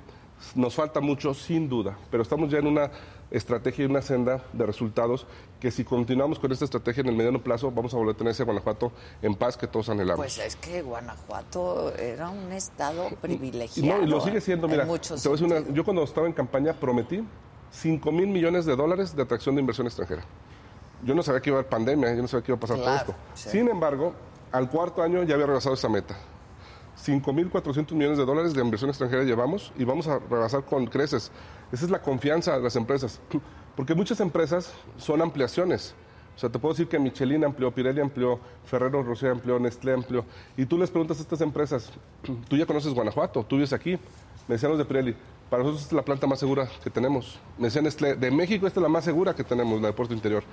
[SPEAKER 16] Nos falta mucho, sin duda, pero estamos ya en una estrategia y una senda de resultados que si continuamos con esta estrategia en el mediano plazo vamos a volver a tener ese Guanajuato en paz que todos anhelamos.
[SPEAKER 1] Pues es que Guanajuato era un estado privilegiado.
[SPEAKER 16] no, y lo sigue siendo,
[SPEAKER 1] en
[SPEAKER 16] mira,
[SPEAKER 1] muchos
[SPEAKER 16] te voy a decir una- yo cuando estaba en campaña prometí 5 mil millones de dólares de atracción de inversión extranjera. Yo no sabía que iba a haber pandemia, yo no sabía que iba a pasar
[SPEAKER 1] Claro,
[SPEAKER 16] todo esto.
[SPEAKER 1] sí.
[SPEAKER 16] Sin embargo, al cuarto año ya había rebasado esa meta. 5.400 millones de dólares de inversión extranjera llevamos y vamos a rebasar con creces. Esa es la confianza de las empresas. Porque muchas empresas son ampliaciones. O sea, te puedo decir que Michelin amplió, Pirelli amplió, Ferrero Rocher amplió, Nestlé amplió. Y tú les preguntas a estas empresas, tú ya conoces Guanajuato, tú vives aquí. Me decían los de Pirelli, para nosotros esta es la planta más segura que tenemos. Me decían Nestlé, de México esta es la más segura que tenemos, la de Puerto Interior.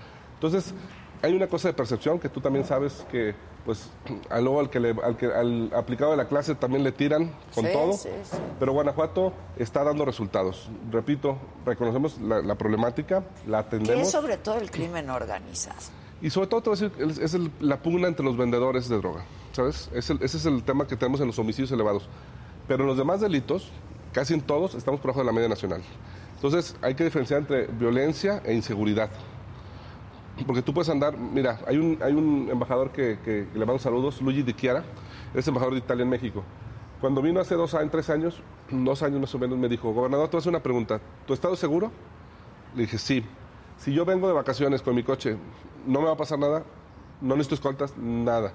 [SPEAKER 16] Entonces, hay una cosa de percepción que tú también sabes que, pues, al, al, que le- al, que, al aplicado de la clase también le tiran con
[SPEAKER 1] Sí,
[SPEAKER 16] todo.
[SPEAKER 1] sí, sí.
[SPEAKER 16] Pero Guanajuato está dando resultados. Repito, reconocemos la, la problemática, la
[SPEAKER 1] Que
[SPEAKER 16] atendemos.
[SPEAKER 1] es sobre todo el crimen organizado.
[SPEAKER 16] Y sobre todo, te voy a decir, es, el- la pugna entre los vendedores de droga, ¿sabes? Es el- ese es el tema que tenemos en los homicidios elevados. Pero en los demás delitos, casi en todos, estamos por debajo de la media nacional. Entonces, hay que diferenciar entre violencia e inseguridad. Porque tú puedes andar, mira, hay un, hay un embajador que, que le mando saludos, Luigi Di Chiara, es embajador de Italia en México. Cuando vino hace dos años, tres años, dos años más o menos, me dijo, gobernador, te voy a hacer una pregunta, ¿tu estado es seguro? Le dije, sí. Si yo vengo de vacaciones con mi coche, ¿no me va a pasar nada? No necesito escoltas, nada.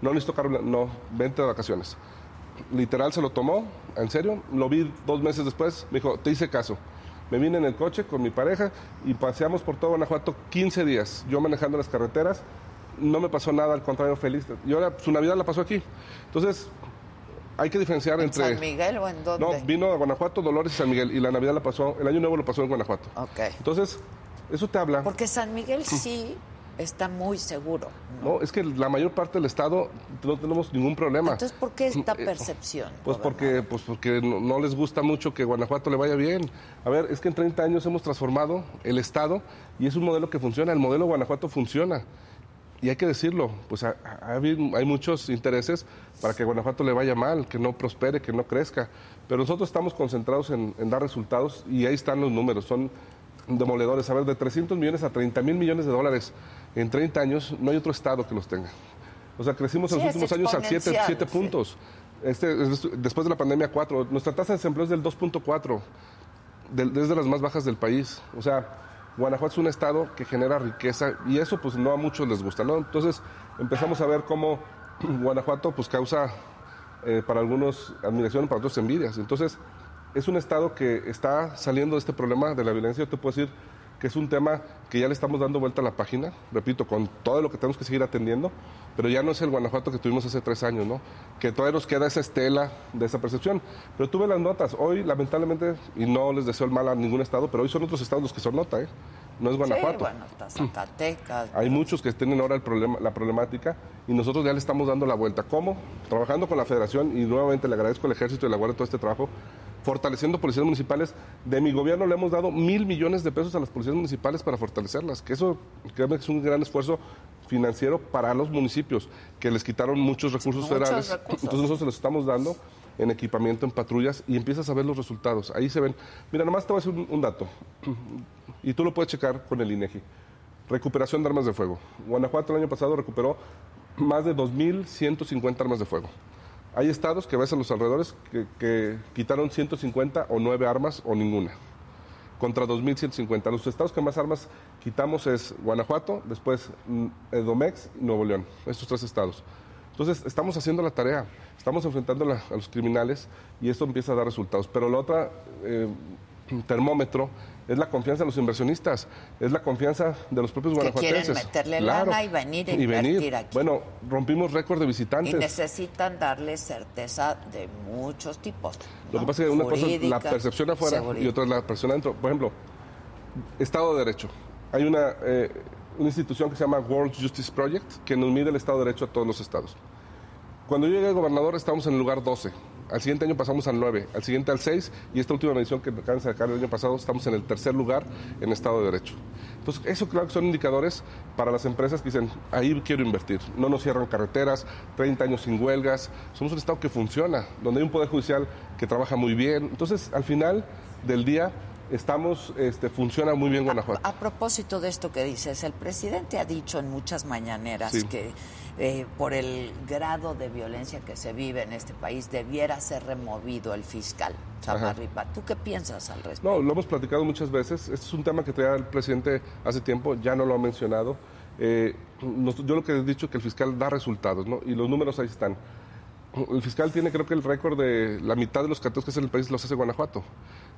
[SPEAKER 16] No necesito carro, no, vente de vacaciones. Literal se lo tomó, en serio, lo vi dos meses después, me dijo, te hice caso. Me vine en el coche con mi pareja y paseamos por todo Guanajuato 15 días, yo manejando las carreteras, no me pasó nada, al contrario, feliz. Y ahora su Navidad la pasó aquí. Entonces, hay que diferenciar
[SPEAKER 1] ¿En
[SPEAKER 16] entre...
[SPEAKER 1] San Miguel o en dónde?
[SPEAKER 16] No, vino a Guanajuato, Dolores y San Miguel. Y la Navidad la pasó, el Año Nuevo lo pasó en Guanajuato.
[SPEAKER 1] Ok.
[SPEAKER 16] Entonces, eso te habla.
[SPEAKER 1] Porque San Miguel sí está muy seguro.
[SPEAKER 16] No, es que la mayor parte del Estado no tenemos ningún problema.
[SPEAKER 1] Entonces, ¿por qué esta
[SPEAKER 16] Eh,
[SPEAKER 1] percepción?
[SPEAKER 16] Pues porque, pues porque no, no les gusta mucho que Guanajuato le vaya bien. A ver, es que en 30 años hemos transformado el Estado y es un modelo que funciona. El modelo Guanajuato funciona. y hay que decirlo, pues ha- ha habido- hay muchos intereses para que Guanajuato le vaya mal, que no prospere, que no crezca. Pero nosotros estamos concentrados en, en dar resultados y ahí están los números, son demoledores. A ver, de 300 millones a 30 mil millones de dólares en 30 años, no hay otro estado que los tenga. O sea, crecimos en
[SPEAKER 1] Sí,
[SPEAKER 16] los últimos años a 7
[SPEAKER 1] exponencial, sí.
[SPEAKER 16] puntos. Este, es- después de la pandemia, 4. Nuestra tasa de desempleo es del 2.4, del- es de las más bajas del país. O sea, Guanajuato es un estado que genera riqueza y eso pues no a muchos les gusta, ¿no? Entonces empezamos a ver cómo Guanajuato pues causa eh, para algunos admiración, para otros envidias. Entonces es un estado que está saliendo de este problema de la violencia. Yo te puedo decir que es un tema que ya le estamos dando vuelta a la página, repito, con todo lo que tenemos que seguir atendiendo, pero ya no es el Guanajuato que tuvimos hace tres años, ¿no? Que todavía nos queda esa estela de esa percepción. Pero tuve las notas, hoy lamentablemente, y no les deseo el mal a ningún estado, pero hoy son otros estados los que son nota, ¿eh? No es Guanajuato.
[SPEAKER 1] Sí, bueno, está Zacatecas.
[SPEAKER 16] Hay muchos que tienen ahora el problema, la problemática y nosotros ya le estamos dando la vuelta. ¿Cómo? Trabajando con la federación y nuevamente le agradezco al ejército y la guardia todo este trabajo, fortaleciendo policías municipales. De mi gobierno le hemos dado mil millones de pesos a las policías municipales para fortalecerlas, que eso créeme que es un gran esfuerzo financiero para los municipios, que les quitaron muchos recursos
[SPEAKER 1] Muchos
[SPEAKER 16] federales.
[SPEAKER 1] recursos.
[SPEAKER 16] Entonces nosotros se los estamos dando en equipamiento, en patrullas, y empiezas a ver los resultados. Ahí se ven. Mira, nomás te voy a decir un, un dato, y tú lo puedes checar con el INEGI. Recuperación de armas de fuego. Guanajuato el año pasado recuperó más de 2.150 armas de fuego. Hay estados que ves a los alrededores que, que quitaron 150 o 9 armas o ninguna, contra 2.150. Los estados que más armas quitamos es Guanajuato, después mm, Edomex y Nuevo León, estos tres estados. Entonces, estamos haciendo la tarea, estamos enfrentando la- a los criminales y esto empieza a dar resultados. Pero la otra eh, termómetro es la confianza de los inversionistas, es la confianza de los propios
[SPEAKER 1] Que quieren meterle lana y venir a
[SPEAKER 16] Y venir.
[SPEAKER 1] aquí.
[SPEAKER 16] Bueno, rompimos récord de
[SPEAKER 1] Y
[SPEAKER 16] visitantes.
[SPEAKER 1] necesitan darle certeza de muchos tipos.
[SPEAKER 16] Lo que pasa es que una cosa es la
[SPEAKER 1] Jurídica,
[SPEAKER 16] percepción afuera
[SPEAKER 1] seguridad.
[SPEAKER 16] y otra es la percepción adentro. Por ejemplo, Estado de Derecho. Hay una, eh, una institución que se llama World Justice Project que nos mide el Estado de Derecho a todos los estados. Cuando yo llegué a gobernador estábamos en el lugar 12. Al siguiente año pasamos al 9, al siguiente al 6 y esta última medición que acaban de sacar el año pasado estamos en el tercer lugar en Estado de Derecho. Entonces, eso claro que son indicadores para las empresas que dicen, ahí quiero invertir. No nos cierran carreteras, 30 años sin huelgas. Somos un Estado que funciona, donde hay un Poder Judicial que trabaja muy bien. Entonces, al final del día, estamos, este, funciona muy bien Guanajuato.
[SPEAKER 1] A propósito de esto que dices, el presidente ha dicho en muchas mañaneras
[SPEAKER 16] Sí.
[SPEAKER 1] que eh, por el grado de violencia que se vive en este país debiera ser removido el fiscal Samarripa. ¿Tú qué piensas al respecto?
[SPEAKER 16] No, lo hemos platicado muchas veces. Este es un tema que traía el presidente hace tiempo, ya no lo ha mencionado. Eh, yo lo que he dicho es que el fiscal da resultados, ¿no? Y los números ahí están. El fiscal tiene, creo que el récord de la mitad de los cateos que hace el país los hace Guanajuato.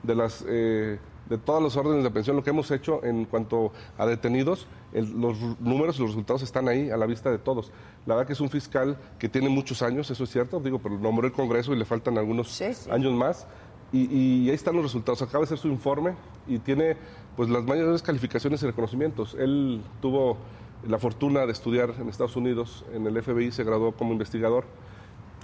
[SPEAKER 16] De las eh, de todos los órdenes de pensión, lo que hemos hecho en cuanto a detenidos, el- los números y los resultados están ahí a la vista de todos. La verdad que es un fiscal que tiene muchos años, eso es cierto, digo, pero nombró el Congreso y le faltan algunos años más. Y, y ahí están los resultados. Acaba de hacer su informe y tiene pues las mayores calificaciones y reconocimientos. Él tuvo la fortuna de estudiar en Estados Unidos, en el FBI, se graduó como investigador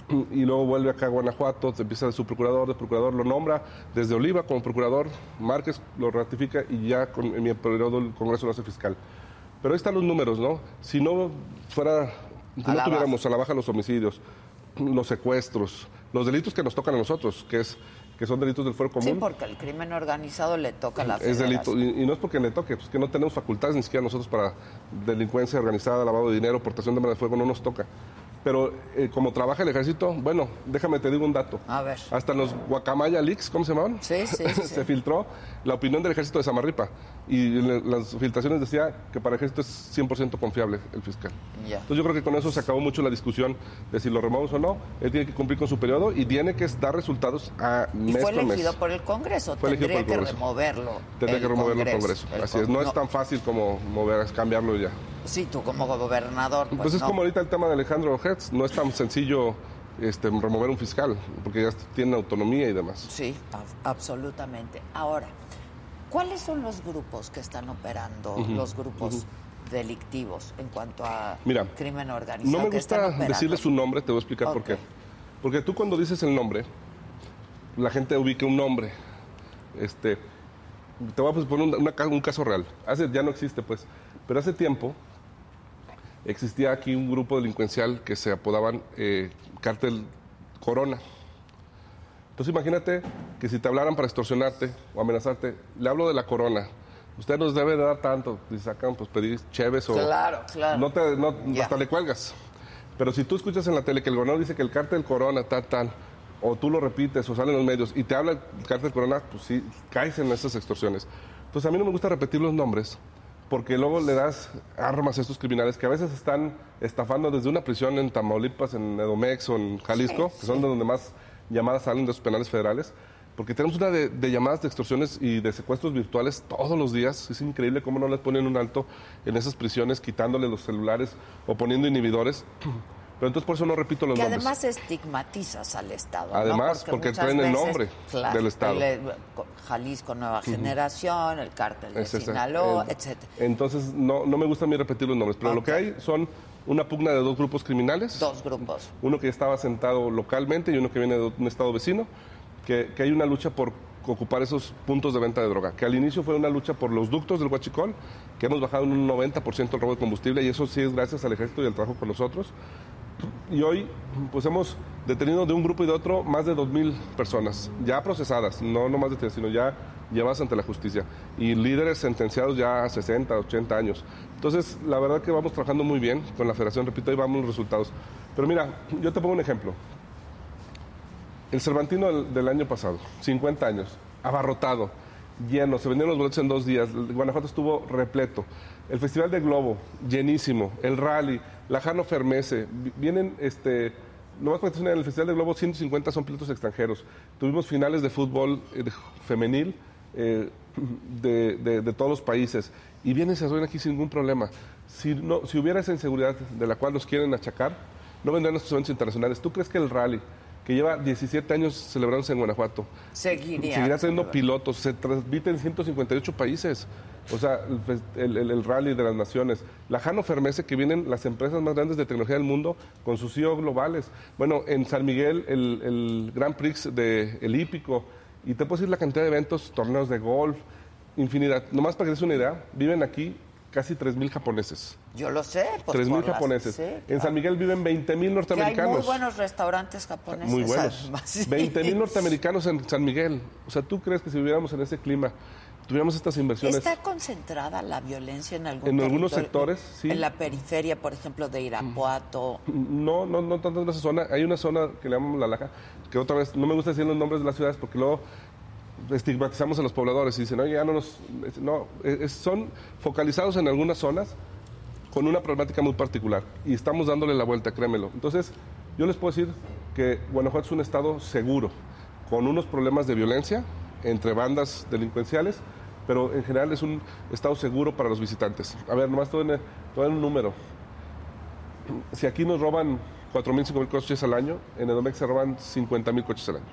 [SPEAKER 16] y luego vuelve acá a Guanajuato, empieza de su procurador, de procurador lo nombra desde Oliva como procurador, Márquez lo ratifica y ya con, en mi periodo el Congreso lo hace fiscal. Pero ahí están los números, ¿no? Si no fuera, si no tuviéramos a la baja los homicidios, los secuestros, los delitos que nos tocan a nosotros, que es que son delitos del fuero común.
[SPEAKER 1] Sí, porque el crimen organizado le toca a la
[SPEAKER 16] Es delito, y no es porque le toque, pues que no tenemos facultades ni siquiera nosotros para delincuencia organizada, lavado de dinero, portación de armas de fuego, no nos toca. Pero eh, como trabaja el ejército, bueno, déjame te digo un dato.
[SPEAKER 1] A ver.
[SPEAKER 16] Hasta los Guacamaya Leaks, ¿cómo se llamaban?
[SPEAKER 1] Sí, sí, sí, sí.
[SPEAKER 16] se filtró la opinión del ejército de Samarripa. Y en las filtraciones decía que para el ejército es 100% confiable el fiscal.
[SPEAKER 1] Ya.
[SPEAKER 16] Entonces yo creo que con eso se acabó mucho la discusión de si lo removemos o no. Él tiene que cumplir con su periodo y tiene que dar resultados a
[SPEAKER 1] Y
[SPEAKER 16] mes
[SPEAKER 1] fue
[SPEAKER 16] mes.
[SPEAKER 1] elegido por el Congreso.
[SPEAKER 16] Fue elegido por el
[SPEAKER 1] que
[SPEAKER 16] Congreso.
[SPEAKER 1] removerlo.
[SPEAKER 16] Tendría que removerlo el Congreso.
[SPEAKER 1] el
[SPEAKER 16] Así es,
[SPEAKER 1] Con-
[SPEAKER 16] no, es tan fácil como mover, cambiarlo ya.
[SPEAKER 1] Sí, tú como gobernador. Pues,
[SPEAKER 16] Pues, es
[SPEAKER 1] no.
[SPEAKER 16] como ahorita el tema de Alejandro Hertz, no es tan sencillo este, remover un fiscal, porque ya tiene autonomía y demás.
[SPEAKER 1] Sí, absolutamente. Ahora, ¿cuáles son los grupos que están operando, los grupos delictivos en cuanto a
[SPEAKER 16] Mira,
[SPEAKER 1] crimen organizado?
[SPEAKER 16] No me gusta decirle su nombre, te voy a explicar por qué. Porque tú cuando dices el nombre, la gente ubica un nombre. Este, te voy a poner un, una un caso real. Hace, ya no existe, pues. Pero hace tiempo existía aquí un grupo delincuencial que se apodaban eh, Cártel Corona. Entonces imagínate que si te hablaran para extorsionarte o amenazarte, le hablo de la Corona. Usted nos debe de dar tanto. Y sacan, pues pedir cheves o...
[SPEAKER 1] Claro, claro.
[SPEAKER 16] No te, no,
[SPEAKER 1] Ya.
[SPEAKER 16] hasta le cuelgas. Pero si tú escuchas en la tele que el gobernador dice que el cártel Corona, tal, tal, o tú lo repites o sale en los medios y te habla el cártel Corona, pues sí, caes en esas extorsiones. Entonces a mí no me gusta repetir los nombres porque luego le das armas a estos criminales que a veces están estafando desde una prisión en Tamaulipas, en Edomex o en Jalisco, que son de donde más llamadas salen de los penales federales. Porque tenemos una de, de llamadas de extorsiones y de secuestros virtuales todos los días. Es increíble cómo no les ponen un alto en esas prisiones, quitándole los celulares o poniendo inhibidores. Pero entonces por eso no repito los
[SPEAKER 1] Que
[SPEAKER 16] nombres.
[SPEAKER 1] además estigmatizas al Estado. ¿no?
[SPEAKER 16] Además, porque
[SPEAKER 1] muchas
[SPEAKER 16] traen el nombre
[SPEAKER 1] claro,
[SPEAKER 16] del Estado.
[SPEAKER 1] el, eh, Jalisco Nueva. Generación, el cártel de
[SPEAKER 16] Es
[SPEAKER 1] Sinaloa, etcétera.
[SPEAKER 16] Entonces, no, no me gusta a mí repetir los nombres, pero lo que hay son una pugna de dos grupos criminales.
[SPEAKER 1] Dos grupos.
[SPEAKER 16] Uno que estaba sentado localmente y uno que viene de un estado vecino, que, que hay una lucha por ocupar esos puntos de venta de droga, que al inicio fue una lucha por los ductos del Huachicol, que hemos bajado en un 90% el robo de combustible y eso sí es gracias al ejército y al trabajo con nosotros. Y hoy, pues hemos detenido de un grupo y de otro más de 2.000 personas, ya procesadas, no, no más detenidas, sino ya llevadas ante la justicia. Y líderes sentenciados ya a 60, 80 años. Entonces, la verdad que vamos trabajando muy bien con la federación, repito, ahí vamos los resultados. Pero mira, yo te pongo un ejemplo. El Cervantino del, del año pasado, 50 años, abarrotado, lleno, se vendieron los boletos en dos días, Guanajuato estuvo repleto. El Festival de Globo, llenísimo, el rally, la Jano Fermese, vi- vienen, este, nomás para en el Festival de Globo 150 son pilotos extranjeros. Tuvimos finales de fútbol eh, de- femenil eh, de, de- de todos los países y vienen y se reúnen aquí sin ningún problema. Si, no, si hubiera esa inseguridad de la cual nos quieren achacar, no vendrían estos eventos internacionales. ¿Tú crees que el rally, que lleva 17 años celebrándose en Guanajuato,
[SPEAKER 1] Seguiría.
[SPEAKER 16] seguirá teniendo pilotos? Se transmite en 158 países. O sea, el, el- el- rally de las naciones. La Jano Fermese, que vienen las empresas más grandes de tecnología del mundo con sus CEO globales. Bueno, en San Miguel, el, el Grand Prix de El Hípico. Y te puedo decir la cantidad de eventos, torneos de golf, infinidad. Nomás para que des una idea, viven aquí casi 3.000 japoneses.
[SPEAKER 1] Yo lo sé. Pues
[SPEAKER 16] 3.000
[SPEAKER 1] por las-
[SPEAKER 16] japoneses.
[SPEAKER 1] sí,
[SPEAKER 16] En. San Miguel viven 20.000
[SPEAKER 1] Que hay
[SPEAKER 16] norteamericanos.
[SPEAKER 1] muy buenos restaurantes japoneses.
[SPEAKER 16] Muy buenos.
[SPEAKER 1] además, sí.
[SPEAKER 16] 20 mil norteamericanos en San Miguel. O sea, ¿tú crees que si viviéramos en ese clima, tuviéramos estas inversiones?
[SPEAKER 1] ¿Está concentrada la violencia en algún
[SPEAKER 16] En algunos sectores, sí.
[SPEAKER 1] En la periferia, por ejemplo, de Irapuato.
[SPEAKER 16] No, no, no tanto en esa zona. Hay una zona que le llamamos La Laja, que otra vez, no me gusta decir los nombres de las ciudades porque luego estigmatizamos a los pobladores y dicen, oye, ya no nos... No, es- son focalizados en algunas zonas con una problemática muy particular y estamos dándole la vuelta, créemelo. Entonces, yo les puedo decir que Guanajuato es un estado seguro, con unos problemas de violencia entre bandas delincuenciales, pero en general es un estado seguro para los visitantes. A ver, nomás te doy, te doy un número. Si aquí nos roban 4.000, 5.000 coches al año, en Edomex se roban 50.000 coches al año.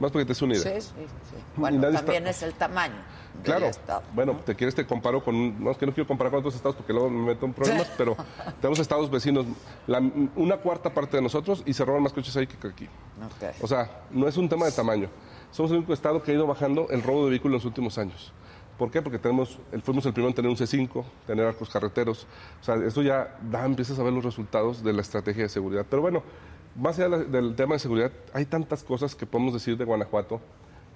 [SPEAKER 16] Más porque te des una idea.
[SPEAKER 1] Sí, sí, sí. Bueno, también
[SPEAKER 16] está-
[SPEAKER 1] es el tamaño del
[SPEAKER 16] Claro.
[SPEAKER 1] estado.
[SPEAKER 16] Bueno, te quieres te comparo con no es que no quiero comparar con otros estados porque luego me meto en problemas, pero tenemos estados vecinos, la- una cuarta parte de nosotros y se roban más coches ahí que aquí.
[SPEAKER 1] Ok.
[SPEAKER 16] O sea, no es un tema de tamaño. Somos el único estado que ha ido bajando el robo de vehículos en los últimos años. ¿Por qué? Porque tenemos, el- fuimos el primero en tener un C5, tener arcos carreteros. O sea, eso ya da, empiezas a ver los resultados de la estrategia de seguridad. Pero bueno, más allá del tema de seguridad, hay tantas cosas que podemos decir de Guanajuato,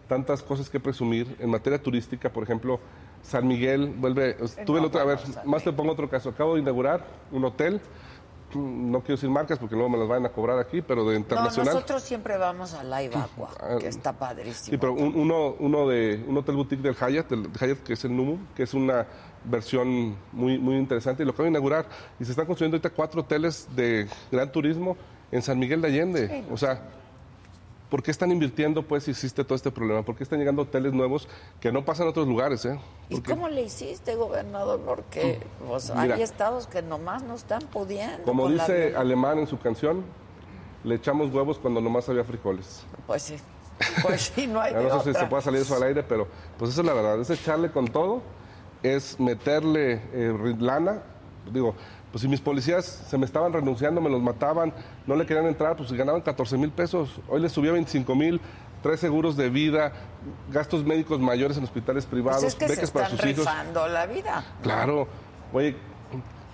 [SPEAKER 16] tantas cosas que presumir. En materia turística, por ejemplo, San Miguel vuelve. Tuve la otra, a ver, más te pongo otro caso. Acabo de inaugurar un hotel. No quiero decir marcas porque luego me las van a cobrar aquí, pero de
[SPEAKER 1] No,
[SPEAKER 16] internacional.
[SPEAKER 1] nosotros siempre vamos a Ibacua,
[SPEAKER 16] Ah,
[SPEAKER 1] que está padrísimo.
[SPEAKER 16] Sí, pero un, uno, uno de un hotel boutique del Hyatt, del Hyatt que es el Numu, que es una versión muy, muy interesante y lo acabo de inaugurar. Y se están construyendo ahorita cuatro hoteles de gran turismo en San Miguel de Allende. O sea, ¿por qué están invirtiendo pues si existe todo este problema? ¿Por qué están llegando hoteles nuevos que no pasan a otros lugares? Eh?
[SPEAKER 1] ¿Y cómo le hiciste, gobernador? Porque pues,
[SPEAKER 16] Mira.
[SPEAKER 1] hay estados que nomás no están pudiendo.
[SPEAKER 16] Como
[SPEAKER 1] la
[SPEAKER 16] dice
[SPEAKER 1] violencia.
[SPEAKER 16] Alemán en su canción, le echamos huevos cuando nomás había frijoles.
[SPEAKER 1] Pues sí. Pues sí, no hay
[SPEAKER 16] no sé si se puede salir eso al aire, pero pues esa es la verdad. Es echarle con todo, es meterle eh, lana. Digo, pues si mis policías se me estaban renunciando, me los mataban, no le querían entrar, pues ganaban 14 mil pesos. Hoy les subía 25 mil, tres seguros de vida, gastos médicos mayores en hospitales privados,
[SPEAKER 1] Pues es que se
[SPEAKER 16] becas para
[SPEAKER 1] están
[SPEAKER 16] sus hijos.
[SPEAKER 1] la vida.
[SPEAKER 16] Claro. Oye,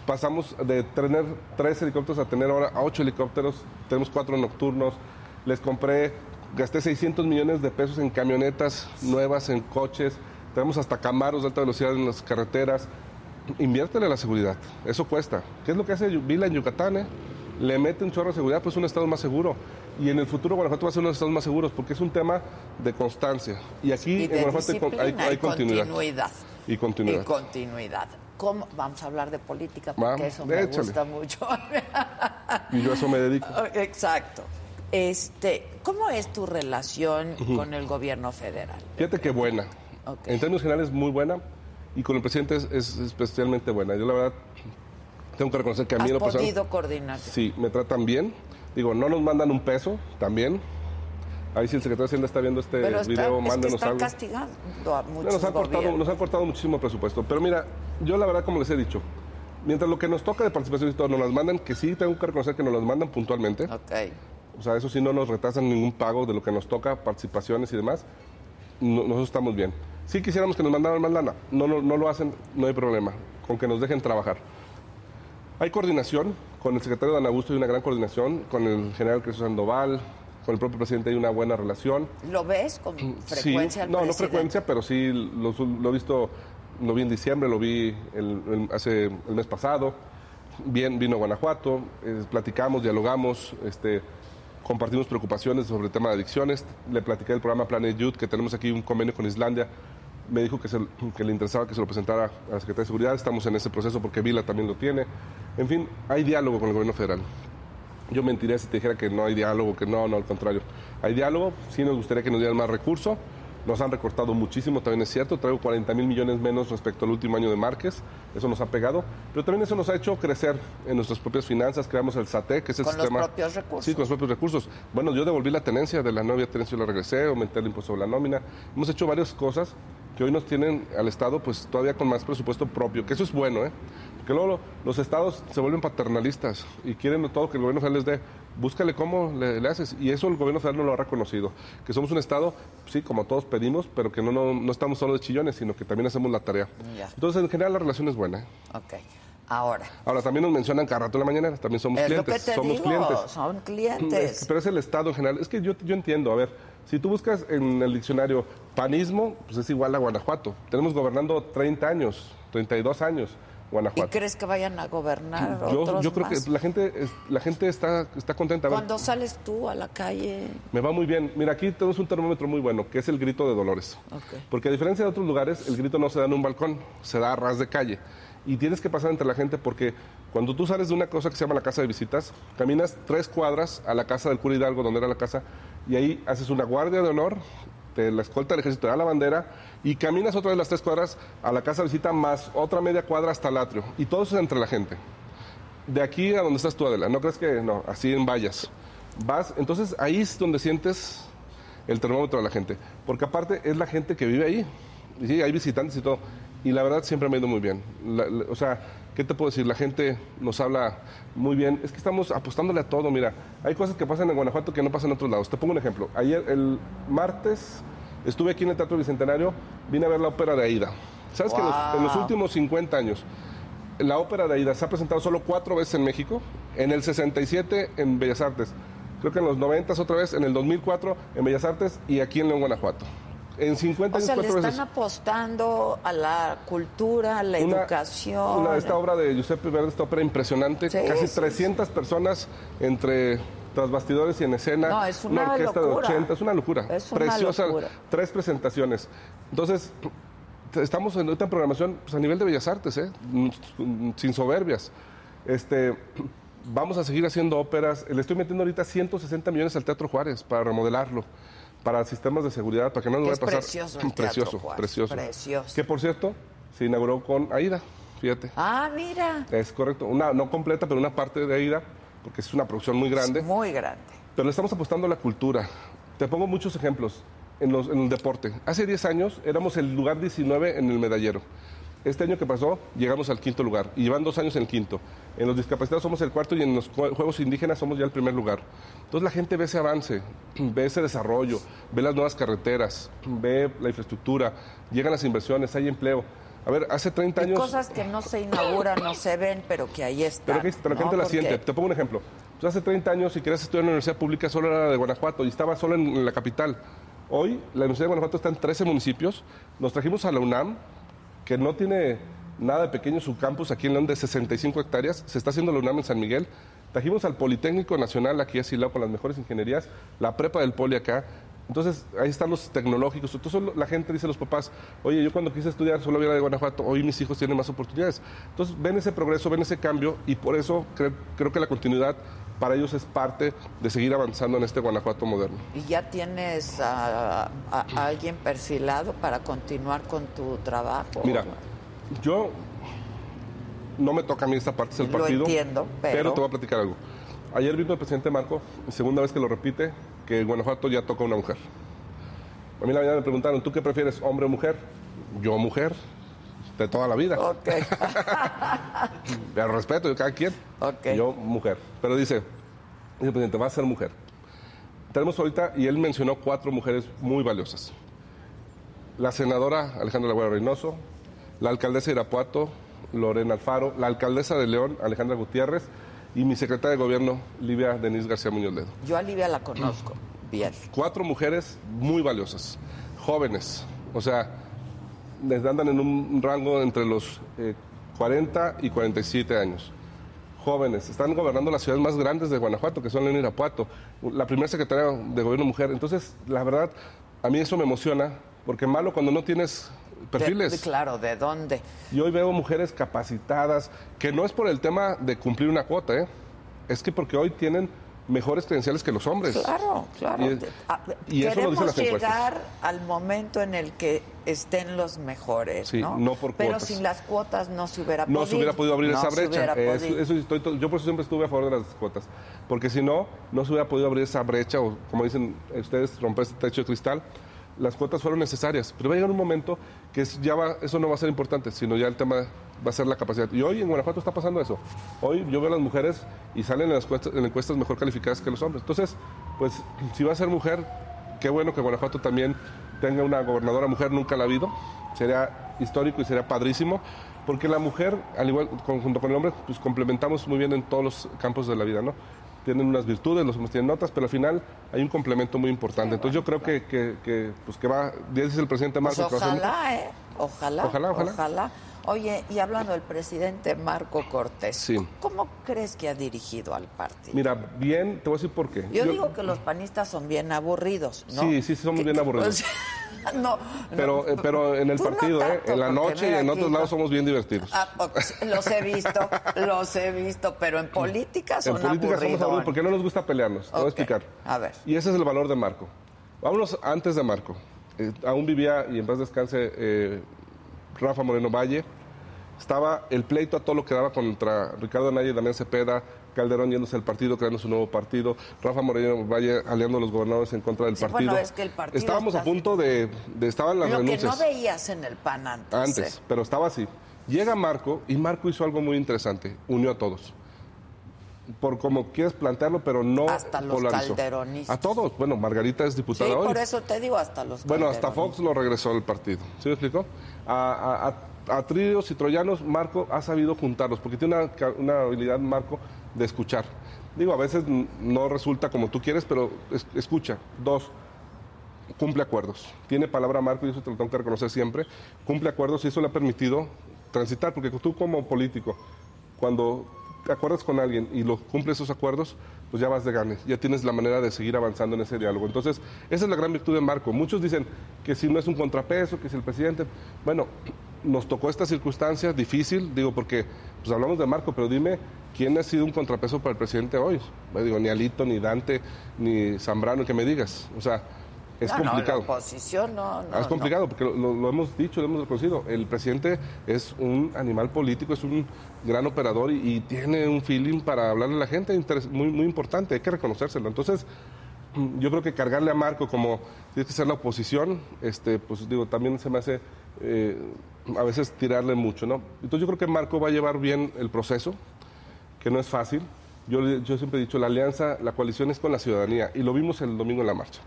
[SPEAKER 16] pasamos de tener tres helicópteros a tener ahora a ocho helicópteros, tenemos cuatro nocturnos, les compré, gasté 600 millones de pesos en camionetas nuevas, en coches, tenemos hasta camaros de alta velocidad en las carreteras, inviértele a la seguridad, eso cuesta. ¿Qué es lo que hace Vila en Yucatán? eh? Le mete un chorro de seguridad, pues es un estado más seguro. Y en el futuro Guanajuato va a ser uno de los estados más seguros porque es un tema de constancia. Y aquí
[SPEAKER 1] Y
[SPEAKER 16] en Guanajuato hay,
[SPEAKER 1] y
[SPEAKER 16] continuidad.
[SPEAKER 1] continuidad.
[SPEAKER 16] Y continuidad.
[SPEAKER 1] Y continuidad. ¿Cómo? Vamos a hablar de política
[SPEAKER 16] Va,
[SPEAKER 1] porque eso me
[SPEAKER 16] échale.
[SPEAKER 1] gusta mucho.
[SPEAKER 16] Y yo a eso me dedico.
[SPEAKER 1] Exacto. Este, ¿cómo es tu relación con el gobierno federal?
[SPEAKER 16] Fíjate que buena. En términos generales, muy buena. Y con el presidente es, es especialmente buena. Yo, la verdad, tengo que reconocer que a mí
[SPEAKER 1] ¿Has
[SPEAKER 16] lo personal-
[SPEAKER 1] podido coordinar?
[SPEAKER 16] Sí, me tratan bien. Digo, no nos mandan un peso también. Ahí si el secretario de Hacienda está viendo este
[SPEAKER 1] Pero está-
[SPEAKER 16] video,
[SPEAKER 1] es que
[SPEAKER 16] mándenos
[SPEAKER 1] están
[SPEAKER 16] algo.
[SPEAKER 1] castigando a muchos
[SPEAKER 16] nos, han cortado, nos han cortado muchísimo presupuesto. Pero mira, yo la verdad, como les he dicho, mientras lo que nos toca de participación y todo nos las mandan, que sí tengo que reconocer que nos las mandan puntualmente. O sea, eso sí no nos retrasan ningún pago de lo que nos toca, participaciones y demás. No- nosotros estamos bien. Sí quisiéramos que nos mandaran más lana. No, no, no lo hacen, no hay problema. Con que nos dejen trabajar. Hay coordinación. Con el secretario Dan Augusto hay una gran coordinación. Con el general Crespo Sandoval. Con el propio presidente hay una buena relación.
[SPEAKER 1] ¿Lo ves con frecuencia
[SPEAKER 16] Sí, no, no frecuencia, pero sí lo, lo he visto, lo vi en diciembre, lo vi el- el- hace el mes pasado. Bien, vino a Guanajuato, eh, platicamos, dialogamos, este, compartimos preocupaciones sobre el tema de adicciones. Le platiqué del programa Planet Youth, que tenemos aquí un convenio con Islandia. Me dijo que, se- le interesaba que se lo presentara a la Secretaría de Seguridad. Estamos en ese proceso porque Vila también lo tiene. En fin, hay diálogo con el gobierno federal. Yo mentiría si te dijera que no hay diálogo, que no, no, al contrario. Hay diálogo, sí nos gustaría que nos dieran más recursos. Nos han recortado muchísimo, también es cierto. Traigo 40 mil millones menos respecto al último año de Márquez. Eso nos ha pegado. Pero también eso nos ha hecho crecer en nuestras propias finanzas. Creamos el SATE, que es el
[SPEAKER 1] Con los
[SPEAKER 16] sistema.
[SPEAKER 1] propios recursos.
[SPEAKER 16] Sí, con los propios recursos. Bueno, yo devolví la tenencia de la novia tenencia, yo la regresé, aumenté el impuesto sobre la nómina. Hemos hecho varias cosas que hoy nos tienen al Estado pues todavía con más presupuesto propio, que eso es bueno, ¿eh? Porque luego lo- los estados se vuelven paternalistas y quieren todo que el gobierno federal les dé. Búscale cómo le, le haces. Y eso el gobierno federal no lo ha reconocido. Que somos un estado, sí, como todos pedimos, pero que no, no, no estamos solo de chillones, sino que también hacemos la tarea.
[SPEAKER 1] Ya.
[SPEAKER 16] Entonces, en general, la relación es buena. ¿eh?
[SPEAKER 1] Ok. Ahora,
[SPEAKER 16] Ahora, también nos mencionan cada rato en la mañana, también somos
[SPEAKER 1] es lo
[SPEAKER 16] clientes.
[SPEAKER 1] que te
[SPEAKER 16] somos
[SPEAKER 1] digo,
[SPEAKER 16] clientes.
[SPEAKER 1] son clientes.
[SPEAKER 16] Es- pero es el Estado en general. Es que yo, yo entiendo, a ver, si tú buscas en el diccionario panismo, pues es igual a Guanajuato. Tenemos gobernando 30 años, 32 años
[SPEAKER 1] ¿Y crees que vayan a gobernar
[SPEAKER 16] Yo,
[SPEAKER 1] otros
[SPEAKER 16] yo creo
[SPEAKER 1] más?
[SPEAKER 16] que la gente, la gente está, está contenta. Ver,
[SPEAKER 1] Cuando sales tú a la calle,
[SPEAKER 16] me va muy bien. Mira, aquí tenemos un termómetro muy bueno, que es el grito de Dolores. Porque a diferencia de otros lugares, el grito no se da en un balcón, se da a ras de calle. Y tienes que pasar entre la gente porque cuando tú sales de una cosa que se llama la casa de visitas, caminas tres cuadras a la casa del cura Hidalgo, donde era la casa, y ahí haces una guardia de honor, la escolta del ejército, da la bandera, y caminas otra vez las tres cuadras a la casa de visita más otra media cuadra hasta el atrio. Y todo eso es entre la gente. De aquí a donde estás tú, Adela, no crees que no, así en vallas. Vas, entonces ahí es donde sientes el termómetro de la gente. Porque aparte es la gente que vive ahí. Y sí, hay visitantes y todo. Y la verdad siempre me ha ido muy bien. O sea, ¿qué te puedo decir? La gente nos habla muy bien. Es que estamos apostándole a todo. Mira, hay cosas que pasan en Guanajuato que no pasan en otros lados. Te pongo un ejemplo. Ayer, el martes, estuve aquí en el Teatro Bicentenario, vine a ver la ópera de Aida. ¿Sabes que en los- en los
[SPEAKER 1] Wow.
[SPEAKER 16] últimos 50 años la ópera de Aida se ha presentado solo cuatro veces en México, en el 67 en Bellas Artes, creo que en los 90 otra vez, en el 2004 en Bellas Artes y aquí en León, Guanajuato. En 50
[SPEAKER 1] o
[SPEAKER 16] años
[SPEAKER 1] sea, le están
[SPEAKER 16] veces.
[SPEAKER 1] apostando a la cultura, a la
[SPEAKER 16] Una-
[SPEAKER 1] educación.
[SPEAKER 16] Una, esta obra de Giuseppe Verdi, esta ópera impresionante,
[SPEAKER 1] Sí,
[SPEAKER 16] casi
[SPEAKER 1] sí,
[SPEAKER 16] 300 personas entre tras bastidores y en escena,
[SPEAKER 1] No, es una
[SPEAKER 16] orquesta
[SPEAKER 1] locura.
[SPEAKER 16] de 80, es una locura,
[SPEAKER 1] Es una
[SPEAKER 16] preciosa,
[SPEAKER 1] locura.
[SPEAKER 16] tres presentaciones. Entonces, estamos en esta programación pues, a nivel de Bellas Artes, ¿eh? Mm, sin soberbias. Este, vamos a seguir haciendo óperas. Le estoy metiendo ahorita 160 millones al Teatro Juárez para remodelarlo, para sistemas de seguridad, para que no nos vaya a pasar.
[SPEAKER 1] precioso el Teatro
[SPEAKER 16] precioso, precioso.
[SPEAKER 1] precioso.
[SPEAKER 16] Que por cierto, se inauguró con Aida, fíjate.
[SPEAKER 1] Ah, mira.
[SPEAKER 16] Es correcto, una no completa, pero una parte de Aida, porque es una producción muy grande.
[SPEAKER 1] Muy grande.
[SPEAKER 16] Pero le estamos apostando a la cultura. Te pongo muchos ejemplos en, los- en el deporte. Hace 10 años éramos el lugar 19 en el medallero. Este año que pasó llegamos al quinto lugar y llevan dos años en el quinto. En los discapacitados somos el cuarto y en los jue- Juegos Indígenas somos ya el primer lugar. Entonces la gente ve ese avance, ve ese desarrollo, ve las nuevas carreteras, ve la infraestructura, llegan las inversiones, hay empleo. A ver, hace 30
[SPEAKER 1] Y
[SPEAKER 16] años...
[SPEAKER 1] cosas que no se inauguran, no se ven, pero que ahí están.
[SPEAKER 16] Pero que pero la
[SPEAKER 1] ¿no?
[SPEAKER 16] gente la
[SPEAKER 1] Porque-
[SPEAKER 16] siente. Te pongo un ejemplo. Pues hace 30 años, si querías estudiar en la universidad pública, solo era de Guanajuato y estaba solo en, en la capital. Hoy, la Universidad de Guanajuato está en 13 municipios. Nos trajimos a la UNAM, que no tiene nada de pequeño su campus aquí en León de 65 hectáreas. Se está haciendo la UNAM en San Miguel. Trajimos al Politécnico Nacional aquí a Silao con las mejores ingenierías, la prepa del Poli acá. Entonces, ahí están los tecnológicos. Entonces, la gente dice a los papás, oye, yo cuando quise estudiar solo había de Guanajuato, hoy mis hijos tienen más oportunidades. Entonces, ven ese progreso, ven ese cambio y por eso creo, creo que la continuidad para ellos es parte de seguir avanzando en este Guanajuato moderno.
[SPEAKER 1] ¿Y ya tienes a, a- a alguien perfilado para continuar con tu trabajo?
[SPEAKER 16] Mira, yo no me toca a mí esta parte del
[SPEAKER 1] Lo
[SPEAKER 16] partido.
[SPEAKER 1] entiendo, pero-
[SPEAKER 16] te voy a platicar algo. Ayer vino el presidente Marco, segunda vez que lo repite, que en Guanajuato ya toca una mujer. A mí la mañana me preguntaron, ¿tú qué prefieres, hombre o mujer? Yo mujer, de toda la vida.
[SPEAKER 1] Ok.
[SPEAKER 16] Pero respeto de cada quien. Yo mujer. Pero dice, dice el presidente, va a ser mujer. Tenemos ahorita, y él mencionó cuatro mujeres muy valiosas. La senadora Alejandra Laguera Reynoso, la alcaldesa de Irapuato, Lorena Alfaro, la alcaldesa de León, Alejandra Gutiérrez, y mi secretaria de gobierno, Livia Denise García Muñoz Ledo.
[SPEAKER 1] Yo a Livia la conozco bien.
[SPEAKER 16] Cuatro mujeres muy valiosas, jóvenes, o sea, les andan en un rango entre los eh, 40 y 47 años. Jóvenes, están gobernando las ciudades más grandes de Guanajuato, que son León y Irapuato. La primera secretaria de gobierno mujer. Entonces, la verdad, a mí eso me emociona, porque malo cuando no tienes perfiles.
[SPEAKER 1] De- de- claro, ¿de dónde?
[SPEAKER 16] Y hoy veo mujeres capacitadas, que no es por el tema de cumplir una cuota, ¿eh? es que porque hoy tienen mejores credenciales que los hombres.
[SPEAKER 1] Claro, claro.
[SPEAKER 16] Y,
[SPEAKER 1] Ah,
[SPEAKER 16] y eso lo dicen las encuestas.
[SPEAKER 1] llegar al momento en el que estén los mejores,
[SPEAKER 16] Sí,
[SPEAKER 1] ¿no?
[SPEAKER 16] no por
[SPEAKER 1] Pero
[SPEAKER 16] cuotas.
[SPEAKER 1] sin las cuotas no se hubiera
[SPEAKER 16] no
[SPEAKER 1] podido.
[SPEAKER 16] se hubiera podido abrir
[SPEAKER 1] No
[SPEAKER 16] esa brecha. Eso- eso estoy to- yo por eso siempre estuve a favor de las cuotas. Porque si no, no se hubiera podido abrir esa brecha o, como dicen ustedes, romper ese techo de cristal. Las cuotas fueron necesarias. Pero va a llegar un momento que ya eso no va a ser importante, sino ya el tema va a ser la capacidad. Y hoy en Guanajuato está pasando eso. Hoy yo veo a las mujeres y salen en las encuestas, en encuestas mejor calificadas que los hombres. Entonces, pues si va a ser mujer, qué bueno que Guanajuato también tenga una gobernadora mujer, nunca la ha habido. Sería histórico y sería padrísimo, porque la mujer, al igual junto con el hombre, pues complementamos muy bien en todos los campos de la vida, ¿no? Tienen unas virtudes, los hombres tienen otras, pero al final hay un complemento muy importante. Entonces yo creo que, que, que, pues que va, ya dice el presidente
[SPEAKER 1] Pues
[SPEAKER 16] a ser-
[SPEAKER 1] ojalá, ¿eh? Ojalá,
[SPEAKER 16] Ojalá, ojalá.
[SPEAKER 1] Oye, y hablando del presidente Marco Cortés,
[SPEAKER 16] Sí.
[SPEAKER 1] ¿cómo crees que ha dirigido al partido?
[SPEAKER 16] Mira, bien, te voy a decir por qué.
[SPEAKER 1] Yo, digo que los panistas son bien aburridos, ¿no?
[SPEAKER 16] Sí, sí, somos bien aburridos.
[SPEAKER 1] no,
[SPEAKER 16] Pero, eh, pero en el
[SPEAKER 1] no
[SPEAKER 16] partido, ¿eh? en la noche y en otros lados
[SPEAKER 1] no.
[SPEAKER 16] somos bien divertidos.
[SPEAKER 1] Ah, los he visto, los he visto, pero en política son
[SPEAKER 16] en política somos
[SPEAKER 1] aburridos.
[SPEAKER 16] porque no nos gusta pelearnos. Te voy a explicar.
[SPEAKER 1] A ver.
[SPEAKER 16] Y ese es el valor de Marco. Vámonos antes de Marco. Eh, aún vivía, y en paz descanse, eh, Rafa Moreno Valle. Estaba el pleito a todo lo que daba contra Ricardo Anaya y Damián Cepeda, Calderón yéndose al partido, creando su nuevo partido, Rafa Moreno Valle aliando a los gobernadores en contra del
[SPEAKER 1] Sí,
[SPEAKER 16] partido.
[SPEAKER 1] bueno, es que el partido
[SPEAKER 16] Estábamos
[SPEAKER 1] está
[SPEAKER 16] a punto de, de estaban las
[SPEAKER 1] Lo que
[SPEAKER 16] renuncias
[SPEAKER 1] no veías en el PAN antes.
[SPEAKER 16] antes,
[SPEAKER 1] ¿eh?
[SPEAKER 16] pero estaba así. Llega Marco y Marco hizo algo muy interesante, unió a todos. Por como quieres plantearlo, pero no
[SPEAKER 1] Hasta los
[SPEAKER 16] polarizó.
[SPEAKER 1] calderonistas.
[SPEAKER 16] A todos. Bueno, Margarita es
[SPEAKER 1] Sí,
[SPEAKER 16] diputada hoy.
[SPEAKER 1] por eso te digo hasta los
[SPEAKER 16] Bueno, hasta. Fox lo regresó al partido. ¿Sí me explicó? A, a, a- a tríos y troyanos, Marco ha sabido juntarlos, porque tiene una, una habilidad, Marco, de escuchar. Digo, a veces no resulta como tú quieres, pero es- escucha. Dos, cumple acuerdos. Tiene palabra Marco y eso te lo tengo que reconocer siempre. Cumple acuerdos y eso le ha permitido transitar, porque tú como político, cuando acuerdas con alguien y lo cumples esos acuerdos, pues ya vas de ganes, ya tienes la manera de seguir avanzando en ese diálogo. Entonces, esa es la gran virtud de Marco. Muchos dicen que si no es un contrapeso, que si el presidente... Bueno, nos tocó esta circunstancia difícil, digo, porque pues hablamos de Marco, pero dime quién ha sido un contrapeso para el presidente hoy. No digo, ni Alito, ni Dante, ni Zambrano, que me digas. O sea, es
[SPEAKER 1] No, no,
[SPEAKER 16] complicado.
[SPEAKER 1] la oposición no, no,
[SPEAKER 16] Ah, es complicado porque lo, lo hemos dicho, lo hemos reconocido. El presidente es un animal político, es un gran operador y, y tiene un feeling para hablarle a la gente muy, muy importante, hay que reconocérselo. Entonces, mm, yo creo que cargarle a Marco como tiene que ser la oposición, este, pues digo, también se me hace eh, a veces tirarle mucho, ¿no? Entonces yo creo que Marco va a llevar bien el proceso, que no es fácil. Yo, yo siempre he dicho, la alianza, la coalición es con la ciudadanía y lo vimos el domingo en la marcha.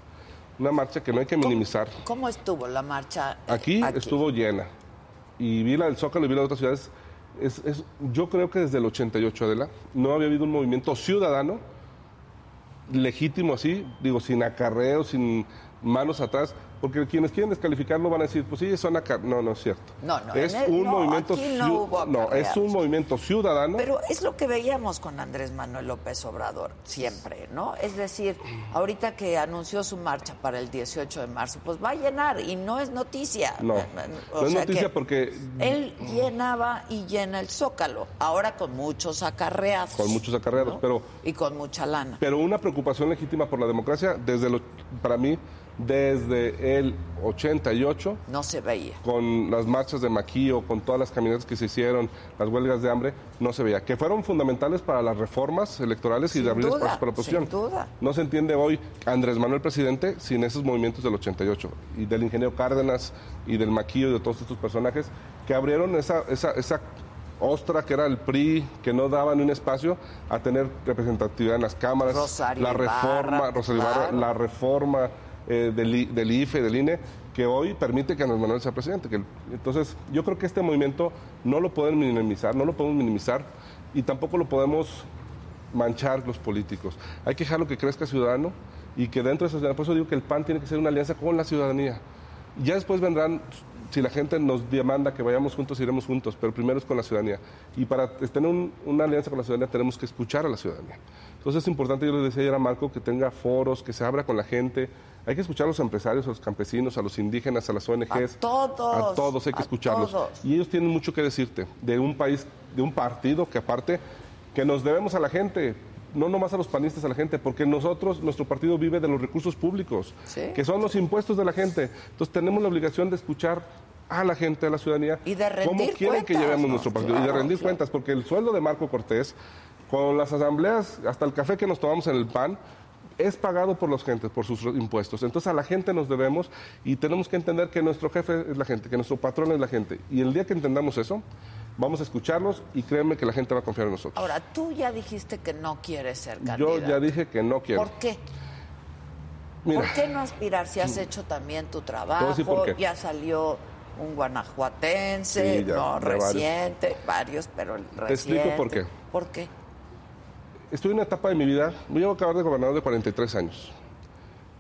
[SPEAKER 16] Una marcha que no hay que minimizar.
[SPEAKER 1] ¿Cómo estuvo la marcha? eh,
[SPEAKER 16] Aquí, estuvo llena. y vi la del Zócalo y vi la de otras ciudades, es, es- yo creo que desde el 88, Adela, no había habido un movimiento ciudadano legítimo así, digo, sin acarreo, sin manos atrás, porque quienes quieren descalificarlo van a decir, pues sí, son acarreos. No, no es cierto.
[SPEAKER 1] No, no,
[SPEAKER 16] es
[SPEAKER 1] el-
[SPEAKER 16] un
[SPEAKER 1] no,
[SPEAKER 16] movimiento
[SPEAKER 1] aquí no
[SPEAKER 16] ciu-
[SPEAKER 1] hubo
[SPEAKER 16] no, es un movimiento ciudadano.
[SPEAKER 1] Pero es lo que veíamos con Andrés Manuel López Obrador siempre, ¿no? Es decir, ahorita que anunció su marcha para el 18 de marzo, pues va a llenar y no es noticia.
[SPEAKER 16] no,
[SPEAKER 1] O
[SPEAKER 16] no es noticia
[SPEAKER 1] que
[SPEAKER 16] porque
[SPEAKER 1] Él llenaba y llena el Zócalo, ahora con muchos acarreados.
[SPEAKER 16] con muchos acarreados, pero
[SPEAKER 1] Y con mucha lana.
[SPEAKER 16] Pero una preocupación legítima por la democracia, desde lo, para mí, desde el 88,
[SPEAKER 1] No se veía.
[SPEAKER 16] con las marchas de Maquillo, con todas las caminatas que se hicieron, las huelgas de hambre, no se veía. Que fueron fundamentales para las reformas electorales y de abrir espacios para la oposición.
[SPEAKER 1] sin duda.
[SPEAKER 16] No se entiende hoy Andrés Manuel presidente sin esos movimientos del 88 y del ingeniero Cárdenas y del Maquillo y de todos estos personajes que abrieron esa, esa, esa ostra que era el PRI, que no daba ni un espacio a tener representatividad en las cámaras.
[SPEAKER 1] Rosario
[SPEAKER 16] la reforma, Rosario Ibarra,
[SPEAKER 1] claro.
[SPEAKER 16] la reforma eh, del, del IFE, del INE, que hoy permite que Andrés Manuel sea presidente. Que entonces, yo creo que este movimiento no lo pueden minimizar, no lo podemos minimizar y tampoco lo podemos manchar los políticos. Hay que dejarlo que crezca ciudadano y que dentro de esa ciudadanía, por eso digo que el PAN tiene que ser una alianza con la ciudadanía. Ya después vendrán, si la gente nos demanda que vayamos juntos, iremos juntos, pero primero es con la ciudadanía. Y para tener un- una alianza con la ciudadanía tenemos que escuchar a la ciudadanía. Entonces es importante, yo le decía ayer a Marco, que tenga foros, que se abra con la gente. Hay que escuchar a los empresarios, a los campesinos, a los indígenas, a las ONGs.
[SPEAKER 1] A todos,
[SPEAKER 16] A todos hay que escucharlos.
[SPEAKER 1] todos.
[SPEAKER 16] Y ellos tienen mucho que decirte de un país, de un partido que aparte, que nos debemos a la gente, no nomás a los panistas, a la gente, porque nosotros, nuestro partido vive de los recursos públicos,
[SPEAKER 1] Sí.
[SPEAKER 16] que son los impuestos de la gente. Entonces tenemos la obligación de escuchar a la gente, a la ciudadanía,
[SPEAKER 1] Y de rendir
[SPEAKER 16] cómo quieren que llevemos
[SPEAKER 1] ¿no?
[SPEAKER 16] nuestro partido y de rendir
[SPEAKER 1] claro.
[SPEAKER 16] cuentas, porque el sueldo de Marco Cortés, con las asambleas, hasta el café que nos tomamos en el PAN, es pagado por los gentes, por sus impuestos. Entonces a la gente nos debemos y tenemos que entender que nuestro jefe es la gente, que nuestro patrón es la gente. Y el día que entendamos eso, vamos a escucharlos y créeme que la gente va a confiar en nosotros.
[SPEAKER 1] Ahora, tú ya dijiste que no quieres ser
[SPEAKER 16] Yo
[SPEAKER 1] candidato.
[SPEAKER 16] ya dije que no quiero.
[SPEAKER 1] ¿Por qué?
[SPEAKER 16] Mira,
[SPEAKER 1] ¿Por qué no aspirar si has hecho también tu trabajo?
[SPEAKER 16] decir por qué.
[SPEAKER 1] Ya salió un guanajuatense,
[SPEAKER 16] Sí, ya,
[SPEAKER 1] no
[SPEAKER 16] de varios.
[SPEAKER 1] reciente, varios, pero el reciente.
[SPEAKER 16] Te explico por qué.
[SPEAKER 1] ¿Por qué?
[SPEAKER 16] Estoy en una etapa de mi vida, voy a acabar de gobernador de 43 años.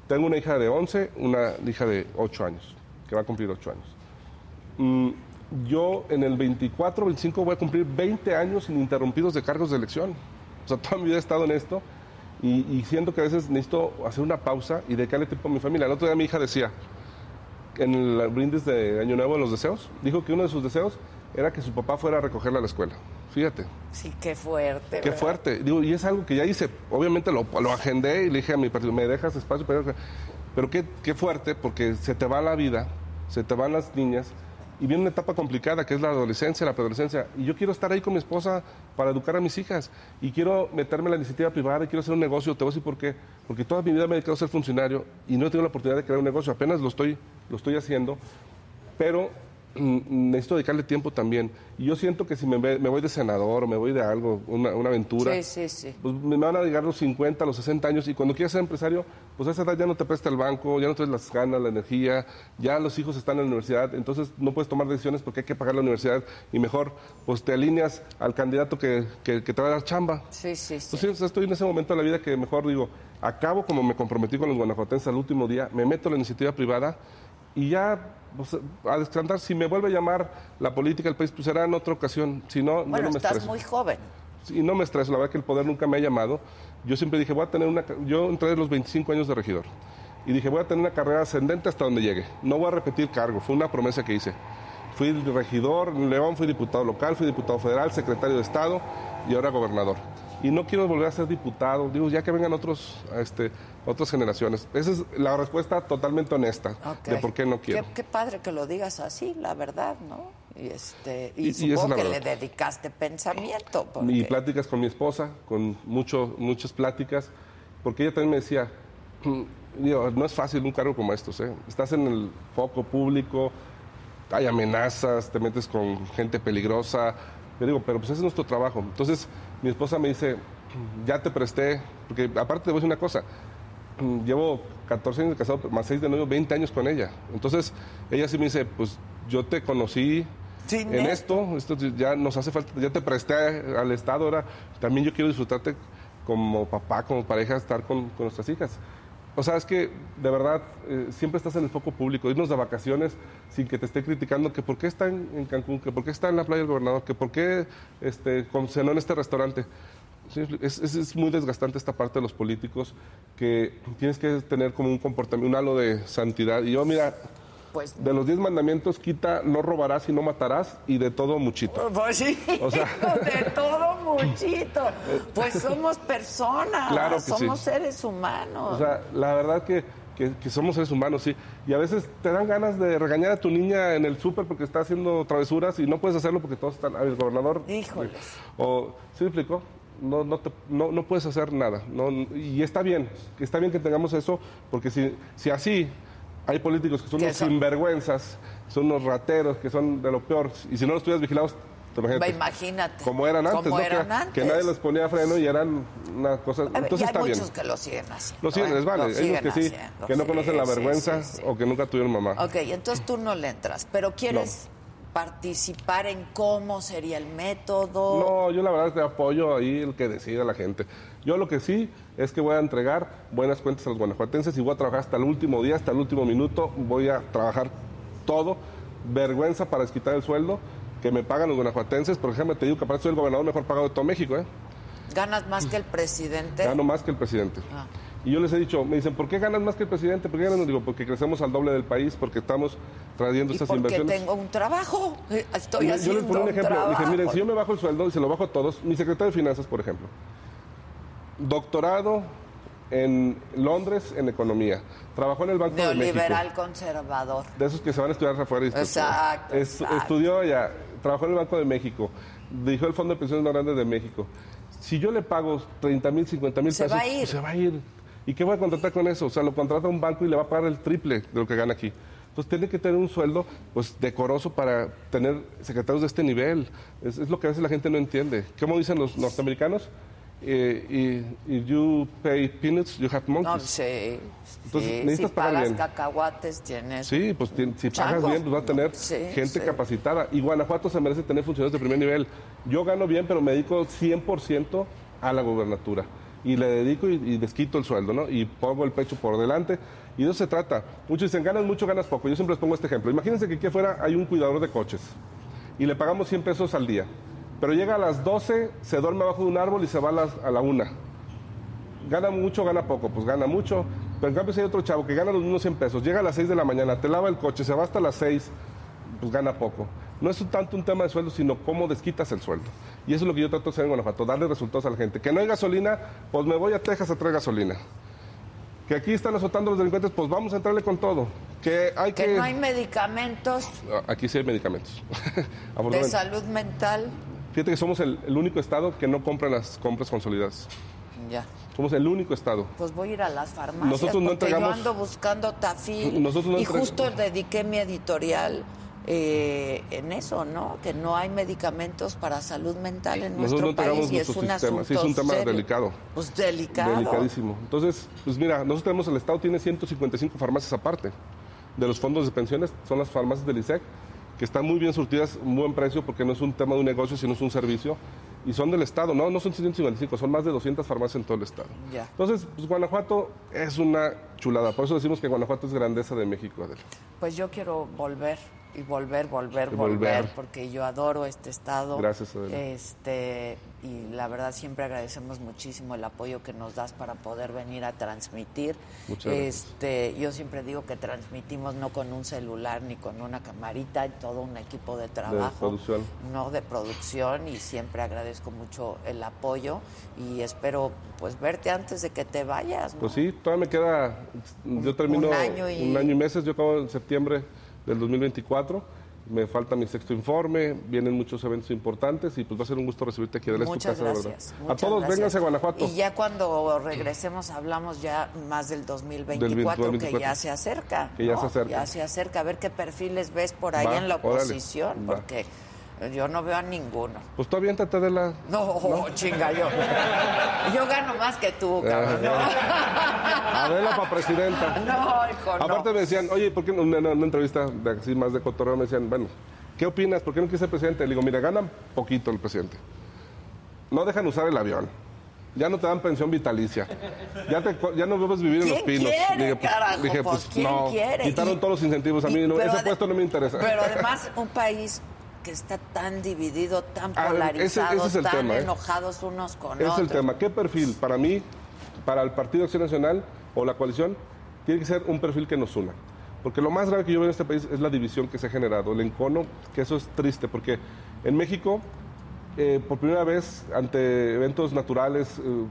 [SPEAKER 16] Tengo una hija de 11, una hija de 8 años, que va a cumplir 8 años. Mm, yo en el 24, 25 voy a cumplir 20 años ininterrumpidos de cargos de elección. O sea, toda mi vida he estado en esto y, y siento que a veces necesito hacer una pausa y dedicarle tiempo a mi familia. El otro día mi hija decía, en el brindis de Año Nuevo de los deseos, dijo que uno de sus deseos era que su papá fuera a recogerla a la escuela. Fíjate.
[SPEAKER 1] Sí, qué fuerte.
[SPEAKER 16] Qué
[SPEAKER 1] ¿verdad?
[SPEAKER 16] fuerte. Digo, y es algo que ya hice. Obviamente lo, lo agendé y le dije a mi partido, ¿me dejas espacio? Pero, pero qué, qué fuerte, porque se te va la vida, se te van las niñas, y viene una etapa complicada que es la adolescencia, la preadolescencia. Y yo quiero estar ahí con mi esposa para educar a mis hijas. Y quiero meterme en la iniciativa privada y quiero hacer un negocio. Te voy a decir por qué. Porque toda mi vida me he dedicado a ser funcionario y no he tenido la oportunidad de crear un negocio. Apenas lo estoy, lo estoy haciendo. Pero necesito dedicarle tiempo también. Y yo siento que si me, voy de senador me voy de algo, una, una aventura,
[SPEAKER 1] Sí, sí, sí.
[SPEAKER 16] pues me van a llegar los 50, los 60 años y cuando quieras ser empresario, pues a esa edad ya no te presta el banco, ya no tienes las ganas, la energía, ya los hijos están en la universidad, entonces no puedes tomar decisiones porque hay que pagar la universidad y mejor pues te alineas al candidato que, que- que te va a dar chamba.
[SPEAKER 1] Sí, sí, sí.
[SPEAKER 16] Entonces estoy en ese momento de la vida que mejor digo, acabo como me comprometí con los guanajuatenses al último día, me meto en la iniciativa privada y ya pues, a descansar. Si me vuelve a llamar la política del país, pues será en otra ocasión. Si no, yo
[SPEAKER 1] Bueno,
[SPEAKER 16] no me
[SPEAKER 1] estás
[SPEAKER 16] estreso.
[SPEAKER 1] muy joven.
[SPEAKER 16] Y no me estreso, la verdad que el poder nunca me ha llamado. Yo siempre dije, voy a tener una... Yo entré a los 25 años de regidor. Y dije, voy a tener una carrera ascendente hasta donde llegue. No voy a repetir cargo, fue una promesa que hice. Fui regidor en León, fui diputado local, fui diputado federal, secretario de Estado y ahora gobernador. Y no quiero volver a ser diputado, digo, ya que vengan otros, este, otras generaciones. Esa es la respuesta totalmente honesta de por qué no quiero.
[SPEAKER 1] Qué, qué padre que lo digas así, la verdad, ¿no? Y, este, y,
[SPEAKER 16] Y- y
[SPEAKER 1] supongo que
[SPEAKER 16] verdad.
[SPEAKER 1] le dedicaste pensamiento.
[SPEAKER 16] Y
[SPEAKER 1] porque-
[SPEAKER 16] pláticas con mi esposa, con mucho, muchas pláticas, porque ella también me decía, digo, no es fácil un cargo como estos, ¿eh? estás en el foco público, hay amenazas, te metes con gente peligrosa, yo digo, pero pues ese es nuestro trabajo. Entonces mi esposa me dice, ya te presté, porque aparte te voy a decir una cosa, llevo 14 años de casado, más 6 de novio, 20 años con ella. Entonces ella sí me dice, pues yo te conocí en
[SPEAKER 1] esto.
[SPEAKER 16] esto, esto ya nos hace falta, ya te presté al Estado, ahora también yo quiero disfrutarte como papá, como pareja, estar con, con nuestras hijas. O sea, es que de verdad eh, siempre estás en el foco público, irnos de vacaciones sin que te esté criticando que por qué está en, Cancún, que por qué está en la playa del gobernador, que por qué este, cenó en este restaurante. Es- es muy desgastante esta parte de los políticos que tienes que tener como un comportamiento, un halo de santidad. Y yo, mira,
[SPEAKER 1] Pues
[SPEAKER 16] de los diez mandamientos quita no robarás y no matarás y de todo muchito.
[SPEAKER 1] Pues sí,
[SPEAKER 16] O sea-
[SPEAKER 1] de todo muchito. Pues somos personas,
[SPEAKER 16] Claro
[SPEAKER 1] somos
[SPEAKER 16] sí.
[SPEAKER 1] seres humanos.
[SPEAKER 16] O sea, la verdad que, que- que somos seres humanos, sí. Y a veces te dan ganas de regañar a tu niña en el súper porque está haciendo travesuras y no puedes hacerlo porque todos están... El gobernador...
[SPEAKER 1] Híjoles.
[SPEAKER 16] O, ¿Sí me explicó? No, no, te- no, no puedes hacer nada. No, y está bien, está bien que tengamos eso porque si, si así hay políticos que son unos
[SPEAKER 1] son-
[SPEAKER 16] sinvergüenzas, son unos rateros, que son de lo peor, y si no los tuvieras vigilados, te imaginas.
[SPEAKER 1] Va, imagínate.
[SPEAKER 16] Como eran antes, ¿no?
[SPEAKER 1] eran
[SPEAKER 16] que,
[SPEAKER 1] antes.
[SPEAKER 16] que nadie los ponía freno y eran una cosa... Entonces
[SPEAKER 1] y hay
[SPEAKER 16] está bien.
[SPEAKER 1] muchos que lo siguen haciendo.
[SPEAKER 16] Lo siguen,
[SPEAKER 1] ¿eh?
[SPEAKER 16] les vale.
[SPEAKER 1] Siguen
[SPEAKER 16] que sí,
[SPEAKER 1] haciendo,
[SPEAKER 16] que no
[SPEAKER 1] sí,
[SPEAKER 16] conocen la vergüenza
[SPEAKER 1] sí, sí.
[SPEAKER 16] o que nunca tuvieron mamá.
[SPEAKER 1] Ok, entonces tú no le entras, pero quieres participar en cómo sería el método.
[SPEAKER 16] No, yo la verdad te apoyo ahí el que decida la gente. Yo lo que sí es que voy a entregar buenas cuentas a los guanajuatenses y voy a trabajar hasta el último día, hasta el último minuto. Voy a trabajar todo. Vergüenza para desquitar el sueldo que me pagan los guanajuatenses. Por ejemplo, te digo que aparte soy el gobernador mejor pagado de todo México, ¿eh?
[SPEAKER 1] Ganas más que el presidente.
[SPEAKER 16] Gano más que el presidente.
[SPEAKER 1] Ah.
[SPEAKER 16] Y yo les he dicho, me dicen, ¿por qué ganas más que el presidente? ¿Por qué ganas? Digo, porque crecemos al doble del país, porque estamos trayendo estas
[SPEAKER 1] porque
[SPEAKER 16] inversiones.
[SPEAKER 1] tengo un trabajo. Eh, Estoy
[SPEAKER 16] yo, yo
[SPEAKER 1] haciendo
[SPEAKER 16] les pongo un ejemplo.
[SPEAKER 1] trabajo.
[SPEAKER 16] Dije, miren, si yo me bajo el sueldo y se lo bajo a todos, mi secretario de Finanzas, por ejemplo, doctorado en Londres en economía, trabajó en el Banco de México.
[SPEAKER 1] Neoliberal conservador.
[SPEAKER 16] De esos que se van a estudiar afuera.
[SPEAKER 1] Exacto,
[SPEAKER 16] Es-
[SPEAKER 1] exacto.
[SPEAKER 16] Estudió allá, trabajó en el Banco de México, dirigió el Fondo de Pensiones más grande de México. Si yo le pago 30 mil, 50 mil
[SPEAKER 1] Se
[SPEAKER 16] pesos,
[SPEAKER 1] va a ir.
[SPEAKER 16] se va a ir. ¿Y qué voy a contratar con eso? O sea, lo contrata un banco y le va a pagar el triple de lo que gana aquí. Entonces tiene que tener un sueldo pues decoroso para tener secretarios de este nivel. Es, es lo que a veces la gente no entiende. ¿Cómo dicen los norteamericanos? Eh, y, if you pay peanuts, you have monkeys.
[SPEAKER 1] No, sí.
[SPEAKER 16] Entonces,
[SPEAKER 1] sí,
[SPEAKER 16] necesitas
[SPEAKER 1] si
[SPEAKER 16] pagar
[SPEAKER 1] pagas
[SPEAKER 16] bien.
[SPEAKER 1] cacahuates, tienes.
[SPEAKER 16] Sí, pues ti- si pagas
[SPEAKER 1] Changos.
[SPEAKER 16] bien, pues vas a tener
[SPEAKER 1] Sí,
[SPEAKER 16] gente capacitada. Y Guanajuato se merece tener funcionarios de primer nivel. Yo gano bien, pero me dedico 100% a la gobernatura. Y le dedico y, y el sueldo, ¿no? Y pongo el pecho por delante. Y de eso se trata. Muchos dicen, ganas mucho, ganas poco. Yo siempre les pongo este ejemplo. Imagínense que aquí afuera hay un cuidador de coches. Y le pagamos 100 pesos al día. Pero llega a las 12, se duerme abajo de un árbol y se va a, a la 1 gana mucho, gana poco, pues gana mucho. Pero en cambio si hay otro chavo que gana los mismos 100 pesos, llega a las 6 de la mañana, te lava el coche, se va hasta las 6, pues gana poco. No es tanto un tema de sueldo, sino cómo desquitas el sueldo. Y eso es lo que yo trato de hacer en Guanajuato, darle resultados a la gente. Que no hay gasolina, pues me voy a Texas a traer gasolina. Que aquí están azotando los delincuentes, pues vamos a entrarle con todo. Que hay que...
[SPEAKER 1] Que no hay medicamentos
[SPEAKER 16] Aquí sí hay medicamentos.
[SPEAKER 1] de salud mental.
[SPEAKER 16] Fíjate que somos el, el único estado que no compra las compras consolidadas.
[SPEAKER 1] Ya.
[SPEAKER 16] Somos el único estado.
[SPEAKER 1] Pues voy a ir a las farmacias
[SPEAKER 16] Nosotros no entregamos-
[SPEAKER 1] yo ando buscando tafil
[SPEAKER 16] Nosotros no
[SPEAKER 1] y justo dediqué mi editorial eh, en eso, ¿no? Que no hay medicamentos para salud mental en
[SPEAKER 16] Nosotros no
[SPEAKER 1] nuestro
[SPEAKER 16] entregamos
[SPEAKER 1] país y es un
[SPEAKER 16] sistema.
[SPEAKER 1] asunto
[SPEAKER 16] Sí, es un tema
[SPEAKER 1] serio.
[SPEAKER 16] delicado.
[SPEAKER 1] Pues delicado.
[SPEAKER 16] Delicadísimo. Entonces, pues mira, nosotros tenemos, el Estado tiene 155 farmacias aparte de los fondos de pensiones, son las farmacias del ISEC, que están muy bien surtidas, un buen precio, porque no es un tema de un negocio, sino es un servicio, y son del Estado, no, no son 155, son más de 200 farmacias en todo el Estado.
[SPEAKER 1] Ya.
[SPEAKER 16] Entonces, pues Guanajuato es una chulada, por eso decimos que Guanajuato es grandeza de México, Adela.
[SPEAKER 1] Pues yo quiero volver y volver, volver,
[SPEAKER 16] Y
[SPEAKER 1] volver,
[SPEAKER 16] volver.
[SPEAKER 1] porque yo adoro este estado.
[SPEAKER 16] Gracias, Adela.
[SPEAKER 1] Este, y la verdad siempre agradecemos muchísimo el apoyo que nos das para poder venir a transmitir.
[SPEAKER 16] Muchas gracias.
[SPEAKER 1] Este, yo siempre digo que transmitimos no con un celular ni con una camarita, todo un equipo de trabajo.
[SPEAKER 16] producción.
[SPEAKER 1] No de producción y siempre agradezco mucho el apoyo y espero pues verte antes de que te vayas. ¿no?
[SPEAKER 16] Pues sí, todavía me queda, yo termino
[SPEAKER 1] un año y-
[SPEAKER 16] un año y meses, yo acabo en septiembre del 2024, me falta mi sexto informe, vienen muchos eventos importantes y pues va a ser un gusto recibirte aquí, es tu
[SPEAKER 1] Muchas
[SPEAKER 16] casa, de verdad. A todos,
[SPEAKER 1] gracias.
[SPEAKER 16] vénganse a Guanajuato.
[SPEAKER 1] Y ya cuando regresemos hablamos ya más del 2024,
[SPEAKER 16] Del
[SPEAKER 1] que
[SPEAKER 16] 2024.
[SPEAKER 1] ya se acerca.
[SPEAKER 16] Que ya
[SPEAKER 1] ¿no?
[SPEAKER 16] se acerca.
[SPEAKER 1] Ya se acerca. A ver qué perfiles ves por ahí
[SPEAKER 16] Va,
[SPEAKER 1] en la
[SPEAKER 16] órale,
[SPEAKER 1] oposición,
[SPEAKER 16] va.
[SPEAKER 1] Yo no veo a ninguno.
[SPEAKER 16] Pues tú aviéntate de la...
[SPEAKER 1] No, chinga, yo. Yo gano más que tú, cabrón.
[SPEAKER 16] Adela para presidenta.
[SPEAKER 1] No, hijo, no.
[SPEAKER 16] Aparte me decían, oye, ¿por qué no? en una, una entrevista de así más de cotorreo me decían, bueno, ¿qué opinas? ¿Por qué no quieres ser presidente? Le digo, mira, gana poquito el presidente. No dejan usar el avión. Ya no te dan pensión vitalicia. Ya, te- ya no debes vivir en los
[SPEAKER 1] ¿Quién
[SPEAKER 16] pinos.
[SPEAKER 1] quiere,
[SPEAKER 16] dije, pues,
[SPEAKER 1] carajo?
[SPEAKER 16] dije,
[SPEAKER 1] Pues, ¿quién
[SPEAKER 16] no.
[SPEAKER 1] quiere?
[SPEAKER 16] Quitaron
[SPEAKER 1] Y-
[SPEAKER 16] todos los incentivos. A mí
[SPEAKER 1] y-
[SPEAKER 16] no, ese puesto no me interesa.
[SPEAKER 1] Pero además, un país que está tan dividido, tan
[SPEAKER 16] A ver, ese-
[SPEAKER 1] polarizado,
[SPEAKER 16] ese es el
[SPEAKER 1] tan
[SPEAKER 16] tema, ¿eh?
[SPEAKER 1] enojados unos con
[SPEAKER 16] Ese es
[SPEAKER 1] otros.
[SPEAKER 16] el tema. ¿Qué perfil? Para mí, para el Partido Acción Nacional o la coalición, tiene que ser un perfil que nos una. Porque lo más grave que yo veo en este país es la división que se ha generado, el encono, que eso es triste, porque en México, eh, por primera vez, ante eventos naturales, eh,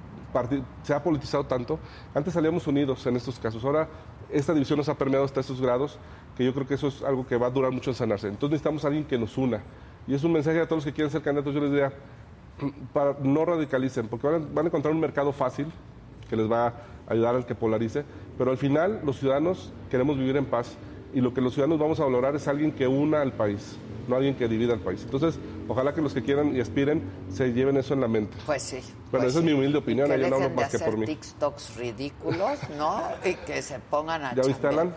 [SPEAKER 16] se ha politizado tanto. Antes salíamos unidos en estos casos. Ahora, esta división nos ha permeado hasta esos grados, que yo creo que eso es algo que va a durar mucho en sanarse. Entonces necesitamos a alguien que nos una. Y es un mensaje a todos los que quieren ser candidatos. Yo les diría, para, no radicalicen, porque van a, van a encontrar un mercado fácil que les va a ayudar al que polarice, pero al final los ciudadanos queremos vivir en paz y lo que los ciudadanos vamos a valorar es alguien que una al país, no alguien que divida al país. Entonces, ojalá que los que quieran y aspiren se lleven eso en la mente.
[SPEAKER 1] Pues sí.
[SPEAKER 16] Bueno,
[SPEAKER 1] pues
[SPEAKER 16] esa es
[SPEAKER 1] sí.
[SPEAKER 16] mi humilde opinión,
[SPEAKER 1] Que
[SPEAKER 16] yo no hablo más que por mí.
[SPEAKER 1] TikToks ridículos, ¿no? Y que se pongan a
[SPEAKER 16] ¿Ya viste. Alan?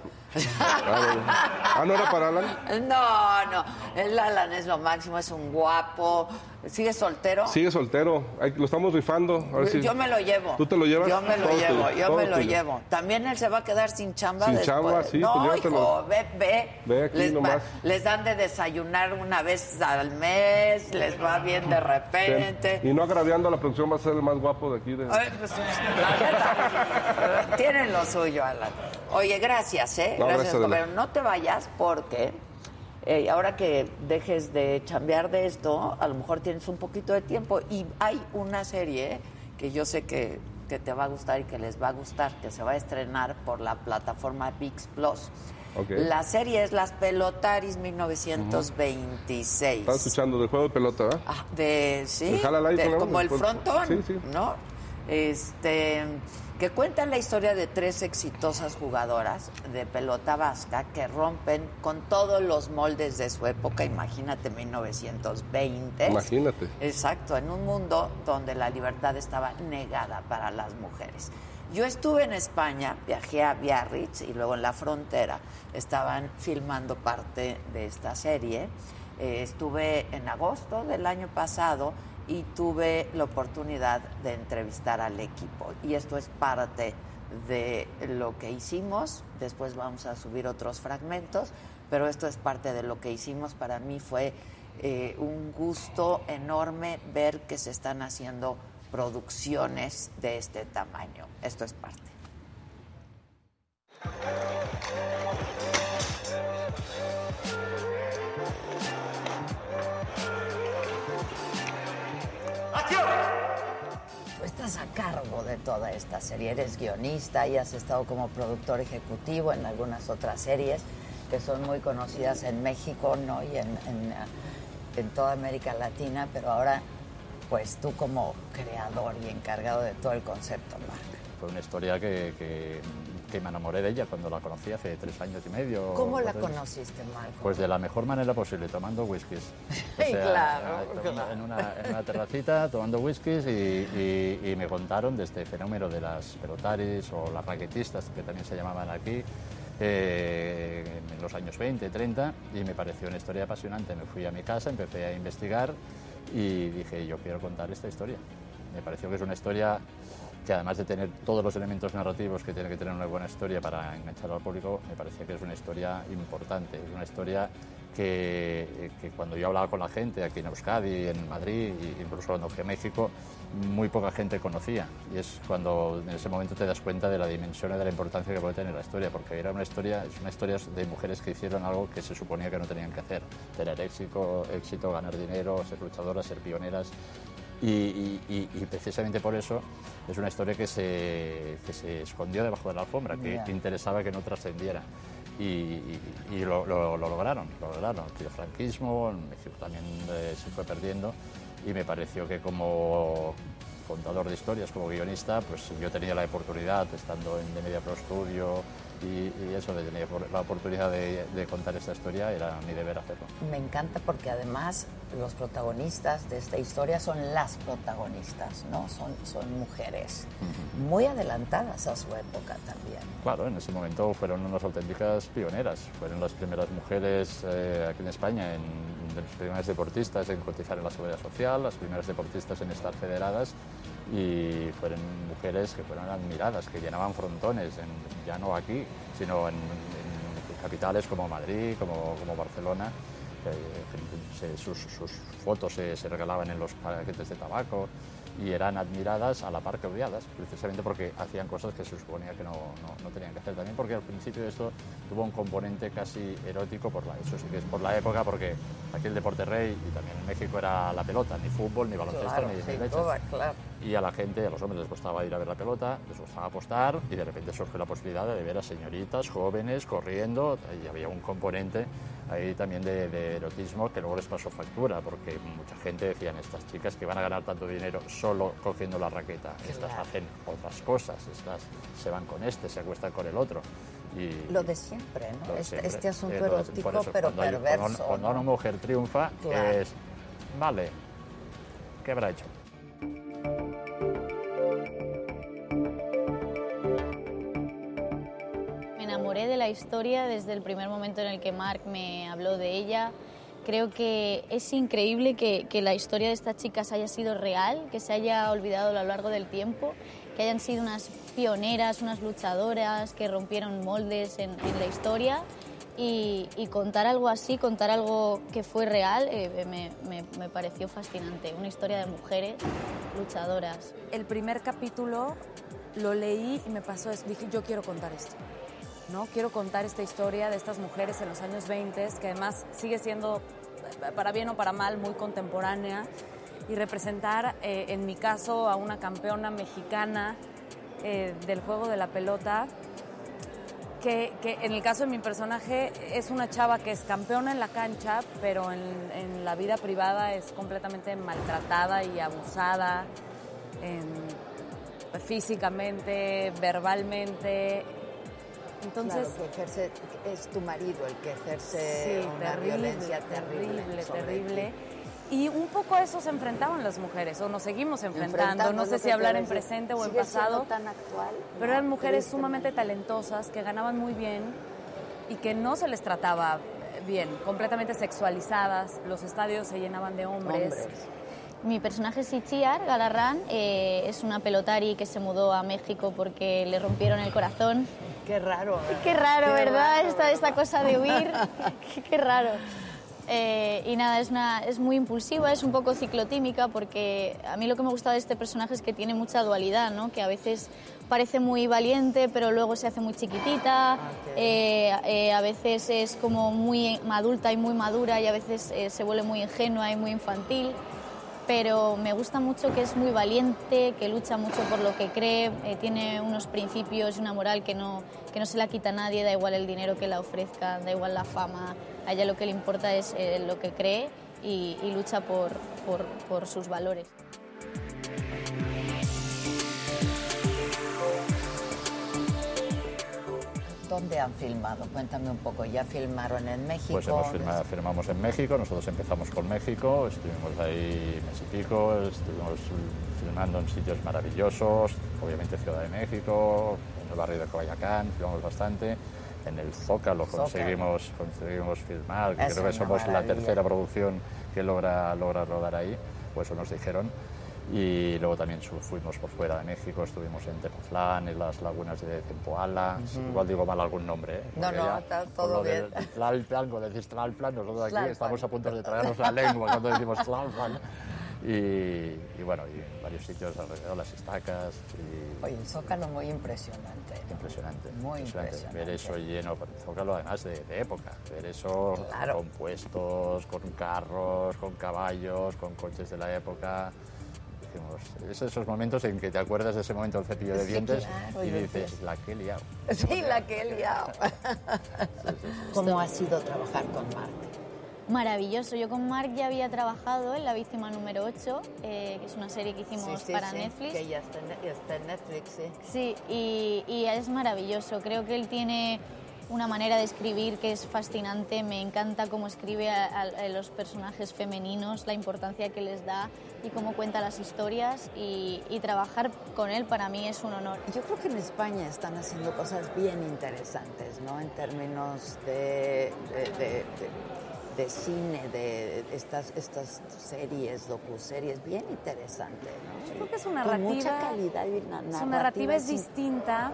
[SPEAKER 16] Ah, ¿no era para Alan?
[SPEAKER 1] No, no. El Alan es lo máximo, es un guapo. ¿Sigue soltero?
[SPEAKER 16] Sigue soltero, lo estamos rifando. A ver si-
[SPEAKER 1] Yo me lo llevo.
[SPEAKER 16] ¿Tú te lo llevas?
[SPEAKER 1] Yo me lo
[SPEAKER 16] Todo
[SPEAKER 1] llevo,
[SPEAKER 16] tuyo,
[SPEAKER 1] yo me lo
[SPEAKER 16] tuyo.
[SPEAKER 1] llevo. También él se va a quedar sin chamba
[SPEAKER 16] Sin
[SPEAKER 1] después.
[SPEAKER 16] chamba, sí,
[SPEAKER 1] no,
[SPEAKER 16] pues
[SPEAKER 1] hijo, ve, ve.
[SPEAKER 16] Ve aquí
[SPEAKER 1] les, va-
[SPEAKER 16] nomás.
[SPEAKER 1] les dan de desayunar una vez al mes, les va bien de repente.
[SPEAKER 16] Y no agraviando a la producción, va a ser el más guapo de aquí. De...
[SPEAKER 1] Ay, pues, la neta, tienen lo suyo, Alan. Oye, gracias, ¿eh? Gracias. Gobernador. No te vayas porque eh, ahora que dejes de chambear de esto, a lo mejor tienes un poquito de tiempo y hay una serie que yo sé que, que te va a gustar y que les va a gustar, que se va a estrenar por la plataforma VIX Plus. La serie es Las Pelotaris 1926.
[SPEAKER 16] Estaba escuchando del juego de pelota, ¿verdad?
[SPEAKER 1] Ah, de sí, de- como el frontón,
[SPEAKER 16] Sí, sí.
[SPEAKER 1] ¿no? Este que cuentan la historia de tres exitosas jugadoras de pelota vasca que rompen con todos los moldes de su época, imagínate 1920.
[SPEAKER 16] Imagínate.
[SPEAKER 1] Exacto, en un mundo donde la libertad estaba negada para las mujeres. Yo estuve en España, viajé a Biarritz y luego en la frontera estaban filmando parte de esta serie. Eh, estuve en agosto del año pasado y tuve la oportunidad de entrevistar al equipo. Y esto es parte de lo que hicimos. Después vamos a subir otros fragmentos, pero esto es parte de lo que hicimos. Para mí fue eh, un gusto enorme ver que se están haciendo producciones de este tamaño. Esto es parte. Tú estás a cargo de toda esta serie, eres guionista y has estado como productor ejecutivo en algunas otras series que son muy conocidas en México ¿no? y en, en, en toda América Latina, pero ahora pues tú como creador y encargado de todo el concepto, Marc.
[SPEAKER 21] Fue una historia que, que- que me enamoré de ella cuando la conocí hace tres años y medio.
[SPEAKER 1] ¿Cómo la conociste, Marco?
[SPEAKER 21] Pues de la mejor manera posible, tomando whiskies.
[SPEAKER 1] Sí, claro,
[SPEAKER 21] en una- En, una, en una terracita, tomando whiskies y, y- y me contaron de este fenómeno de las pelotaris o las raquetistas, que también se llamaban aquí, eh, en los años 20, 30, y me pareció una historia apasionante. Me fui a mi casa, empecé a investigar y dije, yo quiero contar esta historia. Me pareció que es una historia que además de tener todos los elementos narrativos que tiene que tener una buena historia para enganchar al público, me parecía que es una historia importante, es una historia que, cuando yo hablaba con la gente aquí en Euskadi, en Madrid, e incluso cuando fui a México, muy poca gente conocía. Y es cuando en ese momento te das cuenta de la dimensión y de la importancia que puede tener la historia, porque era una historia, es una historia de mujeres que hicieron algo que se suponía que no tenían que hacer, tener éxito, éxito ganar dinero, ser luchadoras, ser pioneras. Y, y- y- y precisamente por eso es una historia que se, que se escondió debajo de la alfombra, que, interesaba que no trascendiera. Y, lo, lo- lo lograron, lo lograron. El franquismo, en México también eh, se fue perdiendo y me pareció que como contador de historias, como guionista, pues yo tenía la oportunidad, estando en The Media Pro Studio y, y eso de tener la oportunidad de, de contar esta historia era mi deber hacerlo.
[SPEAKER 1] Me encanta porque además los protagonistas de esta historia son las protagonistas, ¿no? Son, son mujeres muy adelantadas a su época también.
[SPEAKER 21] Claro, en ese momento fueron unas auténticas pioneras. Fueron las primeras mujeres eh, aquí en España, en, de las primeras deportistas en cotizar en la seguridad social, las primeras deportistas en estar federadas y fueron mujeres que fueron admiradas, que llenaban frontones, en- ya no aquí, sino en, capitales como Madrid, como, Barcelona. Sus, fotos se regalaban en los paquetes de tabaco y eran admiradas a la par que odiadas, precisamente porque hacían cosas que se suponía que no, no- no tenían que hacer. También porque al principio esto tuvo un componente casi erótico, por la, eso sí que es por la época, porque aquí el deporte rey y también en México era la pelota, ni fútbol, ni baloncesto,
[SPEAKER 1] Claro,
[SPEAKER 21] ni,
[SPEAKER 1] claro.
[SPEAKER 21] Y a la gente, a los hombres les gustaba ir a ver la pelota, les gustaba apostar y de repente surge la posibilidad de ver a señoritas jóvenes corriendo y había un componente ahí también de, de erotismo que luego les pasó factura porque mucha gente decían estas chicas que van a ganar tanto dinero solo cogiendo la raqueta, estas
[SPEAKER 1] Claro.
[SPEAKER 21] hacen otras cosas, estas se van con este, se acuestan con el otro. Y,
[SPEAKER 1] Lo de siempre, ¿no?
[SPEAKER 21] de
[SPEAKER 1] Este,
[SPEAKER 21] siempre.
[SPEAKER 1] este asunto
[SPEAKER 21] Eh,
[SPEAKER 1] erótico,
[SPEAKER 21] eso,
[SPEAKER 1] pero
[SPEAKER 21] cuando
[SPEAKER 1] perverso.
[SPEAKER 21] cuando, cuando
[SPEAKER 1] ¿no?
[SPEAKER 21] una mujer triunfa
[SPEAKER 1] Claro.
[SPEAKER 21] es, vale, ¿qué habrá hecho?
[SPEAKER 22] Enamoré de la historia desde el primer momento en el que Mark me habló de ella. Creo que es increíble que, que la historia de estas chicas haya sido real, que se haya olvidado a lo largo del tiempo, que hayan sido unas pioneras, unas luchadoras que rompieron moldes en, en la historia. Y, y contar algo así, contar algo que fue real, eh, me, me- me pareció fascinante. Una historia de mujeres luchadoras.
[SPEAKER 23] El primer capítulo lo leí y me pasó. Dije, yo quiero contar esto. ¿No? Quiero contar esta historia de estas mujeres en los años 20, que además sigue siendo, eh, para bien o para mal, muy contemporánea, y representar, eh, en mi caso, a una campeona mexicana eh, del juego de la pelota, que, que en el caso de mi personaje es una chava que es campeona en la cancha, pero en, la vida privada es completamente maltratada y abusada en- físicamente, verbalmente. Entonces,
[SPEAKER 1] Claro, que ejerce, es tu marido el que ejerce
[SPEAKER 23] Sí,
[SPEAKER 1] una
[SPEAKER 23] terrible,
[SPEAKER 1] violencia terrible.
[SPEAKER 23] terrible, terrible. Y un poco a eso se enfrentaban las mujeres, o nos seguimos enfrentando,
[SPEAKER 1] Enfrentando,
[SPEAKER 23] no sé si hablar en presente o en pasado,
[SPEAKER 1] tan actual.
[SPEAKER 23] pero
[SPEAKER 1] No,
[SPEAKER 23] eran mujeres sumamente talentosas que ganaban muy bien y que no se les trataba bien, completamente sexualizadas, los estadios se llenaban de hombres.
[SPEAKER 22] Mi personaje Sichiar Galarrán eh, es una pelotari que se mudó a México porque le rompieron el corazón.
[SPEAKER 1] Qué raro.
[SPEAKER 22] Qué raro,
[SPEAKER 1] Qué
[SPEAKER 22] ¿verdad?
[SPEAKER 1] raro,
[SPEAKER 22] esta, esta cosa de huir. qué, qué raro. Eh, y nada, es, una, es muy impulsiva, es un poco ciclotímica porque a mí lo que me gusta de este personaje es que tiene mucha dualidad, ¿no? que a veces parece muy valiente pero luego se hace muy chiquitita, eh, eh, a veces es como muy adulta y muy madura y a veces eh, se vuelve muy ingenua y muy infantil pero me gusta mucho que es muy valiente, que lucha mucho por lo que cree, eh, tiene unos principios y una moral que no, que no se la quita a nadie, da igual el dinero que la ofrezca, da igual la fama, a ella lo que le importa es eh, lo que cree y, lucha por, por sus valores.
[SPEAKER 1] ¿Dónde han filmado? Cuéntame un poco. ¿Ya filmaron en México?
[SPEAKER 21] Pues hemos firmado, firmamos en México, nosotros empezamos con México, estuvimos ahí mes y pico, estuvimos filmando en sitios maravillosos, obviamente Ciudad de México, en el barrio de Coyacán, filmamos bastante, en el Zócalo,
[SPEAKER 1] Zócalo.
[SPEAKER 21] conseguimos, conseguimos filmar,
[SPEAKER 1] Es
[SPEAKER 21] creo que somos la tercera producción que logra, logra rodar ahí, pues eso nos dijeron. Y luego también fuimos por fuera de México, estuvimos en Tepoztlán, en las lagunas de Zempoala,
[SPEAKER 1] Ujú.
[SPEAKER 21] igual digo mal algún nombre, ¿eh?
[SPEAKER 1] No, no,
[SPEAKER 21] ya
[SPEAKER 1] todo bien.
[SPEAKER 21] Tlalpan, cuando decís Tlalpan, nosotros aquí estamos a punto de tragarnos la lengua cuando decimos Tlalpan. Y, y bueno, y en varios sitios alrededor, las estacas. Y
[SPEAKER 1] Oye, el Zócalo muy impresionante.
[SPEAKER 21] impresionante.
[SPEAKER 1] Muy
[SPEAKER 21] impresionante. Ver eso lleno, el Zócalo además de, de época. Ver eso
[SPEAKER 1] Claro.
[SPEAKER 21] con puestos, con carros, con caballos, con coches de la época. Es esos momentos en que te acuerdas de ese momento del cepillo de
[SPEAKER 1] Sí,
[SPEAKER 21] dientes
[SPEAKER 1] claro,
[SPEAKER 21] y dices, la que he liado.
[SPEAKER 1] Sí, la que he liado. ¿Cómo ha sido trabajar con Mark?
[SPEAKER 22] Maravilloso. Yo con Mark ya había trabajado en La Víctima número 8, eh, que es una serie que hicimos
[SPEAKER 1] Sí, sí,
[SPEAKER 22] para
[SPEAKER 1] sí,
[SPEAKER 22] Netflix.
[SPEAKER 1] Que ya está en, ya está en Netflix, sí.
[SPEAKER 22] Sí, y, y es maravilloso. Creo que él tiene una manera de escribir que es fascinante. Me encanta cómo escribe a, a- a los personajes femeninos, la importancia que les da y cómo cuenta las historias. Y, y trabajar con él para mí es un honor.
[SPEAKER 1] Yo creo que en España están haciendo cosas bien interesantes, ¿no? En términos de, de, de- de- de cine, de estas, estas series, docuseries, bien interesante, ¿no?
[SPEAKER 23] Yo creo que su
[SPEAKER 1] Con
[SPEAKER 23] narrativa.
[SPEAKER 1] mucha calidad y na-
[SPEAKER 23] Su narrativa es distinta.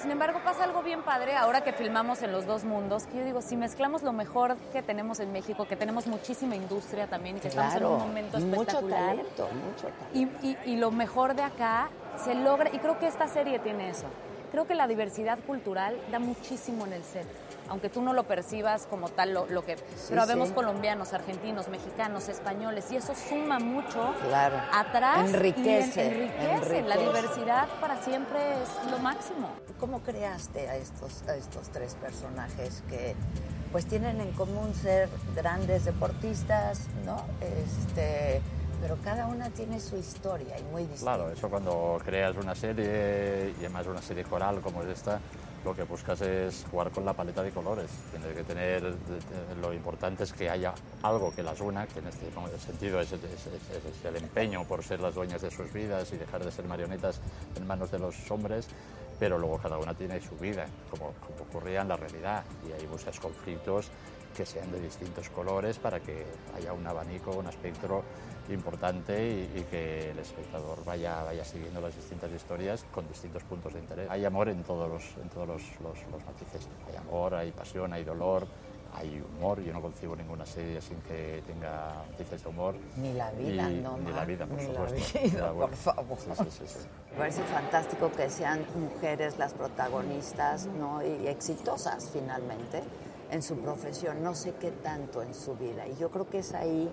[SPEAKER 23] Sin embargo, pasa algo bien padre ahora que filmamos en los dos mundos, que yo digo, si mezclamos lo mejor que tenemos en México, que tenemos muchísima industria también y que estamos en un momento
[SPEAKER 1] mucho
[SPEAKER 23] espectacular.
[SPEAKER 1] talento, mucho talento.
[SPEAKER 23] Y, y- y lo mejor de acá se logra, y creo que esta serie tiene eso. Creo que la diversidad cultural da muchísimo en el set. Aunque tú no lo percibas como tal, lo, lo que. pero vemos
[SPEAKER 1] sí.
[SPEAKER 23] colombianos, argentinos, mexicanos, españoles, y eso suma mucho
[SPEAKER 1] Claro.
[SPEAKER 23] atrás. y en-
[SPEAKER 1] Enriquece,
[SPEAKER 23] enriquece. La diversidad para siempre es lo máximo.
[SPEAKER 1] ¿Cómo creaste a estos, a estos tres personajes que pues tienen en común ser grandes deportistas, ¿no? Este, pero cada una tiene su historia y muy distinta.
[SPEAKER 21] Claro, eso cuando creas una serie y además una serie coral como es esta, lo que buscas es jugar con la paleta de colores. Tienes que tener, lo importante es que haya algo que las una, que en este sentido es, es- es- es el empeño por ser las dueñas de sus vidas y dejar de ser marionetas en manos de los hombres, pero luego cada una tiene su vida, como, como ocurría en la realidad, y ahí buscas conflictos que sean de distintos colores para que haya un abanico, un espectro importante y, y que el espectador vaya, vaya siguiendo las distintas historias con distintos puntos de interés. Hay amor en todos los, en todos los, los- los matices. Hay amor, hay pasión, hay dolor, hay humor. Yo no concibo ninguna serie sin que tenga matices de humor.
[SPEAKER 1] Ni la vida,
[SPEAKER 21] Y-
[SPEAKER 1] no,
[SPEAKER 21] Ni la vida, por
[SPEAKER 1] ni la
[SPEAKER 21] supuesto.
[SPEAKER 1] vida,
[SPEAKER 21] Ya, bueno.
[SPEAKER 1] por favor.
[SPEAKER 21] Sí, sí, sí.
[SPEAKER 1] Me parece fantástico que sean mujeres las protagonistas, ¿no? Y exitosas finalmente en su profesión, no sé qué tanto en su vida. Y yo creo que es ahí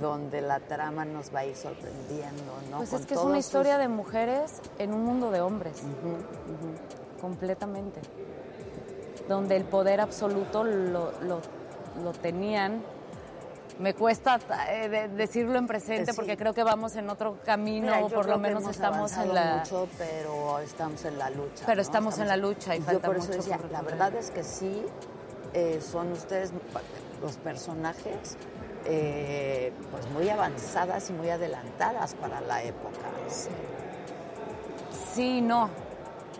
[SPEAKER 1] donde la trama nos va a ir sorprendiendo, ¿no?
[SPEAKER 23] Pues
[SPEAKER 1] Con
[SPEAKER 23] es que es una
[SPEAKER 1] sus-
[SPEAKER 23] historia de mujeres en un mundo de hombres. Completamente. Donde el poder absoluto lo, lo- lo tenían. Me cuesta eh, de- decirlo en presente
[SPEAKER 1] Sí.
[SPEAKER 23] porque creo que vamos en otro camino,
[SPEAKER 1] Mira,
[SPEAKER 23] o
[SPEAKER 1] yo
[SPEAKER 23] por lo menos estamos en la...
[SPEAKER 1] mucho, pero estamos en la lucha.
[SPEAKER 23] Pero
[SPEAKER 1] ¿no?
[SPEAKER 23] estamos en la lucha y
[SPEAKER 1] yo
[SPEAKER 23] falta
[SPEAKER 1] por eso
[SPEAKER 23] mucho
[SPEAKER 1] decía,
[SPEAKER 23] por
[SPEAKER 1] la verdad es que sí, eh, son ustedes los personajes eh, pues muy avanzadas y muy adelantadas para la época.
[SPEAKER 23] Sí, no.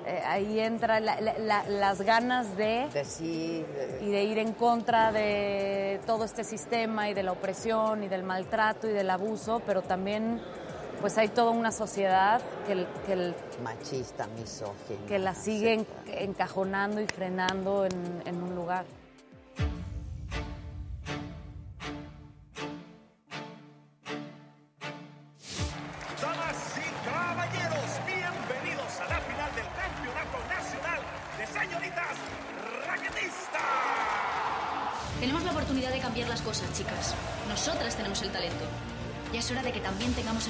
[SPEAKER 23] Eh, ahí entra la- la- la- las ganas de...
[SPEAKER 1] sí,
[SPEAKER 23] Y de ir en contra de todo este sistema y de la opresión y del maltrato y del abuso, pero también pues hay toda una sociedad que, el- que, el-
[SPEAKER 1] Machista, misógina.
[SPEAKER 23] que la sigue en- encajonando y frenando en, en un lugar.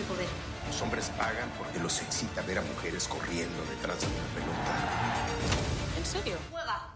[SPEAKER 24] El poder.
[SPEAKER 25] Los hombres pagan porque los excita ver a mujeres corriendo detrás de una pelota.
[SPEAKER 24] ¿En serio? Juega.